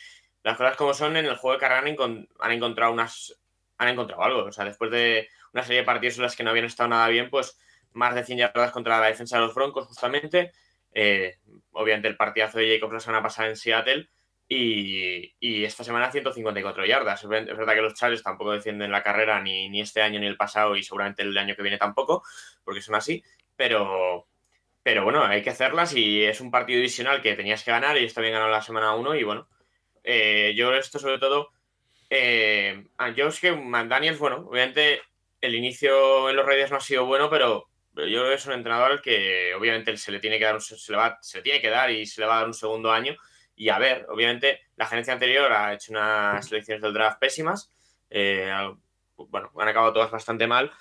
Las cosas como son, en el juego de carrera han, encon- han encontrado unas han encontrado algo. O sea, después de una serie de partidos en las que no habían estado nada bien, pues más de 100 yardas contra la defensa de los Broncos, justamente. Eh, obviamente el partidazo de Jacobs la semana pasada en Seattle. Y, y esta semana 154 yardas. Es verdad que los Chargers tampoco defienden la carrera ni, ni este año ni el pasado y seguramente el año que viene tampoco, porque son así. Pero, pero bueno, hay que hacerlas y es un partido divisional que tenías que ganar y está bien ganado la semana 1 y bueno, eh, yo esto sobre todo, eh, yo es que McDaniels, bueno, obviamente el inicio en los Raiders no ha sido bueno, pero, yo creo que es un entrenador al que obviamente se le tiene que dar, se le va, se tiene que dar y se le va a dar un segundo año. Y a ver, obviamente la gerencia anterior ha hecho unas selecciones del draft pésimas, eh, bueno, han acabado todas bastante mal.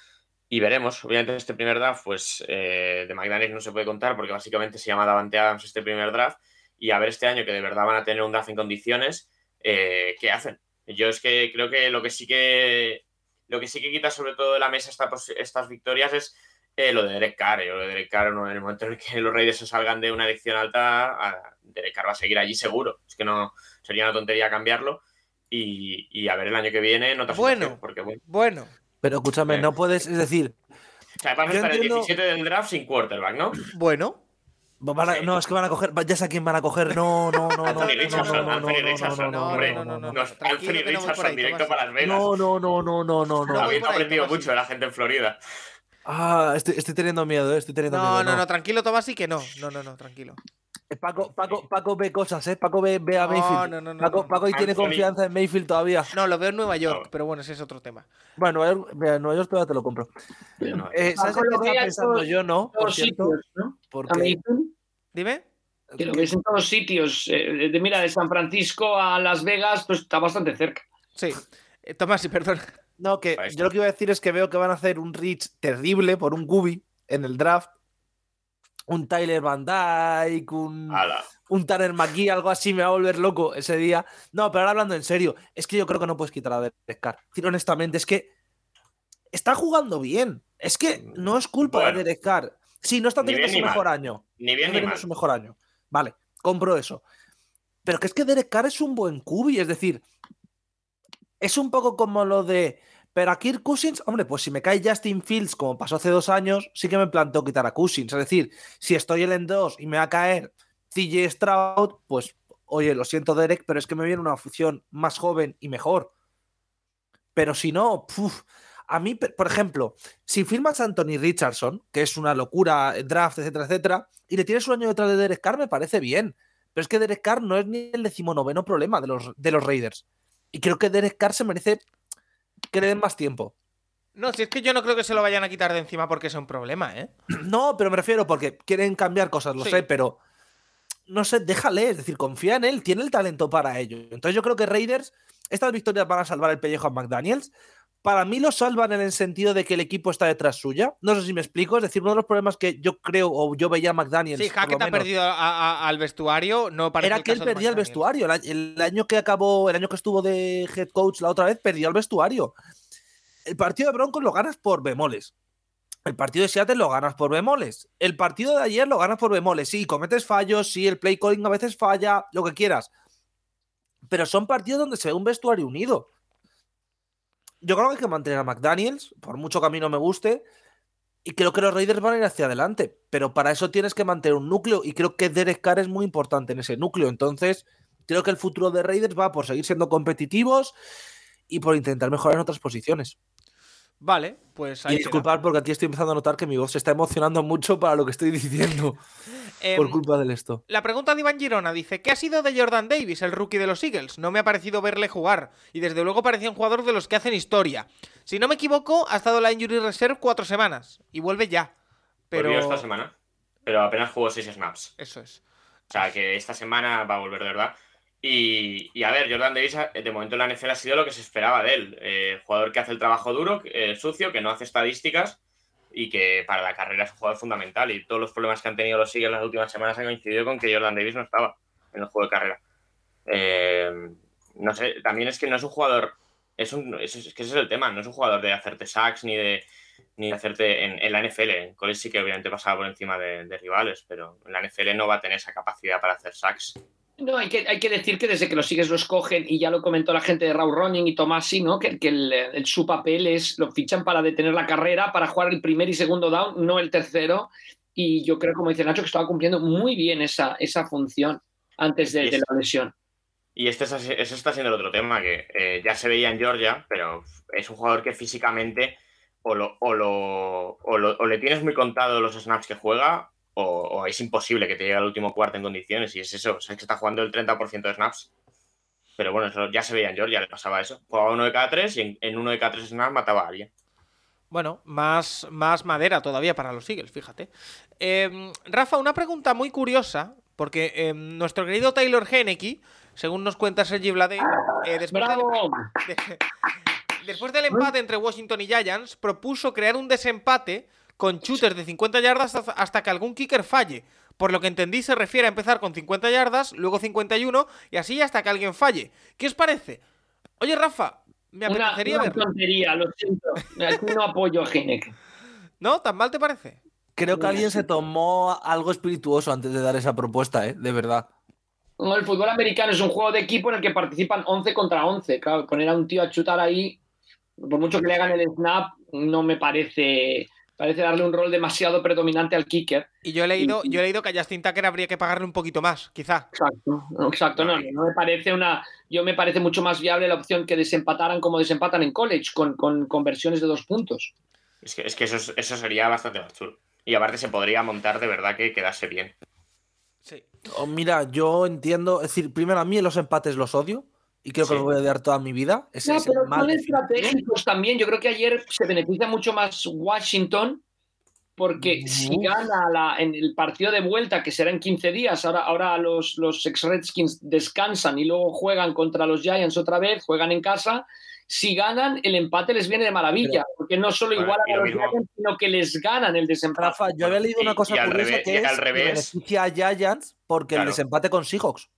Y veremos, obviamente este primer draft, pues eh, de McDaniels no se puede contar porque básicamente se llama Davante Adams este primer draft. Y a ver este año que de verdad van a tener un draft en condiciones, eh, ¿qué hacen? Yo es que creo que lo que sí que lo que sí que quita sobre todo de la mesa esta estas victorias es eh, lo de Derek Carr. Yo lo de Derek Carr, ¿no? en el momento en el que los Raiders se salgan de una elección alta, a- Derek Carr va a seguir allí seguro. Es que no sería una tontería cambiarlo. Y, y a ver el año que viene en otra Bueno. porque bueno. Bueno, Pero escúchame, Eh. no puedes, es decir, O sea, vas a estar el entiendo- 17 del draft sin quarterback, ¿no? bueno. Van a- Sí. no, es que van a coger, ya sé a quién van a coger, no, no, no, no, Anthony no, Richardson, no, no, Anthony no, no, Richardson. no, no, Hombre, no, no, no, no, Anthony no Richardson directo para Las Vegas. No, no, no, no, no, no, no. ahí, aprendido Tomás. mucho de la gente en Florida. Ah, estoy, estoy teniendo miedo, eh, estoy teniendo No, miedo. no, no, tranquilo, Tomás, y que no. No, no, no, tranquilo. Paco, Paco, Paco ve cosas, ¿eh? Paco ve, ve a No, Mayfield. no, no, no, Paco, no. Paco y tiene confianza en Mayfield todavía. No, lo veo en Nueva York, No. pero bueno, ese es otro tema. Bueno, Nueva York, mira, Nueva York todavía te lo compro. Eh, ¿Sabes Paco lo ve estaba pensando todos- yo, no? Por cierto, sitios, ¿no? A porque Mayfield, Dime. que lo ves en todos sitios. eh, de, mira, de San Francisco a Las Vegas, pues está bastante cerca. Sí. Eh, Tomás, sí, perdón. No, que yo lo que iba a decir es que veo que van a hacer un reach terrible por un Gubi en el draft. Un Tyler Van Dyke, un, ala. un Tanner McGee, algo así, me va a volver loco ese día. No, pero ahora hablando en serio, es que yo creo que no puedes quitar a Derek Carr. Honestamente, es que está jugando bien. Es que no es culpa Bueno. de Derek Carr. Sí, no está Ni teniendo su mejor mal. año. Ni No bien está ni mal. su mejor año. Vale, compro eso. Pero que es que Derek Carr es un buen cubi, es decir, es un poco como lo de. Pero a Kirk Cousins, hombre, pues si me cae Justin Fields como pasó hace dos años, sí que me planteo quitar a Cousins. Es decir, si estoy él en dos y me va a caer CJ Stroud, pues oye, lo siento Derek, pero es que me viene una opción más joven y mejor. Pero si no, puf, a mí, por ejemplo, si firmas a Anthony Richardson, que es una locura, eh, draft, etcétera, etcétera, y le tienes un año detrás de Derek Carr, me parece bien. Pero es que Derek Carr no es ni el decimonoveno problema de los, de los Raiders. Y creo que Derek Carr se merece que le den más tiempo. No, si es que yo no creo que se lo vayan a quitar de encima porque sea un problema, ¿eh? No, pero me refiero porque quieren cambiar cosas, lo Sí. sé, pero no sé, déjale, es decir, confía en él, tiene el talento para ello. Entonces yo creo que Raiders, estas victorias van a salvar el pellejo a McDaniels. Para mí lo salvan en el sentido de que el equipo está detrás suya. No sé si me explico. Es decir, uno de los problemas que yo creo o yo veía a McDaniels. Sí, Hackett ha perdido a- a- al vestuario, no parece Era que él perdía el vestuario. El, año- el año que acabó, el año que estuvo de head coach la otra vez, perdió el vestuario. El partido de Broncos lo ganas por bemoles. El partido de Seattle lo ganas por bemoles. El partido de ayer lo ganas por bemoles. Sí, cometes fallos, sí, el play calling a veces falla, lo que quieras. Pero son partidos donde se ve un vestuario unido. Yo creo que hay que mantener a McDaniels, por mucho que a mí no me guste, y creo que los Raiders van a ir hacia adelante. Pero para eso tienes que mantener un núcleo, y creo que Derek Carr es muy importante en ese núcleo. Entonces, creo que el futuro de Raiders va por seguir siendo competitivos y por intentar mejorar en otras posiciones. Vale, pues ahí Y disculpar porque aquí estoy empezando a notar que mi voz se está emocionando mucho para lo que estoy diciendo Em, por culpa del esto. La pregunta de Iván Girona dice: ¿Qué ha sido de Jordan Davis, el rookie de los Eagles? No me ha parecido verle jugar y desde luego parecía un jugador de los que hacen historia. Si no me equivoco, ha estado en la Injury Reserve cuatro semanas y vuelve ya. Pero Volvió esta semana, pero apenas jugó 6 snaps. eso es. O sea, que esta semana va a volver de verdad. Y, a ver, Jordan Davis eh, de momento en la NFL ha sido lo que se esperaba de él. Eh, jugador que hace el trabajo duro, eh, sucio, que no hace estadísticas y que para la carrera es un jugador fundamental. Y todos los problemas que han tenido los Eagles las últimas semanas han coincidido con que Jordan Davis no estaba en el juego de carrera. Eh, no sé, también es que no es un jugador. Es, es, que ese es el tema, no es un jugador de hacerte sacks ni de, ni de hacerte en, en la NFL. En college sí que obviamente pasaba por encima de, de rivales, pero en la NFL no va a tener esa capacidad para hacer sacks. No, hay que, hay que decir que desde que los sigues lo escogen, y ya lo comentó la gente de Raw Running y Tomasi, ¿no? Que, que el, el- su papel es, lo fichan para detener la carrera, para jugar el primer y segundo down, no el tercero. Y yo creo, como dice Nacho, que estaba cumpliendo muy bien esa, esa función antes de, la lesión. Y este es está siendo el otro tema, que eh, ya se veía en Georgia, pero es un jugador que físicamente o, lo, o, lo- o lo- o le tienes muy contado los snaps que juega, o, o es imposible que te llegue al último cuarto en condiciones. Y es eso, o sea, es que está jugando el 30% de snaps. Pero bueno, eso ya se veía en Georgia, le pasaba eso. Jugaba uno de cada tres y en, en uno de cada tres snaps mataba a alguien. Bueno, más, más madera todavía para los Eagles, fíjate. Eh, Rafa, una pregunta muy curiosa, porque eh, nuestro querido Taylor Henneke, según nos cuenta Sergi Blade, eh, después, del, ¡Bravo! de- después del empate entre Washington y Giants, propuso crear un desempate con shooters de 50 yardas hasta, que algún kicker falle. Por lo que entendí, se refiere a empezar con 50 yardas, luego 51 y así hasta que alguien falle. ¿Qué os parece? Oye, Rafa, me Una, apetecería una verlo. tontería, lo siento. No apoyo a Hinek. ¿No? ¿Tan mal te parece? Creo que alguien se tomó algo espirituoso antes de dar esa propuesta, ¿eh? De verdad. No, el fútbol americano es un juego de equipo en el que participan 11 contra 11. Claro, poner a un tío a chutar ahí, por mucho que le hagan el snap, no me parece. Parece darle un rol demasiado predominante al kicker. Y yo he leído, yo he leído que a Justin Tucker habría que pagarle un poquito más, quizá. Exacto, exacto. No, no me parece una. Yo me parece mucho más viable la opción que desempataran como desempatan en college, con, con conversiones de dos puntos. Es que, es que eso, es- eso sería bastante más chulo. Y aparte se podría montar de verdad que quedase bien. Sí. Oh, mira, yo entiendo, es decir, primero a mí los empates los odio y creo que Sí. los voy a odiar toda mi vida. Ese No, es el pero mal son estratégicos también. Yo creo que ayer se beneficia mucho más Washington porque si gana la- en el partido de vuelta, que será en 15 días, ahora, ahora los, los ex-Redskins descansan y luego juegan contra los Giants otra vez, juegan en casa. Si ganan, el empate les viene de maravilla, porque no solo Bueno, y a lo los Giants, sino que les ganan el desempate. Rafa, yo había leído Y- una cosa y al curiosa revés- que y es al que revés- beneficia a Giants porque el desempate con Seahawks.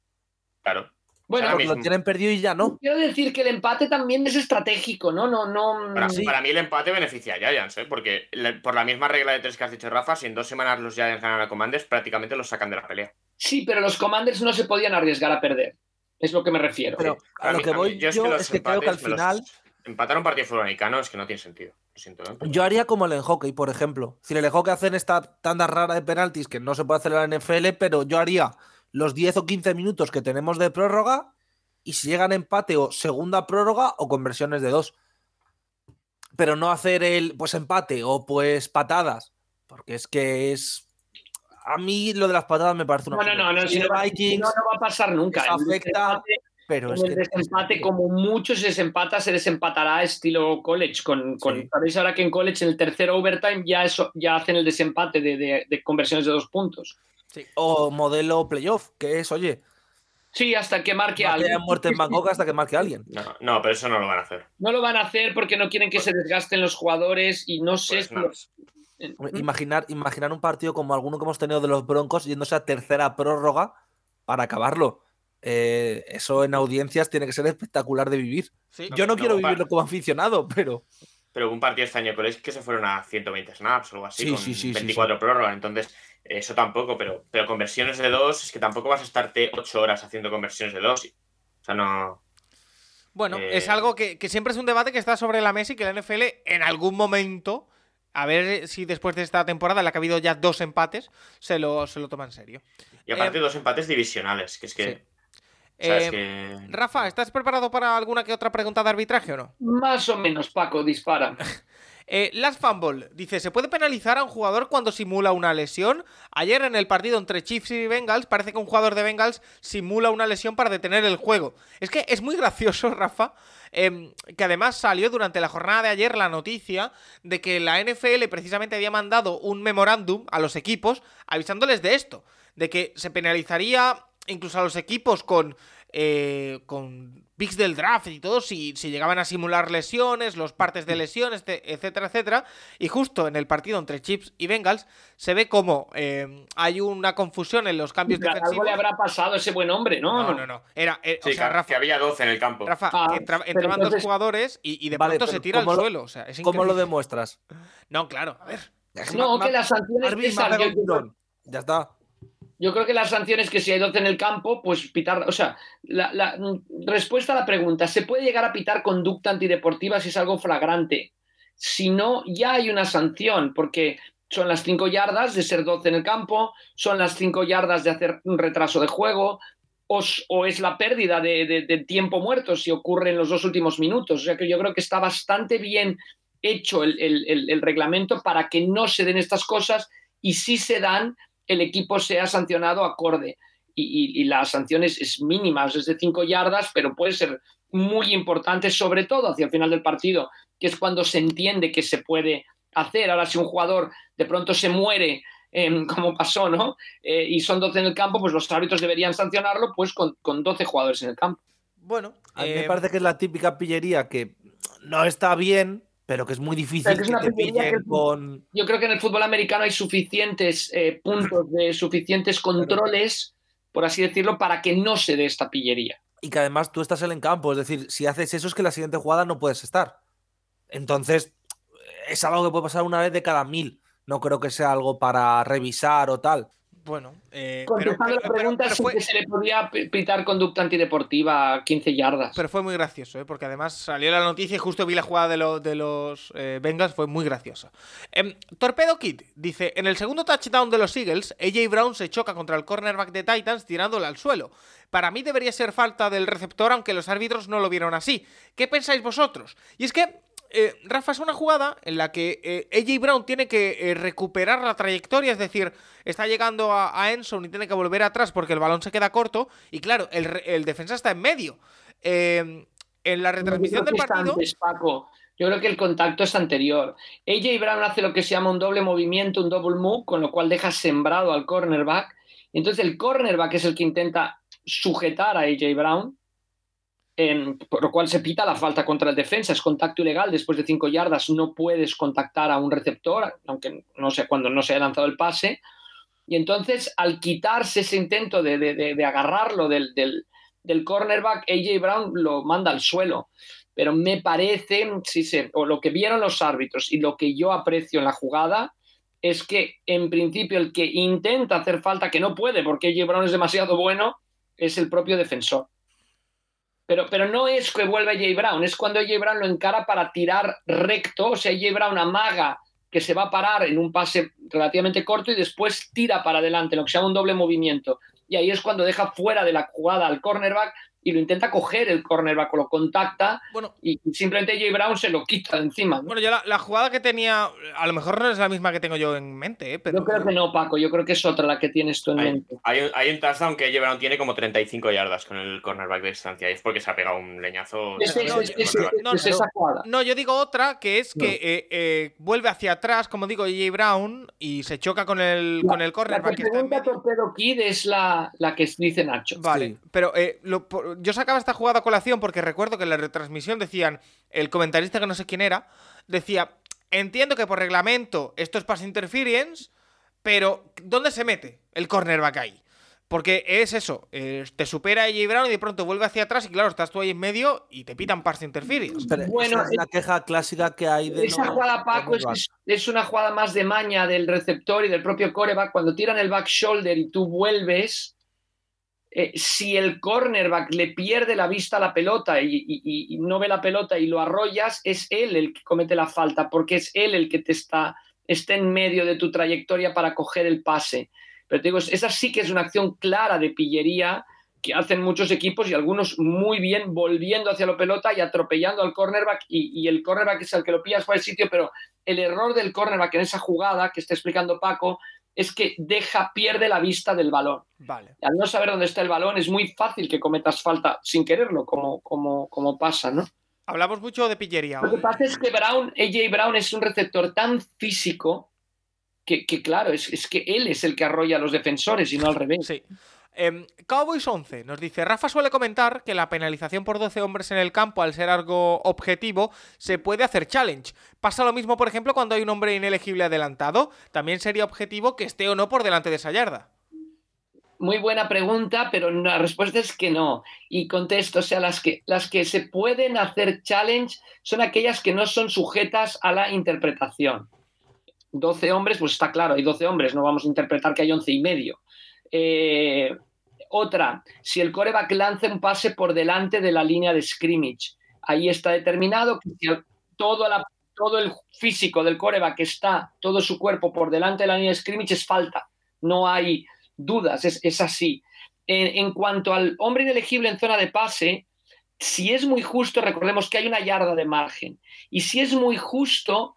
Claro. Bueno, Porque lo tienen perdido y ya no. quiero decir que el empate también es estratégico, ¿no? No, no. Para, Sí. para mí el empate beneficia a Giants, ¿eh? porque le- por la misma regla de tres que has dicho, Rafa, si en dos semanas los Giants ganan a Commanders, prácticamente los sacan de la pelea. Sí, pero los Commanders no se podían arriesgar a perder. Es lo que me refiero. Pero a lo mí- que mí- voy yo, los es que creo que al los- final Empatar un partido americano es que no tiene sentido. Lo siento, ¿eh? yo haría como el en hockey, por ejemplo. Si el en hockey hacen esta tanda rara de penaltis que no se puede hacer en la NFL, pero yo haría los 10 o 15 minutos que tenemos de prórroga y si llegan empate o segunda prórroga o conversiones de dos. Pero no hacer el pues empate o pues patadas, porque es que es a mí lo de las patadas me parece una No, no, no, no, si no, Vikings, no, no va a pasar nunca. El afecta, pero es el que desempate, como mucho se desempata, se desempatará estilo college. Con, con- Sí. Sabéis ahora que en college, en el tercer overtime, ya, eso, ya hacen el desempate de, de- de conversiones de dos puntos. O modelo playoff, que es, oye, Sí, hasta que marque que algo. haya muerte en Bangkok hasta que marque alguien. No, no, pero eso no lo van a hacer. No lo van a hacer porque no quieren que se desgasten los jugadores y no sé Pues Hombre, Imaginar, imaginar un partido como alguno que hemos tenido de los Broncos yéndose a tercera prórroga para acabarlo. Eh, eso en audiencias tiene que ser espectacular de vivir. Sí. Yo no, no, quiero vivirlo como aficionado, pero pero un partido este año con que se fueron a 120 snaps o algo así, Sí, con sí, sí, sí, 24 prórrogas. Entonces, eso tampoco, pero, pero conversiones de dos, es que tampoco vas a estarte 8 horas haciendo conversiones de dos. O sea, no. Bueno, Eh, es algo que, que siempre es un debate que está sobre la mesa y que la NFL en algún momento, a ver si después de esta temporada, en la que ha habido ya dos empates, se lo, se lo toma en serio. Y aparte, Eh, dos empates divisionales, que es que. sí. Eh, que- Rafa, ¿estás preparado para alguna que otra pregunta de arbitraje o no? Más o menos, Paco, dispara. Eh, Last Fumble dice: ¿Se puede penalizar a un jugador cuando simula una lesión? Ayer en el partido entre Chiefs y Bengals, parece que un jugador de Bengals simula una lesión para detener el juego. Es que es muy gracioso, Rafa, em, que además salió durante la jornada de ayer la noticia de que la NFL precisamente había mandado un memorándum a los equipos avisándoles de esto: de que se penalizaría incluso a los equipos con. Eh, con picks del draft y todo, si, si llegaban a simular lesiones, los partes de lesiones, te- etcétera, etcétera. Y justo en el partido entre Chips y Bengals se ve como eh, hay una confusión en los cambios Algo defensivos. le habrá pasado a ese buen hombre, ¿no? No, no, no. Era, eh, Sí, o sea, que, Rafa, que había 12 en el campo. Rafa, Ah, entra- dos jugadores y, y de Vale, pronto se tira al ¿cómo lo- suelo. O sea, es ¿Cómo lo demuestras? No, claro, a ver. No, que Yo, un tirón. Ya está. Yo creo que las sanciones que si hay 12 en el campo, pues pitar. O sea, la, respuesta a la pregunta: ¿se puede llegar a pitar conducta antideportiva si es algo flagrante? Si no, ya hay una sanción, porque son las 5 yardas de ser 12 en el campo, son las 5 yardas de hacer un retraso de juego, o, es la pérdida de, tiempo muerto si ocurre en los dos últimos minutos. O sea que yo creo que está bastante bien hecho el reglamento para que no se den estas cosas y si se dan, el equipo sea sancionado acorde. Y, y- y la sanción es, es mínima, es de 5 yardas, pero puede ser muy importante, sobre todo hacia el final del partido, que es cuando se entiende que se puede hacer. Ahora, si un jugador de pronto se muere, em, como pasó, ¿no? Eh, y son 12 en el campo, pues los árbitros deberían sancionarlo pues con, con 12 jugadores en el campo. Bueno, A mí eh, me parece que es la típica pillería que no está bien, pero que es muy difícil Pero que es que una te pillería pillen que- con. Yo creo que en el fútbol americano hay suficientes eh, puntos de suficientes controles, por así decirlo, para que no se dé esta pillería. Y que además tú estás en el campo. Es decir, si haces eso es que la siguiente jugada no puedes estar. Entonces, es algo que puede pasar una vez de cada mil. No creo que sea algo para revisar o tal. Bueno. eh, Contestando pero- la pero- pregunta, pero sí fue, que se le podía pi- pitar conducta antideportiva a 15 yardas. pero fue muy gracioso, ¿eh? porque además salió la noticia y justo vi la jugada de, lo- de los eh, Bengals, fue muy graciosa. Em, Torpedo Kid dice: En el segundo touchdown de los Eagles, AJ Brown se choca contra el cornerback de Titans tirándole al suelo. Para mí debería ser falta del receptor, aunque los árbitros no lo vieron así. ¿Qué pensáis vosotros? Y es que. Eh, Rafa, es una jugada en la que eh, AJ Brown tiene que eh, recuperar la trayectoria, es decir, está llegando a, a Enson y tiene que volver atrás porque el balón se queda corto. Y claro, el, defensa está en medio. Eh, en la retransmisión del partido. antes, Paco. Yo creo que el contacto es anterior. AJ Brown hace lo que se llama un doble movimiento, un double move, con lo cual deja sembrado al cornerback. Entonces el cornerback es el que intenta sujetar a AJ Brown, en- por lo cual se pita la falta contra el defensa. Es contacto ilegal. Después de cinco yardas no puedes contactar a un receptor, aunque no sé cuando no se haya lanzado el pase. Y entonces, al quitarse ese intento de, de- de- agarrarlo del, del, del cornerback, AJ Brown lo manda al suelo. Pero me parece, si se, o lo que vieron los árbitros y lo que yo aprecio en la jugada, es que en principio el que intenta hacer falta, que no puede porque AJ Brown es demasiado bueno, es el propio defensor. Pero, pero no es que vuelva AJ Brown, es cuando AJ Brown lo encara para tirar recto, o sea, AJ Brown amaga que se va a parar en un pase relativamente corto y después tira para adelante, lo que se llama un doble movimiento. Y ahí es cuando deja fuera de la jugada al cornerback y lo intenta coger el cornerback o lo contacta Bueno, y simplemente AJ Brown se lo quita de encima. ¿no? bueno, yo la, la jugada que tenía, a lo mejor no es la misma que tengo yo en mente, ¿eh? pero Yo creo que no, Paco, yo creo que es otra la que tienes tú en Hay, mente. hay un, hay un touchdown que Brown tiene como 35 yardas con el cornerback de distancia. Y es porque se ha pegado un leñazo. No, yo- digo otra, que es No. que eh, eh, vuelve hacia atrás, como digo, AJ Brown, y se choca con el, con el La cornerback que que está en pregunta medio. Torpedo Kid es la, la que dice Nacho. Vale, Sí. pero eh, lo- por- yo sacaba esta jugada a colación porque recuerdo que en la retransmisión decían, el comentarista que no sé quién era, decía, entiendo que por reglamento esto es pass interference, pero ¿dónde se mete el cornerback ahí? Porque es eso, eh, te supera AJ Brown y de pronto vuelve hacia atrás y claro, estás tú ahí en medio y te pitan pass interference. Pero Bueno, esa es la queja clásica que hay de. Esa no- jugada, Paco, es, es- es una jugada más de maña del receptor y del propio coreback. Cuando tiran el back shoulder y tú vuelves, eh, si el cornerback le pierde la vista a la pelota y, no ve la pelota y lo arrollas, es él el que comete la falta, porque es él el que te está, está en medio de tu trayectoria para coger el pase. Pero te digo, es- esa sí que es una acción clara de pillería que hacen muchos equipos y algunos muy bien volviendo hacia la pelota y atropellando al cornerback y, y el cornerback es el que lo pillas fuera del sitio, pero el error del cornerback en esa jugada que está explicando Paco es que deja, pierde la vista del balón. Vale. Al no saber dónde está el balón es muy fácil que cometas falta sin quererlo, como, como, como pasa, ¿no? Hablamos mucho de pillería. Lo que pasa es que Brown, AJ Brown es un receptor tan físico que, que, claro, es, es que él es el que arrolla a los defensores y no al revés. Sí. Em, Cowboys 11 nos dice, Rafa suele comentar que la penalización por 12 hombres en el campo, al ser algo objetivo, se puede hacer challenge. Pasa lo mismo, por ejemplo, cuando hay un hombre inelegible adelantado. También sería objetivo que esté o no por delante de esa yarda. Muy buena pregunta, pero la respuesta es que no. Y contesto, o sea, las que, las que se pueden hacer challenge son aquellas que no son sujetas a la interpretación. 12 hombres, pues está claro, hay 12 hombres, no vamos a interpretar que hay 11 y medio. Eh, otra, si el coreback lanza un pase por delante de la línea de scrimmage, ahí está determinado que todo, el físico del coreback está, todo su cuerpo por delante de la línea de scrimmage es falta. No hay dudas, es, así. En cuanto al hombre inelegible en zona de pase, si es muy justo, recordemos que hay una yarda de margen. Y si es muy justo,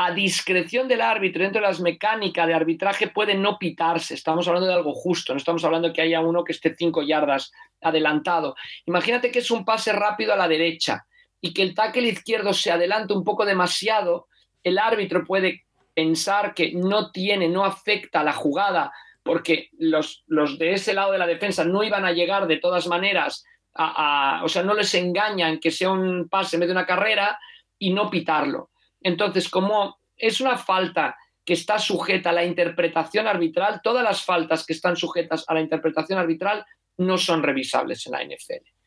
a discreción del árbitro, dentro de las mecánicas de arbitraje, puede no pitarse. Estamos hablando de algo justo, no estamos hablando que haya uno que esté cinco yardas adelantado. Imagínate que es un pase rápido a la derecha y que el tackle izquierdo se adelanta un poco demasiado, el árbitro puede pensar que no tiene, no afecta la jugada, porque los, los de ese lado de la defensa no iban a llegar de todas maneras, a, a- o sea, no les engañan que sea un pase en vez de una carrera y no pitarlo. Entonces, como es una falta que está sujeta a la interpretación arbitral, todas las faltas que están sujetas a la interpretación arbitral no son revisables en la NFL.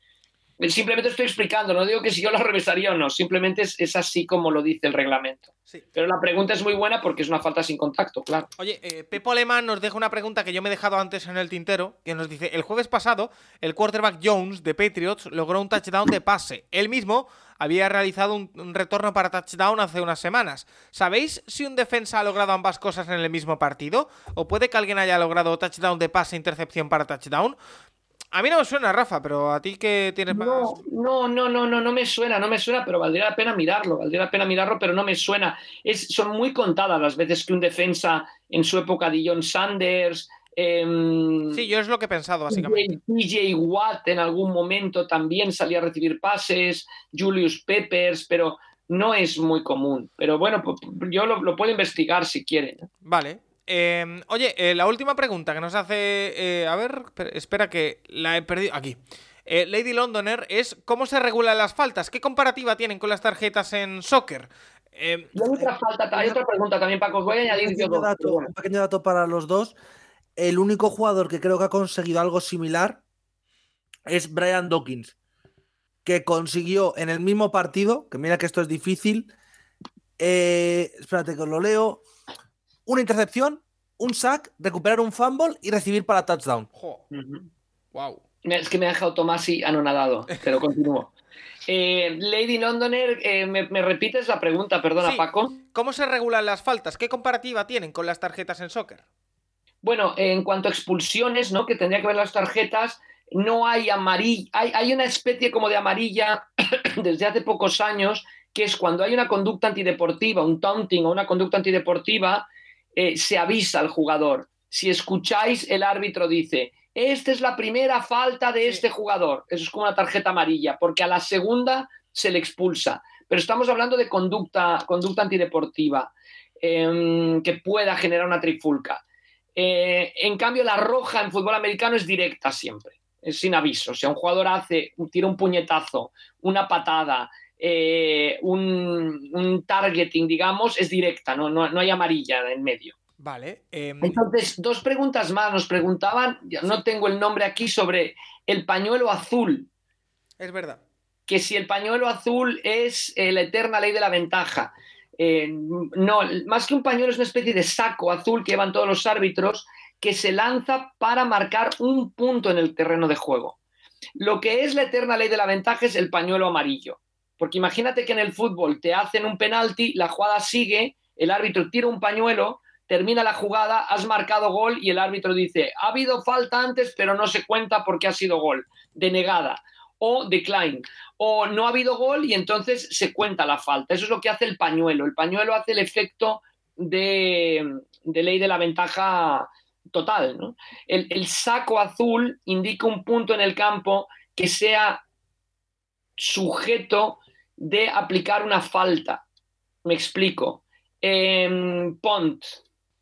Simplemente estoy explicando, no digo que si yo lo revisaría o no, simplemente es, es así como lo dice el reglamento. Sí. Pero la pregunta es muy buena porque es una falta sin contacto, claro. Oye, eh, Pepo Alemán nos deja una pregunta que yo me he dejado antes en el tintero, que nos dice, el jueves pasado, el quarterback Jones de Patriots logró un touchdown de pase. Él mismo había realizado un, un retorno para touchdown hace unas semanas. ¿Sabéis si un defensa ha logrado ambas cosas en el mismo partido? ¿O puede que alguien haya logrado touchdown de pase e intercepción para touchdown? A mí no me suena, Rafa, pero a ti que tienes más... No, no, no, no, no, no me suena, no me suena, pero valdría la pena mirarlo, valdría la pena mirarlo, pero no me suena. Es, son muy contadas las veces que un defensa en su época de John Sanders, em, Sí, yo es lo que he pensado, básicamente. TJ Watt en algún momento también salía a recibir pases, Julius Peppers, pero no es muy común. Pero bueno, yo lo, lo puedo investigar si quieren. Vale. Eh, oye, eh, la última pregunta que nos hace. eh, a ver, espera- que la he perdido. Aquí. Eh, Lady Londoner es cómo se regulan las faltas. ¿Qué comparativa tienen con las tarjetas en soccer? Eh, Y hay otra falta, hay otra pregunta también, Paco, os voy a Un añadir yo pequeño, dos. dato, bueno. un pequeño dato para los dos. El único jugador que creo que ha conseguido algo similar es Brian Dawkins, que consiguió en el mismo partido, que mira que esto es difícil, eh, espérate que os lo leo, una intercepción, un sack, recuperar un fumble y recibir para touchdown. jo, wow. Es que me ha dejado Tomasi anonadado, pero continúo. Eh, Lady Londoner, eh, me, me repites la pregunta, perdona, Sí. Paco? ¿Cómo se regulan las faltas? ¿Qué comparativa tienen con las tarjetas en soccer? Bueno, en cuanto a expulsiones, ¿no? Que tendría que ver las tarjetas, no hay amarilla, hay, hay una especie como de amarilla desde hace pocos años, que es cuando hay una conducta antideportiva, un taunting o una conducta antideportiva, eh, se avisa al jugador. Si escucháis, el árbitro dice, esta es la primera falta de este jugador. Eso es como una tarjeta amarilla, porque a la segunda se le expulsa. Pero estamos hablando de conducta, conducta antideportiva em, que pueda generar una trifulca. Eh, en cambio, la roja en fútbol americano es directa siempre, es sin aviso. Sea, un jugador hace, tira un puñetazo, una patada, eh, un, un targeting, digamos, es directa, no, no, no hay amarilla en medio. Vale. em, Entonces, dos preguntas más. Nos preguntaban, no tengo el nombre aquí, sobre el pañuelo azul. es verdad. que si el pañuelo azul es eh, la eterna ley de la ventaja. Eh, no, más que un pañuelo es una especie de saco azul que llevan todos los árbitros que se lanza para marcar un punto en el terreno de juego. Lo que es la eterna ley de la ventaja es el pañuelo amarillo. Porque imagínate que en el fútbol te hacen un penalti, la jugada sigue, el árbitro tira un pañuelo, termina la jugada, has marcado gol y el árbitro dice, ha habido falta antes, pero no se cuenta porque ha sido gol, denegada o decline, o no ha habido gol y entonces se cuenta la falta. Eso es lo que hace el pañuelo. El pañuelo hace el efecto de, ley de la ventaja total. El, el saco azul indica un punto en el campo que sea sujeto de aplicar una falta. Me explico. En Pont,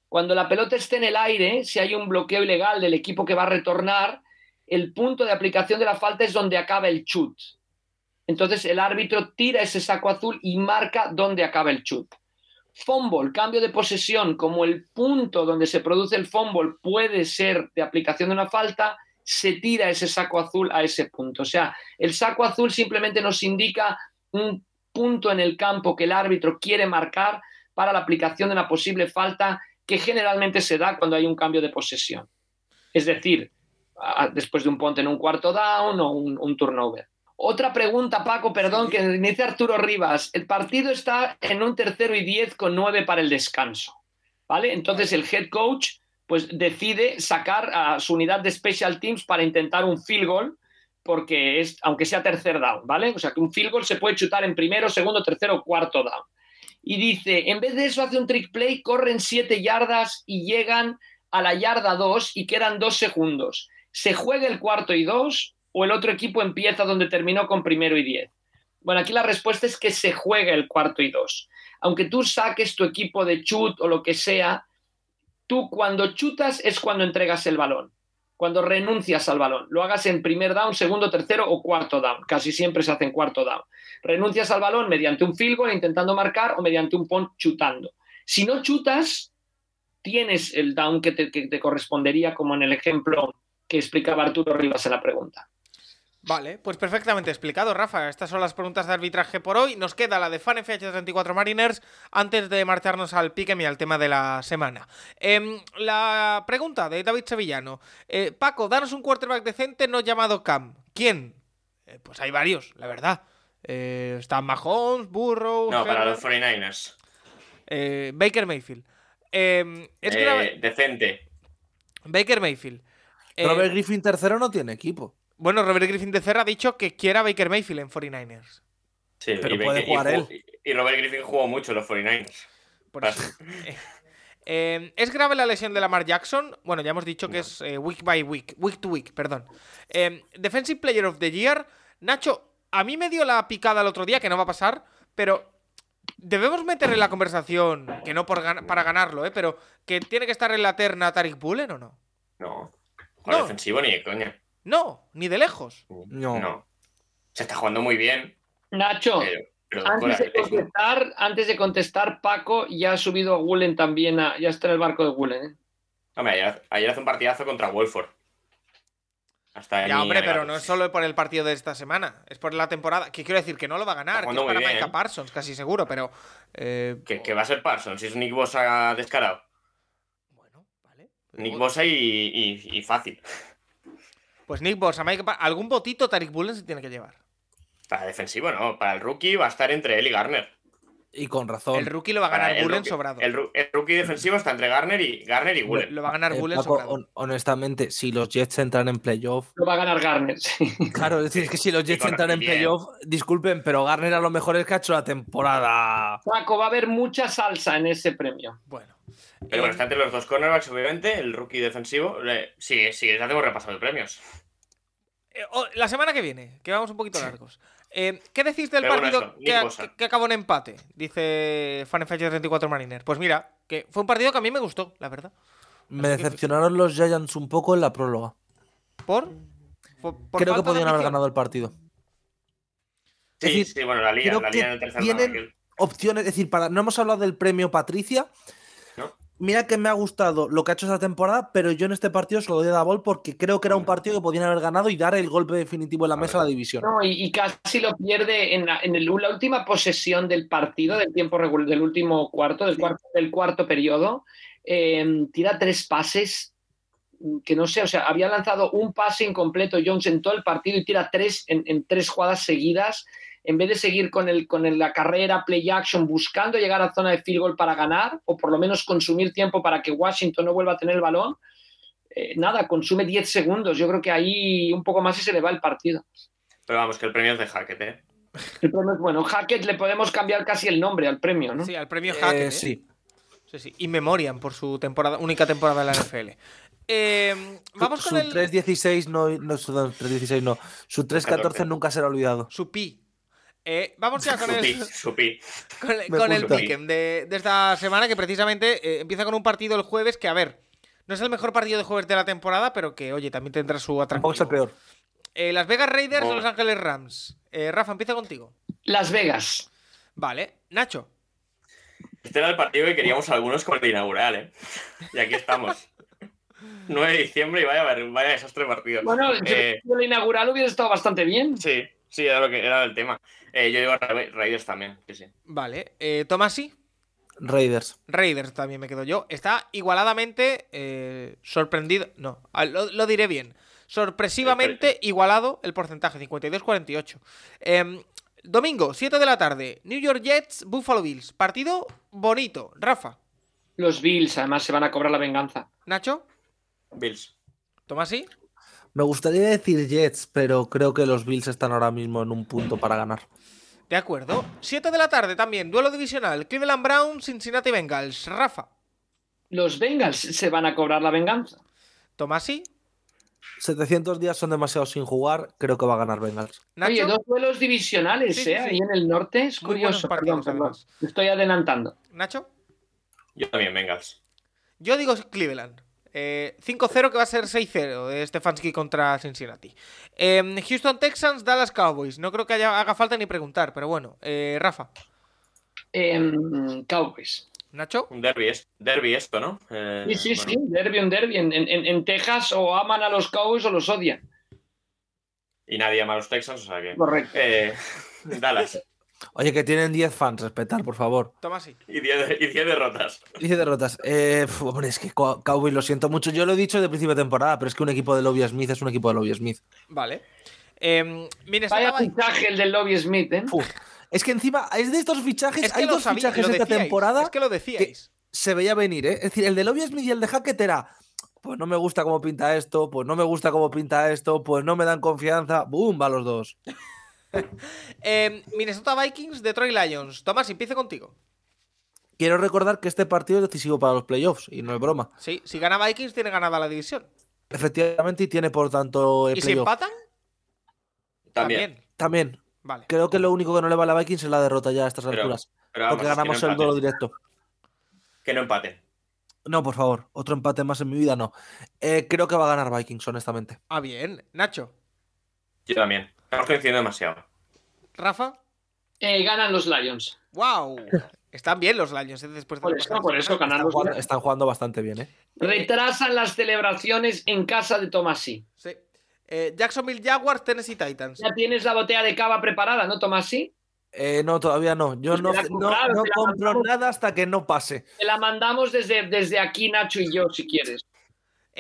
cuando la pelota esté en el aire, si hay un bloqueo ilegal del equipo que va a retornar, el punto de aplicación de la falta es donde acaba el chut. Entonces el árbitro tira ese saco azul y marca dónde acaba el chut. Fumble, cambio de posesión, como el punto donde se produce el fumble puede ser de aplicación de una falta, se tira ese saco azul a ese punto. O sea, el saco azul simplemente nos indica un punto en el campo que el árbitro quiere marcar para la aplicación de una posible falta que generalmente se da cuando hay un cambio de posesión. Es decir, después de un ponte en un cuarto down o un, un turnover. Otra pregunta, Paco, perdón, que dice Arturo Rivas. El partido está en un tercero y diez con nueve para el descanso. ¿Vale? Entonces el head coach pues decide sacar a su unidad de special teams para intentar un field goal, porque es, aunque sea tercer down, ¿vale? O sea que un field goal se puede chutar en primero, segundo, tercero cuarto down. Y dice, en vez de eso hace un trick play, corren siete yardas y llegan a la yarda 2 y quedan dos segundos. ¿Se juega el cuarto y dos o el otro equipo empieza donde terminó con primero y diez? Bueno, aquí la respuesta es que se juega el cuarto y dos. Aunque tú saques tu equipo de chut o lo que sea, tú cuando chutas es cuando entregas el balón, cuando renuncias al balón. Lo hagas en primer down, segundo, tercero o cuarto down. Casi siempre se hace en cuarto down. Renuncias al balón mediante un field goal intentando marcar o mediante un punt chutando. Si no chutas, tienes el down que te, que te correspondería, como en el ejemplo que explicaba Arturo Rivas en la pregunta. Vale, pues perfectamente explicado, Rafa. Estas son las preguntas de arbitraje por hoy. Nos queda la de FanFH34 Mariners antes de marcharnos al piquem y al tema de la semana. Em, la pregunta de David Sevillano. Eh, Paco, danos un quarterback decente no llamado Cam. ¿Quién? Eh, pues hay varios, la verdad. Eh, están Mahomes, Burrow, No, para los 49ers. eh, Baker Mayfield. Em, es Eh, grave- decente. Baker Mayfield. Eh, Robert Griffin tercero no tiene equipo. Bueno, Robert Griffin de Cerra ha dicho que quiera Baker Mayfield en 49ers. Sí, Pero y, puede y jugar jugó- y Robert Griffin jugó mucho en los 49ers. Por eso. Eh, eh, ¿Es grave la lesión de Lamar Jackson? Bueno, ya hemos dicho que es eh, week by week, week to week, perdón. Eh, Defensive Player of the Year. Nacho, a mí me dio la picada el otro día, que no va a pasar, pero debemos meter en la conversación, que no por gan- para ganarlo, ¿eh? pero que tiene que estar en la terna Tariq Bullen o no. No. No. defensivo ni de coña. No, ni de lejos. No. Se está jugando muy bien, Nacho, pero, pero antes de, contestar, antes de contestar, Paco ya ha subido a Gulen también, a- ya está en el barco de Gulen. ¿eh? Hombre, ayer, ayer hace un partidazo contra Wolford. Hasta Ya, hombre, pero no es solo por el partido de esta semana, es por la temporada. Que quiero decir que no lo va a ganar, que es para bien, Micah ¿eh? Parsons, casi seguro, pero. eh, Que, que va a ser Parsons, si es Nick Bosa descarado. Bueno, vale. Nick Bosa y, y- y fácil. Pues Nick Bosa, Par- algún botito Tariq Bullen se tiene que llevar. Para defensivo, no. Para el rookie va a estar entre él y Garner. Y con razón. El rookie lo va a ganar el Bullen rookie- sobrado. El, rookie defensivo está entre Garner y Garner y Lo, Bullen. lo va a ganar Eh, Bullen Paco, sobrado. hon- honestamente, si los Jets entran en playoff. Lo va a ganar Garner. sí. Claro, es decir, es que si los Jets con- entran en playoff, disculpen, pero Garner a lo mejor es que ha hecho la temporada. Paco, va a haber mucha salsa en ese premio. Bueno. Pero Eh, bueno, está entre los dos cornerbacks, obviamente. El rookie defensivo. eh, sí, sí, les hacemos repaso de premios. Eh, oh, la semana que viene, que vamos un poquito largos. Eh, ¿Qué decís del Pero bueno, partido eso, que, Nick a- Bosa. que- que acabó en empate? Dice FanFH 34 Mariner. Pues mira, que fue un partido que a mí me gustó, la verdad. Me Así que- decepcionaron los Giants un poco en la próloga. ¿Por? Por- por Creo que podían haber ganado el partido. Sí, decir, sí, bueno, la liga, la liga en el tercer tienen-. Opciones, es decir, para, no hemos hablado del premio Patricia. ¿No? Mira que me ha gustado lo que ha hecho esta temporada, pero yo en este partido se lo doy a Dabol porque creo que era un partido que podían haber ganado y dar el golpe definitivo en la mesa a la división. No, y, y casi lo pierde en, la, en el- la última posesión del partido, del tiempo regular, del último cuarto, del, cuarto, del cuarto periodo. eh, tira tres pases mm, que no sé, o sea, había lanzado un pase incompleto Jones en todo el partido y tira tres en, en tres jugadas seguidas. En vez de seguir con, el, con el- la carrera, play action, buscando llegar a zona de field goal para ganar, o por lo menos consumir tiempo para que Washington no vuelva a tener el balón, eh, nada, consume 10 segundos. Yo creo que ahí un poco más y se le va el partido. Pero vamos, que el premio es de Hackett, ¿eh? El premio es bueno. Hackett le podemos cambiar casi el nombre al premio, ¿no? Sí, al premio Eh, Hackett. ¿eh? sí. Sí, sí. Y Memoriam por su temporada, única temporada en la NFL. Eh, vamos su, con su el. 3-16 no, no, su 3-16 no. Su 3-14 14. nunca será olvidado. Su pi. Eh, vamos ya con el, con, el- Me con el gusta. pick'em de, de esta semana, que precisamente eh, empieza con un partido el jueves que, a ver, no es el mejor partido de jueves de la temporada, pero que, oye, también tendrá su Tampoco es el atractivo. peor. Eh, Las Vegas Raiders o Oh. Los Ángeles Rams. Eh, Rafa, empieza contigo. Las Vegas. Vale. Nacho. Este era el partido que queríamos algunos con el de inaugural, ¿eh? Y aquí estamos. 9 de diciembre y vaya, vaya desastre de partido. Bueno, Eh, el inaugural hubiera estado bastante bien. sí, sí, era, lo que, era el tema. Eh, yo digo Ra- Raiders también, sí, sí. Vale. Eh, Tomasi. Raiders. Raiders también me quedo yo. Está igualadamente eh, sorprendido. No, ah, lo, lo diré bien. Sorpresivamente igualado el porcentaje, 52-48. Em, domingo, 7 de la tarde, New York Jets, Buffalo Bills. Partido bonito. Rafa, Los Bills, además, se van a cobrar la venganza. Nacho, Bills. Tomasi. Me gustaría decir Jets, pero creo que los Bills están ahora mismo en un punto para ganar. De acuerdo. 7 de la tarde también, duelo divisional, Cleveland Browns, Cincinnati Bengals. Rafa, Los Bengals se van a cobrar la venganza. Tomasi, 700 días son demasiado sin jugar, creo que va a ganar Bengals. Nacho. Oye, dos duelos divisionales, Sí, sí, ¿eh? sí. Ahí en el norte. Es Muy curioso. partidos, perdón, perdón. Estoy adelantando. Nacho. Yo también, Bengals. Yo digo Cleveland. Eh, 5-0 que va a ser 6-0 de Stefanski contra Cincinnati. Em, Houston Texans, Dallas Cowboys. No creo que haya- haga falta ni preguntar, pero bueno. Eh, Rafa, Em, Cowboys. Nacho. Un derby, es, derby esto, ¿no? Eh, Sí, sí, bueno. sí. Derby, un derby. En, en- en Texas o aman a los Cowboys o los odian. Y nadie ama a los Texans, o sea que. Correcto. Eh, Dallas. Oye, que tienen 10 fans, respetar, por favor. Tomasi. Y 10 y 10 derrotas. 10 derrotas. Eh, pf, hombre, es que Cow- Cowboys lo siento mucho. Yo lo he dicho de principio de temporada, pero es que un equipo de Lobby Smith es un equipo de Lobby Smith. Vale. Minnesota Vaya fichaje el del Lobby Smith, ¿eh? Uf, Es que encima, es de estos fichajes, Es que hay dos sabí- fichajes esta decíais, temporada Es que lo decíais. se veía venir, ¿eh? Es decir, el de Lobby Smith y el de Hackett era, pues no me gusta cómo pinta esto, pues no me gusta cómo pinta esto, pues no me dan confianza, ¡boom! Va los dos. Em, Minnesota Vikings, Detroit Lions. Tomás, empiece contigo. Quiero recordar que este partido es decisivo para los playoffs, y no es broma. Sí, si gana Vikings, tiene ganada la división. Efectivamente, y tiene por tanto el ¿Y si empatan? También. También, Vale. creo que lo único que no le vale a Vikings es la derrota ya a estas Pero- alturas, Pero vamos, porque que ganamos no el duelo directo. Que no empaten. No, por favor, otro empate más en mi vida no. Eh, creo que va a ganar Vikings, honestamente. Ah, bien. Nacho. Yo también. Estamos coincidiendo demasiado. Rafa. Eh, ganan los Lions. ¡Wow! Están bien los Lions ¿eh? después de Por eso, pasada por eso semana. ganan Están los jugando, Lions. están jugando bastante bien, ¿eh? Retrasan las celebraciones en casa de Tomasi. Sí. Eh, Jacksonville Jaguars, Tennessee Titans. Ya tienes la botella de cava preparada, ¿no, Tomasi? Eh, no, todavía no. Yo Pues no, no, compro mandamos. nada hasta que no pase. Te la mandamos desde, desde aquí, Nacho y yo, si quieres.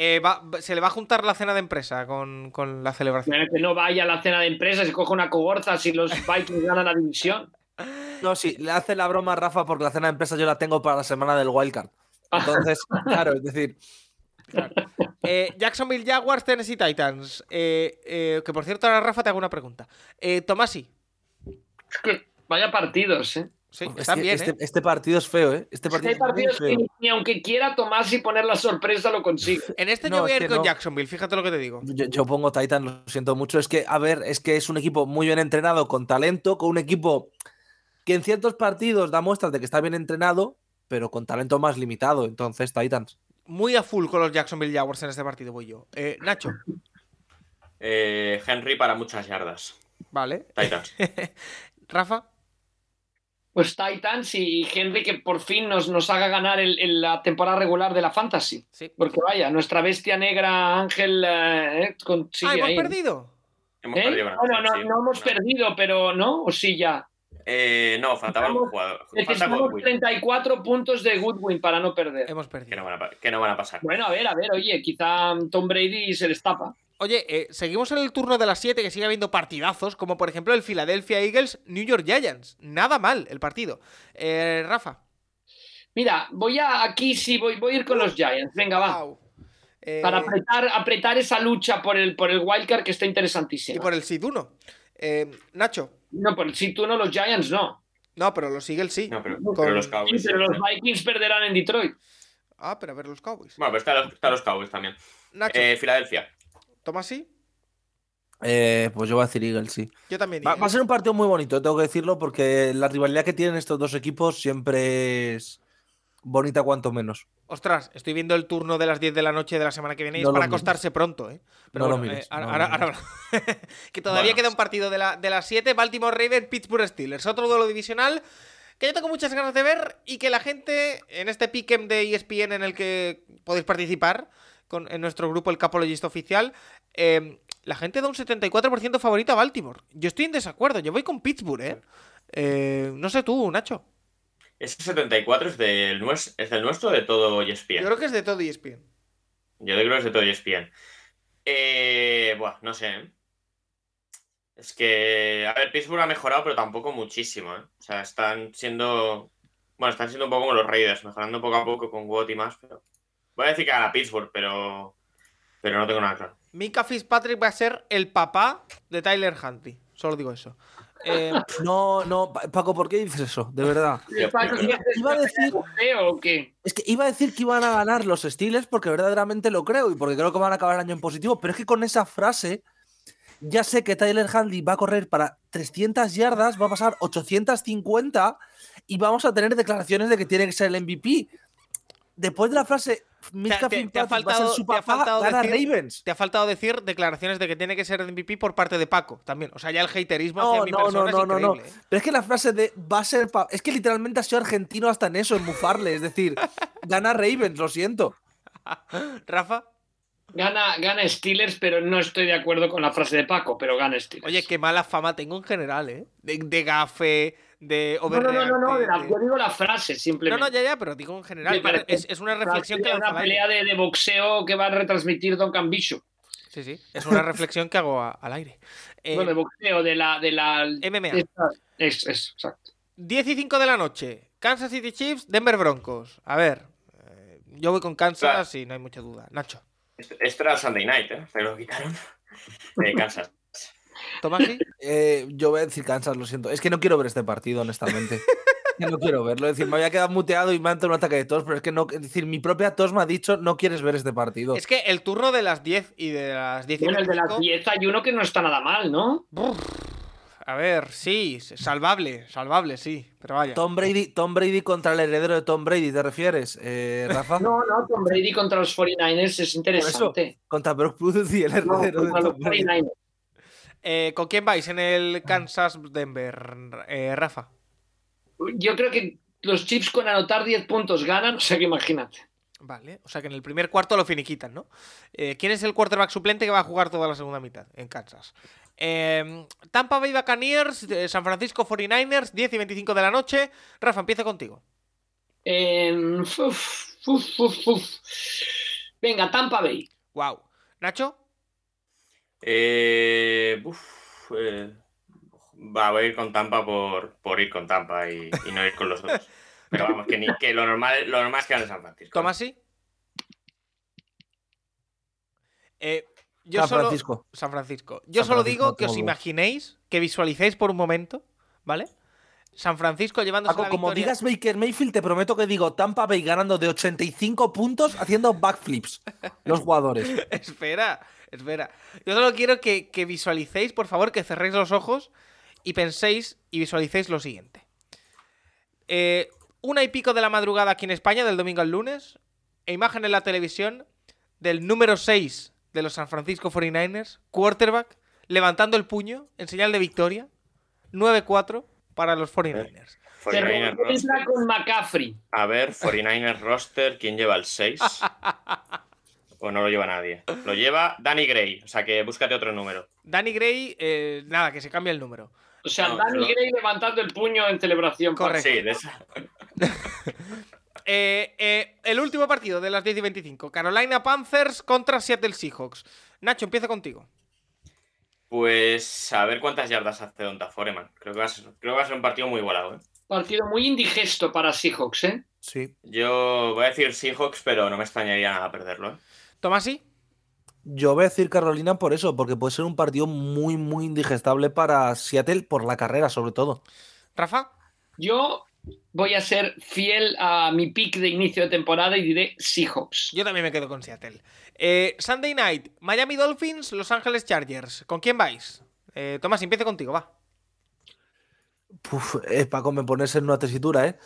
Eh, va- se le va a juntar la cena de empresa con, con la celebración. Que no vaya a la cena de empresas y coja una cogorza si los Vikings ganan la división. No, sí, le hace la broma a Rafa porque la cena de empresa yo la tengo para la semana del Wildcard. Entonces, claro, es decir, Eh, Jacksonville Jaguars, Tennessee Titans. Eh, eh, que por cierto, ahora Rafa te hago una pregunta. Eh, Tomasi. Es que vaya partidos, ¿eh? Sí, es que bien, este, ¿eh? este partido es feo, ¿eh? Este partido Hay es que feo. ni, aunque quiera Tomasi poner la sorpresa lo consigue. En este No, yo voy a es ir con no. Jacksonville, fíjate lo que te digo. Yo, yo pongo Titan, lo siento mucho. Es que, a ver, es que es un equipo muy bien entrenado, con talento, con un equipo que en ciertos partidos da muestras de que está bien entrenado, pero con talento más limitado. Entonces, Titans. Muy a full con los Jacksonville Jaguars en este partido voy yo. Eh, Nacho. Eh, Henry para muchas yardas. Vale. Titans. Rafa. Pues Titans y Henry que por fin nos, nos haga ganar el- el- la temporada regular de la Fantasy. Sí. Porque vaya, nuestra bestia negra Ángel eh, eh, con- sigue ah, hemos ahí. perdido. Hemos ¿Eh? perdido Bueno, no, sí. no hemos perdido, pero ¿no? ¿O sí ya? Eh, no, faltaba Estamos- jugador. Necesitamos Godwin, 34 puntos de Goodwin para no perder. Hemos que, perdido. no van a, pa- que no van a pasar. Bueno, a ver, a ver, oye, quizá Tom Brady se les tapa. Oye, eh, seguimos en el turno de las 7 que sigue habiendo partidazos, como por ejemplo el Philadelphia Eagles New York Giants. Nada mal el partido. Eh, Rafa. Mira, voy a aquí sí, voy, voy a ir con los Giants. Venga, va. Eh, Para apretar, apretar esa lucha por el, por el wildcard que está interesantísima. y por el Seed 1. Eh, Nacho. No, por el si tú no, los Giants no. No, pero los Eagles sí. No, pero, Con- pero los Sí, Cowboys. pero los Vikings perderán en Detroit. Ah, pero a ver los Cowboys. Bueno, pero están los, están los Cowboys también. Nacho, Eh, Filadelfia. ¿Toma así? Eh, pues yo voy a decir Eagles, sí. Yo también. Va, va a ser un partido muy bonito, tengo que decirlo, porque la rivalidad que tienen estos dos equipos siempre es bonita cuanto menos. Ostras, estoy viendo el turno de las 10 de la noche de la semana que viene y No es para mires. acostarse pronto, ¿eh? No lo bueno, mires, ahora, no lo ahora- mires. ahora- que todavía Bueno. queda un partido de, la- de las 7, Baltimore Ravens, Pittsburgh Steelers. Otro duelo divisional que yo tengo muchas ganas de ver y que la gente en este pick'em de ESPN en el que podéis participar con, en nuestro grupo El Capologist Oficial, eh, la gente da un 74% favorito a Baltimore. Yo estoy en desacuerdo, yo voy con Pittsburgh, ¿eh? Eh, no sé tú, Nacho. Ese 74 es del, nues- es del nuestro o de todo Yo ESPN. creo que es de todo ESPN. Yo creo que es de todo ESPN. Eh, buah, no sé. ¿eh? Es que, a ver, Pittsburgh ha mejorado, pero tampoco muchísimo. ¿eh? O sea, están siendo. Bueno, están siendo un poco como los Raiders, mejorando poco a poco con Watt y más. Pero... Voy a decir que gana Pittsburgh, pero. Pero no tengo nada claro. Minka Fitzpatrick va a ser el papá de Tyler Huntley. Solo digo eso. Eh, No, no, Pa- Paco, ¿por qué dices eso? De verdad. Iba, iba a decir, ¿Creo o qué? es que iba a decir que iban a ganar los Steelers porque verdaderamente lo creo y porque creo que van a acabar el año en positivo, pero es que con esa frase ya sé que Tyler Handley va a correr para 300 yardas, va a pasar 850 y vamos a tener declaraciones de que tiene que ser el MVP. Después de la frase Mitka te- te ha faltado- su te ha faltado decir- Ravens. te ha faltado decir declaraciones de que tiene que ser MVP por parte de Paco también. O sea, ya el haterismo hacia No, mi no, persona no, es no, no, no. ¿eh? Pero es que la frase de va a ser. pa- Es que literalmente ha sido argentino hasta en eso, en bufarle. Es decir, gana Ravens, lo siento. Rafa, Gana, gana Steelers, pero no estoy de acuerdo con la frase de Paco, pero gana Steelers. oye, qué mala fama tengo en general, ¿eh? De, de gafe, de no, no, no, no, no, de yo digo la frase, No, simplemente. no, ya, ya, pero digo en general. Es, es una reflexión que Una al aire. pelea de, de boxeo que va a retransmitir Duncan Bishop. Sí, sí. Es una reflexión que hago a- al aire. Eh, no, de boxeo, de la. De la MMA. esta- es, es, exacto. 10 y 5 de la noche. Kansas City Chiefs, Denver Broncos. A ver, eh, yo voy con Kansas y no hay mucha duda. Nacho, Este este era Sunday Night, ¿eh? Se lo quitaron. De Kansas. ¿Tomás sí? Eh, yo voy a decir Kansas, lo siento. Es que no quiero ver este partido, honestamente. Que no quiero verlo. Es decir, me había quedado muteado y me ha entrado un ataque de tos, pero es que no. Es decir, mi propia tos me ha dicho no quieres ver este partido. Es que el turno de las 10 y de las 10 y Bueno, el de las 25, 10 hay uno que no está nada mal, ¿no? A ver, sí, salvable, salvable, sí. Pero vaya. Tom Brady, Tom Brady contra el heredero de Tom Brady, ¿te refieres, eh, Rafa? No, no, Tom Brady contra los 49ers es interesante. Contra Brock Purdy y el No, heredero de contra los Tom Brady. 49ers. Eh, ¿Con quién vais en el Kansas-Denver, eh, Rafa? Yo creo que los Chiefs con anotar 10 puntos ganan, o sea que imagínate. Vale, o sea que en el primer cuarto lo finiquitan, ¿no? Eh, ¿Quién es el quarterback suplente que va a jugar toda la segunda mitad en Kansas? Eh, Tampa Bay Buccaneers, eh, San Francisco 49ers, 10 y 25 de la noche. Rafa, empieza contigo. Eh, uf, uf, uf, uf. Venga, Tampa Bay. Wow. Nacho, Eh, uf, eh, va, voy a ir con Tampa por, por ir con Tampa y, y no ir con los otros. Pero vamos, que, ni, que lo, normal, lo normal es que gane San Francisco. Tomasi. Eh, yo San solo- Francisco. San Francisco. Yo San solo Francisco, digo que os imaginéis, que visualicéis por un momento, ¿vale? San Francisco llevándose Paco, la como digas Baker Mayfield, te prometo que digo Tampa Bay ganando de 85 puntos haciendo backflips. Los jugadores. espera, espera. Yo solo quiero que, que visualicéis, por favor, que cerréis los ojos y penséis y visualicéis lo siguiente. Eh, una y pico de la madrugada aquí en España, del domingo al lunes, e imagen en la televisión del número 6 de los San Francisco 49ers, quarterback, levantando el puño en señal de victoria, 9-4 para los 49ers. Te 49ers roster. entra con McCaffrey. A ver, 49ers roster, ¿quién lleva el 6? O no lo lleva nadie. Lo lleva Danny Gray, o sea que búscate otro número. Danny Gray, eh, nada, que se cambie el número. O sea, No, Danny pero- Gray levantando el puño en celebración. Correcto. Sí, de esa. Eh, eh, el último partido de las 10 y 25. Carolina Panthers contra Seattle Seahawks. Nacho, empieza contigo. Pues a ver cuántas yardas hace Donta Foreman. Creo que va a ser, creo que va a ser un partido muy igualado. ¿eh? Partido muy indigesto para Seahawks, ¿eh? Sí. Yo voy a decir Seahawks, pero no me extrañaría nada perderlo. ¿eh? Tomasi. Yo voy a decir Carolina por eso, porque puede ser un partido muy, muy indigestable para Seattle por la carrera, sobre todo. Rafa. Yo voy a ser fiel a mi pick de inicio de temporada y diré Seahawks. Yo también me quedo con Seattle. Eh, Sunday night, Miami Dolphins, Los Ángeles Chargers. ¿Con quién vais? Eh, Tomás, empiece contigo, va. Puf, eh, Paco, me pones en una tesitura, ¿eh?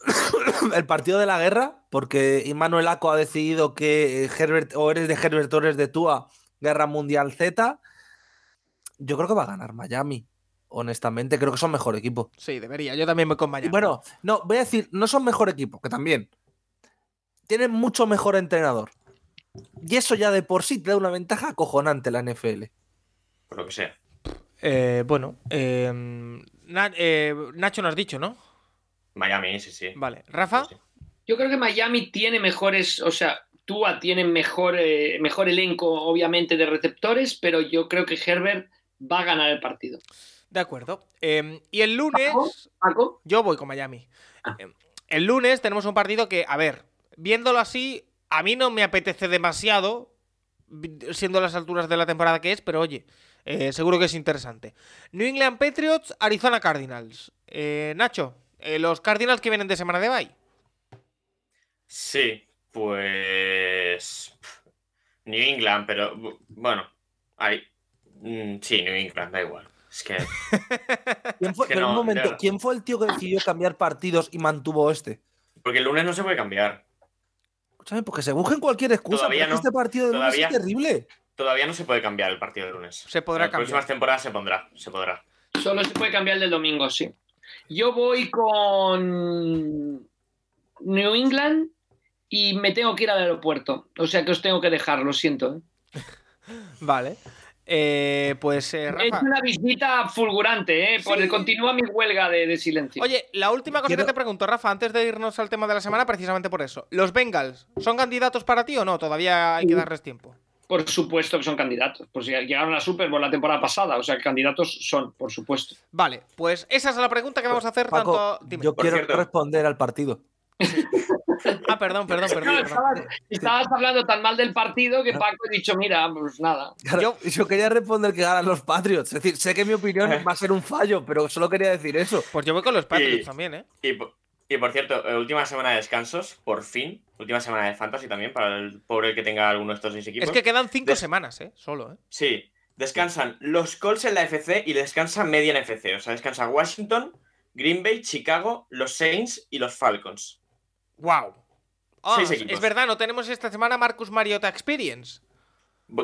El partido de la guerra, porque Immanuel Aco ha decidido que eh, Herbert, o eres de Herbert o eres de Tua, Guerra Mundial Z. Yo creo que va a ganar Miami. Honestamente, creo que son mejor equipo. Sí, debería. Yo también voy con Y Miami. bueno, no, voy a decir, no son mejor equipo, que también. Tienen mucho mejor entrenador. Y eso ya de por sí te da una ventaja acojonante la NFL. Por lo que sea. Eh, bueno, eh, Na- eh, Nacho no has dicho, ¿no? Miami, sí, sí. Vale. Rafa. Sí. Yo creo que Miami tiene mejores, o sea, Tua tiene mejor, eh, mejor elenco, obviamente, de receptores, pero yo creo que Herbert va a ganar el partido. De acuerdo. Eh, y el lunes. Paco, Yo voy con Miami. Ah. Eh, El lunes tenemos un partido que, a ver, viéndolo así, a mí no me apetece demasiado, siendo las alturas de la temporada que es, pero oye, eh, seguro que es interesante. New England Patriots, Arizona Cardinals. Eh, Nacho, eh, los Cardinals que vienen de semana de bye. Sí, pues. New England, pero bu- bueno. Ahí. mm, Sí, New England, da igual. Es que. ¿Quién fue, Es que pero un momento, de. ¿quién fue el tío que decidió cambiar partidos y mantuvo este? Porque el lunes no se puede cambiar. Escúchame, porque se busquen cualquier excusa. Todavía no. este partido de lunes es Todavía. terrible. Todavía no se puede cambiar el partido del lunes. Se podrá En las próximas cambiar. temporadas se pondrá. Se podrá. solo se puede cambiar el del domingo, sí. Yo voy con New England y me tengo que ir al aeropuerto. O sea que os tengo que dejar, lo siento. ¿eh? Vale. Eh, pues eh, Es Rafa. una visita fulgurante, ¿eh? Por Sí. el continúa mi huelga de, de silencio. Oye, la última cosa Quiero- que te pregunto, Rafa, antes de irnos al tema de la semana, precisamente por eso. ¿Los Bengals son candidatos para ti o no? Todavía hay que darles tiempo. Por supuesto que son candidatos. Pues llegaron a Super Bowl la temporada pasada. O sea, que candidatos son, por supuesto. Vale, pues esa es la pregunta que vamos a hacer Paco, tanto. Dime. yo quiero cierto. responder al partido. Ah, perdón, perdón, perdón. No, estabas, estabas hablando tan mal del partido que Paco ha dicho, mira, pues nada. Claro, Yo- Yo, quería responder que ganan los Patriots. Es decir, sé que mi opinión va a ser un fallo, pero solo quería decir eso. Pues yo voy con los Patriots Y- también, ¿eh? Y, y por cierto, eh, última semana de descansos, por fin. Última semana de fantasy también, para el pobre que tenga alguno de estos seis equipos. Es que quedan cinco Des- semanas, ¿eh? Solo, ¿eh? Sí, descansan los Colts en la FC y descansa media en FC. O sea, descansa Washington, Green Bay, Chicago, los Saints y los Falcons. ¡Wow! Ah, Seis equipos. es verdad, no tenemos esta semana Marcus Mariota Experience.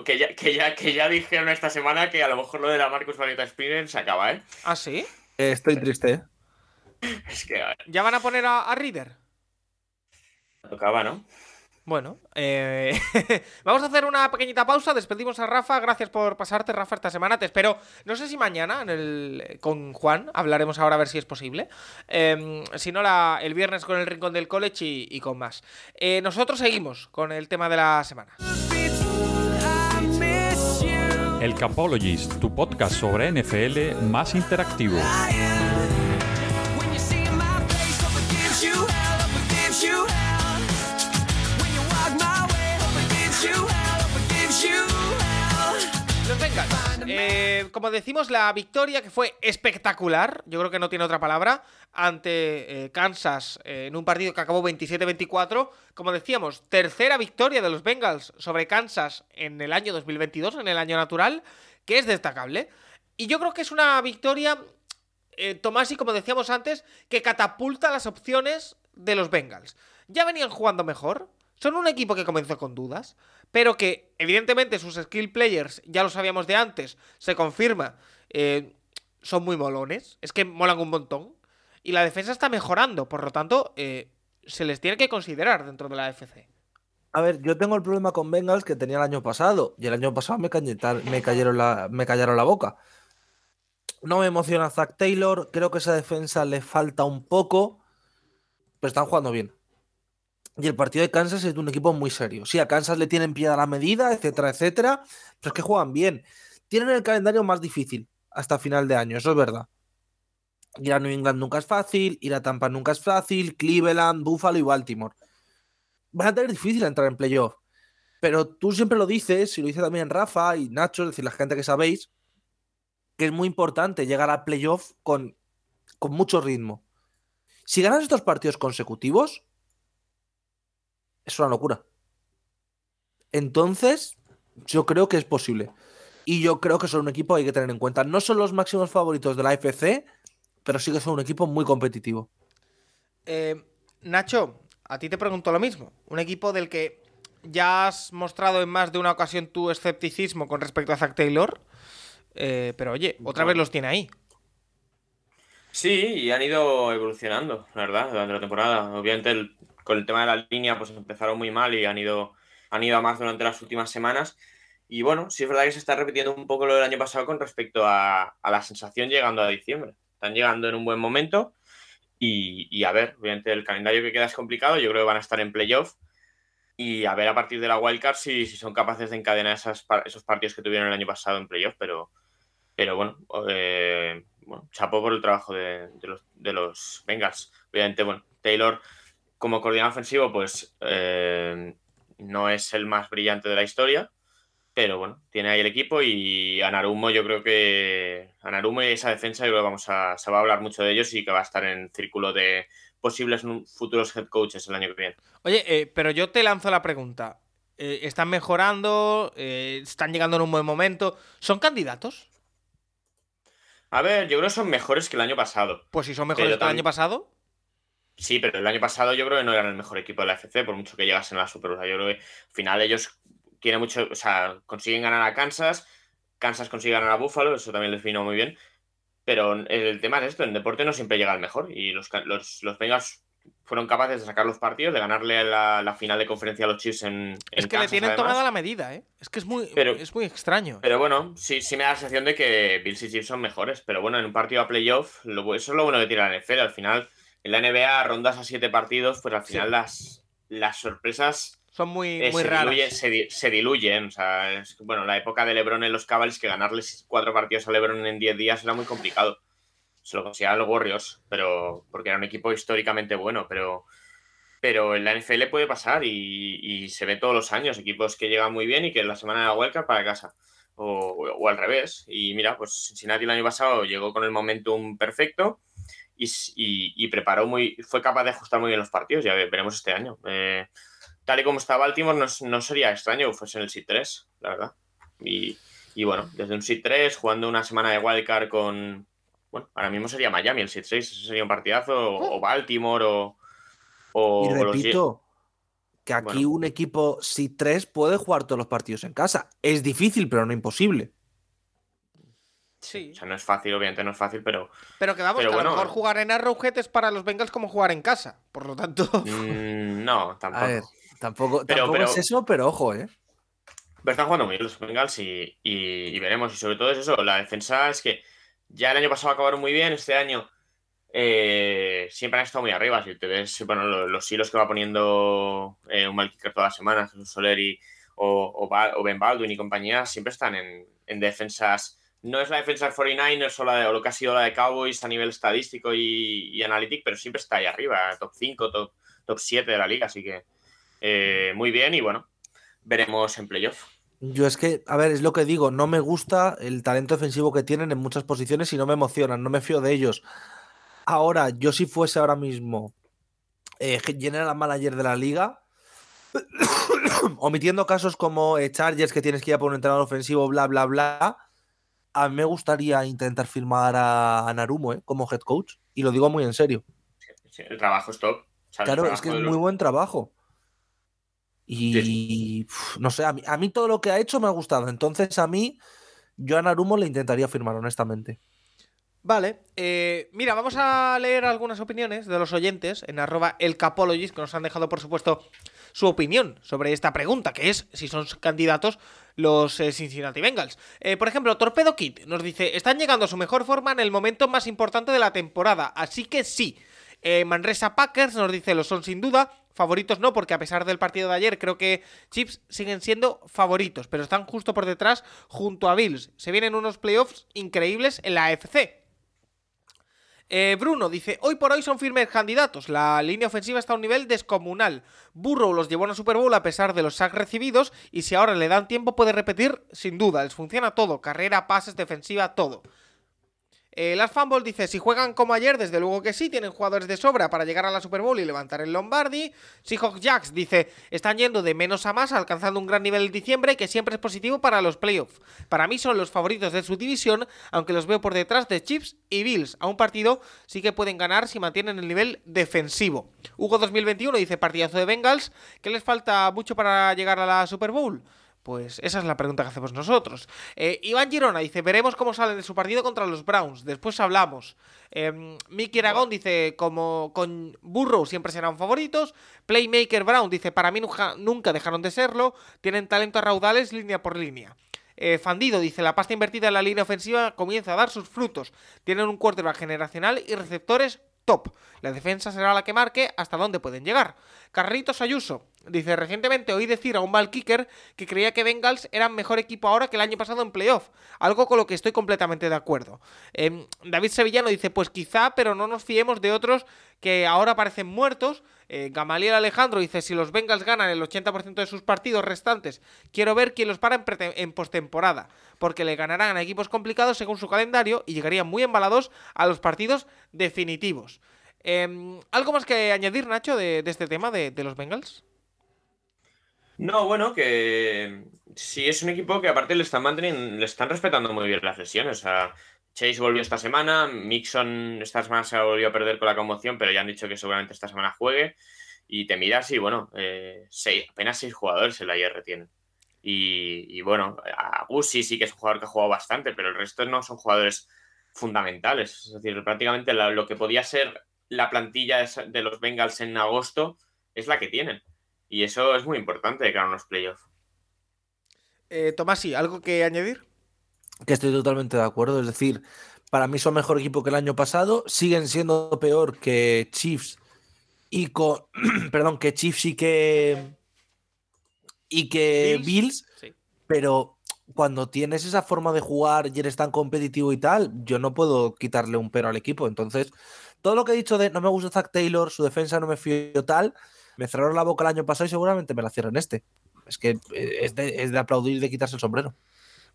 Que ya, que, ya, que ya dijeron esta semana que a lo mejor lo de la Marcus Mariota Experience se acaba, ¿eh? ¿Ah, sí? Eh, estoy triste, ¿eh? Es que a ¿Ya van a poner a, a Reader? tocaba, ¿no? Bueno, eh, vamos a hacer una pequeñita pausa. Despedimos a Rafa. Gracias por pasarte, Rafa, esta semana. Te espero. No sé si mañana en el, con Juan. Hablaremos ahora a ver si es posible. Eh, si no, la- el viernes con el Rincón del College y, y con más. Eh, nosotros seguimos con el tema de la semana. El Capologist, tu podcast sobre NFL más interactivo. Eh, como decimos, la victoria que fue espectacular, yo creo que no tiene otra palabra, ante eh, Kansas eh, en un partido que acabó 27-24. Como decíamos, tercera victoria de los Bengals sobre Kansas en el año 2022, en el año natural, que es destacable. Y yo creo que es una victoria, Tomás, y como decíamos antes, que catapulta las opciones de los Bengals. Ya venían jugando mejor, son un equipo que comenzó con dudas, pero que evidentemente sus skill players, ya lo sabíamos de antes, se confirma, eh, son muy molones, es que molan un montón. y la defensa está mejorando. Por lo tanto, eh, se les tiene que considerar dentro de la AFC. A ver, yo tengo el problema con Bengals que tenía el año pasado. Y el año pasado me, cañetar- me, cayeron, la, me callaron la boca. No me emociona Zach Taylor. Creo que esa defensa le falta un poco. Pero están jugando bien. Y el partido de Kansas es de un equipo muy serio. Sí, a Kansas le tienen pie a la medida, etcétera, etcétera. Pero es que juegan bien. Tienen el calendario más difícil hasta final de año, eso es verdad. Ir a New England nunca es fácil, ir a Tampa nunca es fácil, Cleveland, Buffalo y Baltimore. Van a tener difícil entrar en playoff. Pero tú siempre lo dices, y lo dice también Rafa y Nacho, es decir, la gente que sabéis, que es muy importante llegar a playoff con, con mucho ritmo. Si ganas estos partidos consecutivos, es una locura. Entonces, yo creo que es posible. Y yo creo que son un equipo que hay que tener en cuenta. No son los máximos favoritos de la AFC, pero sí que son un equipo muy competitivo. Eh, Nacho, a ti te pregunto lo mismo. Un equipo del que ya has mostrado en más de una ocasión tu escepticismo con respecto a Zack Taylor. eh, pero oye, otra vez los tiene ahí. Sí, y han ido evolucionando, la verdad, durante la temporada. Obviamente el- con el tema de la línea pues empezaron muy mal y han ido, han ido a más durante las últimas semanas. Y bueno, sí es verdad que se está repitiendo un poco lo del año pasado con respecto a, la sensación llegando a diciembre. Están llegando en un buen momento y, a ver, obviamente el calendario que queda es complicado, yo creo que van a estar en playoff y a ver a partir de la wildcard si, si son capaces de encadenar esas, esos partidos que tuvieron el año pasado en playoff, pero, pero bueno, eh, chapó por el trabajo de, los, de Bengals. Obviamente, bueno, Taylor como coordinador ofensivo, pues eh, no es el más brillante de la historia, pero bueno, tiene ahí el equipo y Anarumo yo creo que Anarumo y esa defensa yo creo que vamos a, se va a hablar mucho de ellos y que va a estar en círculo de posibles futuros head coaches el año que viene. Oye, eh, pero yo te lanzo la pregunta. Eh, ¿Están mejorando? Eh, ¿Están llegando en un buen momento? ¿Son candidatos? A ver, yo creo que son mejores que el año pasado. Pues si son mejores que el año pasado. Sí, pero el año pasado yo creo que no eran el mejor equipo de la FC, por mucho que llegasen a la Super. O sea, yo creo que al final ellos tienen mucho, o sea, consiguen ganar a Kansas, Kansas consigue ganar a Buffalo, eso también les vino muy bien. Pero el tema es esto, en deporte no siempre llega el mejor. Y los, los, los Bengals fueron capaces de sacar los partidos, de ganarle la, la final de conferencia a los Chiefs en, Es en que le tienen además. tomada la medida, ¿eh? Es que es muy, Pero- es muy extraño. Pero bueno, sí, sí me da la sensación de que Bills y Chiefs son mejores. Pero bueno, en un partido a playoff, lo eso es lo bueno que tiene la NFL. Al final, en la NBA, rondas a siete partidos, pues al Sí. final las, las sorpresas Son muy, eh, muy se, raras. diluyen, se, di- se diluyen. O sea, es- bueno, la época de LeBron en los Cavaliers, que ganarles cuatro partidos a LeBron en 10 días era muy complicado. Se lo conseguían los Warriors, pero porque era un equipo históricamente bueno, pero, pero en la NFL puede pasar y, y se ve todos los años equipos que llegan muy bien y que en la semana de la Wildcard para casa. O, o al revés. Y mira, pues Cincinnati el año pasado llegó con el momentum perfecto y, preparó muy, fue capaz de ajustar muy bien los partidos. Ya ve- veremos este año. Eh, tal y como está Baltimore, no, sería extraño que fuese en el Seed 3, la verdad. Y, y bueno, desde un Seed 3, jugando una semana de Wildcard con. Bueno, ahora mismo sería Miami el Seed 6, ese sería un partidazo, o, o Baltimore, o. o- y los- repito, que aquí Bueno. un equipo si 3 puede jugar todos los partidos en casa. Es difícil, pero no imposible. Sí. O sea, no es fácil, obviamente no es fácil, pero. Pero que vamos, pero que a bueno. lo mejor jugar en Arrowhead es para los Bengals como jugar en casa. Por lo tanto. mm, no, tampoco. A ver, tampoco, Pero- tampoco pero- es eso, pero ojo, ¿eh? Pero están jugando muy bien los Bengals y, y- y veremos. Y sobre todo es eso, la defensa es que ya el año pasado acabaron muy bien, este año eh, siempre han estado muy arriba. Si te ves, bueno, lo- los, hilos que va poniendo eh, un mal kicker todas las semanas, Jesús Soler y, o, o Ben Baldwin y compañía, siempre están en, en defensas. No es la defensa de 49ers o, la de- lo que ha sido la de Cowboys a nivel estadístico y, analytic, pero siempre está ahí arriba, top 5, top, top 7 de la liga. Así que eh, muy bien y bueno, veremos en playoff. Yo es que, a ver, es lo que digo, no me gusta el talento defensivo que tienen en muchas posiciones y no me emocionan, no me fío de ellos. Ahora, yo si fuese ahora mismo eh, general manager de la liga, omitiendo casos como eh, Chargers que tienes que ir a por un entrenador ofensivo, bla, bla, bla, a mí me gustaría intentar firmar a, a Narumo eh, como head coach. Y lo digo muy en serio. Sí, el trabajo es top. O sea, el Claro, es que es muy los- buen trabajo. Y uf, no sé, a mí, a mí todo lo que ha hecho me ha gustado. Entonces, a mí, yo a Narumo le intentaría firmar, honestamente. Vale, eh, mira, vamos a leer algunas opiniones de los oyentes en arroba elcapologist que nos han dejado, por supuesto, su opinión sobre esta pregunta, que es si son candidatos los eh, Cincinnati Bengals. Eh, por ejemplo, Torpedo Kid nos dice, están llegando a su mejor forma en el momento más importante de la temporada, así que sí. Eh, Manresa Packers nos dice, lo son sin duda, favoritos no, porque a pesar del partido de ayer, creo que Chips siguen siendo favoritos, pero están justo por detrás junto a Bills. Se vienen unos playoffs increíbles en la AFC. Eh, Bruno dice, hoy por hoy son firmes candidatos, la línea ofensiva está a un nivel descomunal. Burrow los llevó a una Super Bowl a pesar de los sacks recibidos y si ahora le dan tiempo puede repetir sin duda, les funciona todo, carrera, pases, defensiva, todo. Eh, Las Fumble dice, si juegan como ayer, desde luego que sí, tienen jugadores de sobra para llegar a la Super Bowl y levantar el Lombardi. Seahawks Jacks dice, están yendo de menos a más, alcanzando un gran nivel en diciembre, que siempre es positivo para los playoffs. Para mí son los favoritos de su división, aunque los veo por detrás de Chiefs y Bills. A un partido sí que pueden ganar si mantienen el nivel defensivo. Hugo 2021 dice, partidazo de Bengals, ¿qué les falta mucho para llegar a la Super Bowl? Pues esa es la pregunta que hacemos nosotros. Eh, Iván Girona dice, veremos cómo salen de su partido contra los Browns. Después hablamos. Eh, Mickey Aragón dice, como con Burrow siempre serán favoritos. Playmaker Brown dice, para mí nunca, dejaron de serlo. Tienen talento a raudales línea por línea. Eh, Fandido dice, la pasta invertida en la línea ofensiva comienza a dar sus frutos. Tienen un quarterback generacional y receptores top. La defensa será la que marque hasta dónde pueden llegar. Carritos Ayuso dice, recientemente oí decir a un mal kicker que creía que Bengals eran mejor equipo ahora que el año pasado en playoff, algo con lo que estoy completamente de acuerdo. Eh, David Sevillano dice, pues quizá, pero no nos fiemos de otros que ahora parecen muertos. Eh, Gamaliel Alejandro dice, si los Bengals ganan el 80% de sus partidos restantes, quiero ver quién los para en, en postemporada, porque le ganarán a equipos complicados según su calendario y llegarían muy embalados a los partidos definitivos. Eh, ¿Algo más que añadir, Nacho, de, este tema de, los Bengals? No, bueno, que sí es un equipo que aparte le están manteniendo, le están respetando muy bien las lesiones. O sea, Chase volvió esta semana, Mixon esta semana se volvió a perder con la conmoción, pero ya han dicho que seguramente esta semana juegue. Y te miras y bueno, eh, seis, apenas seis jugadores en la IR tienen. Y, y bueno, a sí que es un jugador que ha jugado bastante, pero el resto no son jugadores fundamentales. Es decir, prácticamente lo que podía ser la plantilla de los Bengals en agosto es la que tienen. Y eso es muy importante de cara a unos playoffs. Eh, Tomás, ¿sí? ¿algo que añadir? Que estoy totalmente de acuerdo. Es decir, para mí son mejor equipo que el año pasado. Siguen siendo peor que Chiefs y con. perdón, que Chiefs y que. Y que Bills. Bills sí. Pero cuando tienes esa forma de jugar y eres tan competitivo y tal, yo no puedo quitarle un pero al equipo. Entonces, todo lo que he dicho de no me gusta Zach Taylor, su defensa no me fío tal, me cerraron la boca el año pasado y seguramente me la cierran este. Es que es de, es de aplaudir y de quitarse el sombrero.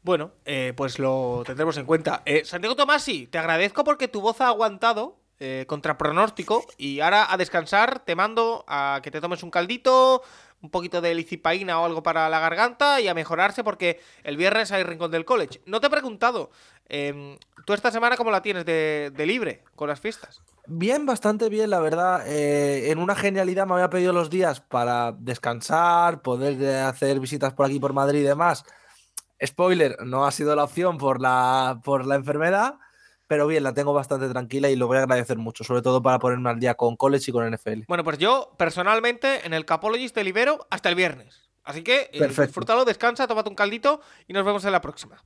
Bueno, eh, pues lo tendremos en cuenta. Eh, Santiago Tomasi, te agradezco porque tu voz ha aguantado eh, contra pronóstico y ahora a descansar te mando a que te tomes un caldito, un poquito de licipaína o algo para la garganta y a mejorarse porque el viernes hay Rincón del College. No te he preguntado, eh, ¿tú esta semana cómo la tienes de, de libre con las fiestas? Bien, bastante bien, la verdad. Eh, en una genialidad me había pedido los días para descansar, poder hacer visitas por aquí, por Madrid y demás. Spoiler, no ha sido la opción por la, por la enfermedad, pero bien, la tengo bastante tranquila y lo voy a agradecer mucho, sobre todo para ponerme al día con college y con NFL. Bueno, pues yo personalmente en el Capologist te libero hasta el viernes. Así que eh, disfrútalo, descansa, tómate un caldito y nos vemos en la próxima.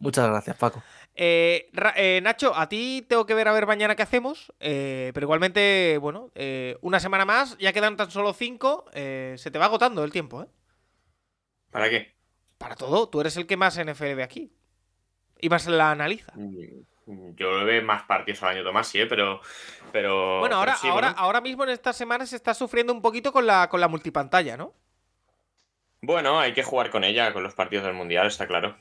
Muchas gracias, Paco. Eh, eh, Nacho, a ti tengo que ver a ver mañana qué hacemos, eh, pero igualmente, bueno, eh, una semana más, ya quedan tan solo cinco, eh, se te va agotando el tiempo, ¿eh? ¿Para qué? Para todo, tú eres el que más NFL ve aquí. Y más la analiza. Yo veo más partidos al año Tomás, sí, pero, pero. Bueno, ahora, pero sí, ahora, bueno. ahora mismo en estas semanas se está sufriendo un poquito con la, con la multipantalla, ¿no? Bueno, hay que jugar con ella, con los partidos del Mundial, está claro.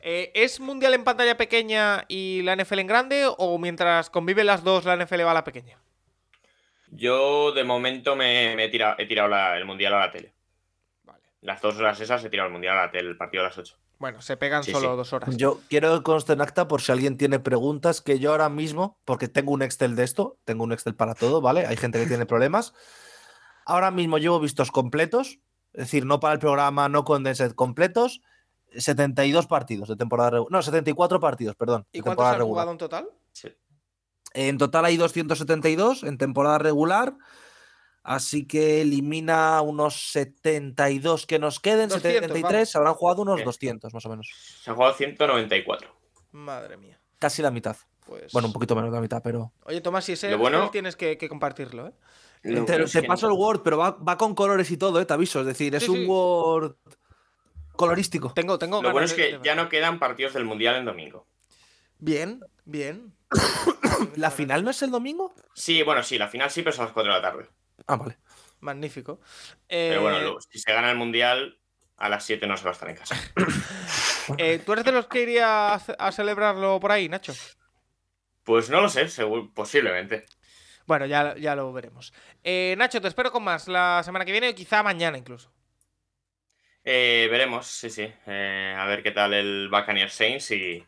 Eh, ¿Es Mundial en pantalla pequeña y la NFL en grande? ¿O mientras conviven las dos, la NFL va a la pequeña? Yo de momento me, me he tirado, he tirado la- el Mundial a la tele. Las dos horas esas he tirado el Mundial a la tele, el partido a las 8. Bueno, se pegan Sí, solo sí. dos horas. Yo quiero que conste en acta por si alguien tiene preguntas, que yo ahora mismo, porque tengo un Excel de esto, tengo un Excel para todo, ¿vale? Hay gente que tiene problemas. Ahora mismo llevo vistos completos, es decir, no para el programa, no condensed completos, 72 partidos de temporada regular. No, 74 partidos, perdón. ¿Y cuántos temporada han regular. jugado en total? Sí. En total hay 272 en temporada regular. Así que elimina unos 72 que nos queden, 200, 73. vamos. Se habrán jugado unos Bien. 200 más o menos. Se han jugado 194. Madre mía. Casi la mitad. Pues. Bueno, un poquito menos de la mitad, pero. Oye, Tomás, si es el bueno- tienes que, que compartirlo, ¿eh? Lo Te, paso el Word, pero va, va con colores y todo, ¿eh? te aviso. Es decir, es Sí, un sí. Word colorístico. Tengo, tengo Lo bueno es que de ya no quedan partidos del Mundial en domingo. Bien, bien. ¿La final no es el domingo? Sí, bueno, sí, la final sí, pero es a las 4 de la tarde. Ah, vale. Magnífico. Pero bueno, Eh, si se gana el Mundial, a las 7 no se va a estar en casa. eh, ¿Tú eres de los que iría a, ce- a celebrarlo por ahí, Nacho? Pues no lo sé, seguro, posiblemente. Bueno, ya, ya lo veremos. Eh, Nacho, te espero con más la semana que viene o quizá mañana incluso. Eh, veremos, sí, sí. Eh, a ver qué tal el Buccaneers Saints y,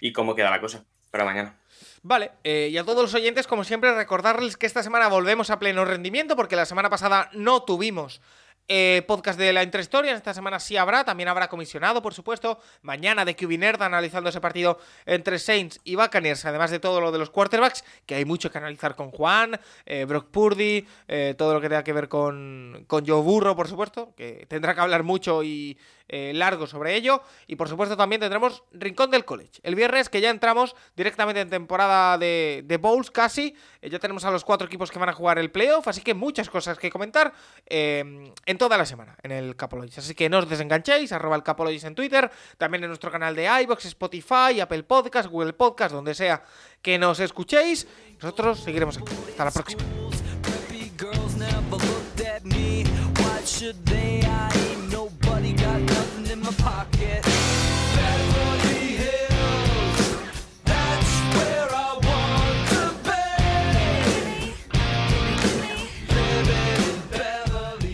y cómo queda la cosa para mañana. Vale, eh, y a todos los oyentes, como siempre, recordarles que esta semana volvemos a pleno rendimiento, porque la semana pasada no tuvimos eh, podcast de la intrahistoria. Esta semana sí habrá, también habrá comisionado, por supuesto. Mañana de QB Nerd analizando ese partido entre Saints y Buccaneers, además de todo lo de los quarterbacks, que hay mucho que analizar con Juan, eh, Brock Purdy, eh, todo lo que tenga que ver con, con Joe Burro, por supuesto, que tendrá que hablar mucho y eh, largo sobre ello. Y por supuesto también tendremos Rincón del College. El viernes que ya entramos directamente en temporada de, Bowls casi. Eh, ya tenemos a los cuatro equipos que van a jugar el playoff, así que muchas cosas que comentar eh, en toda la semana en el Capologis. Así que no os desenganchéis, arroba el en Twitter, también en nuestro canal de iBox, Spotify, Apple Podcast, Google Podcast, donde sea que nos escuchéis. Nosotros seguiremos aquí. Hasta la próxima. pocket.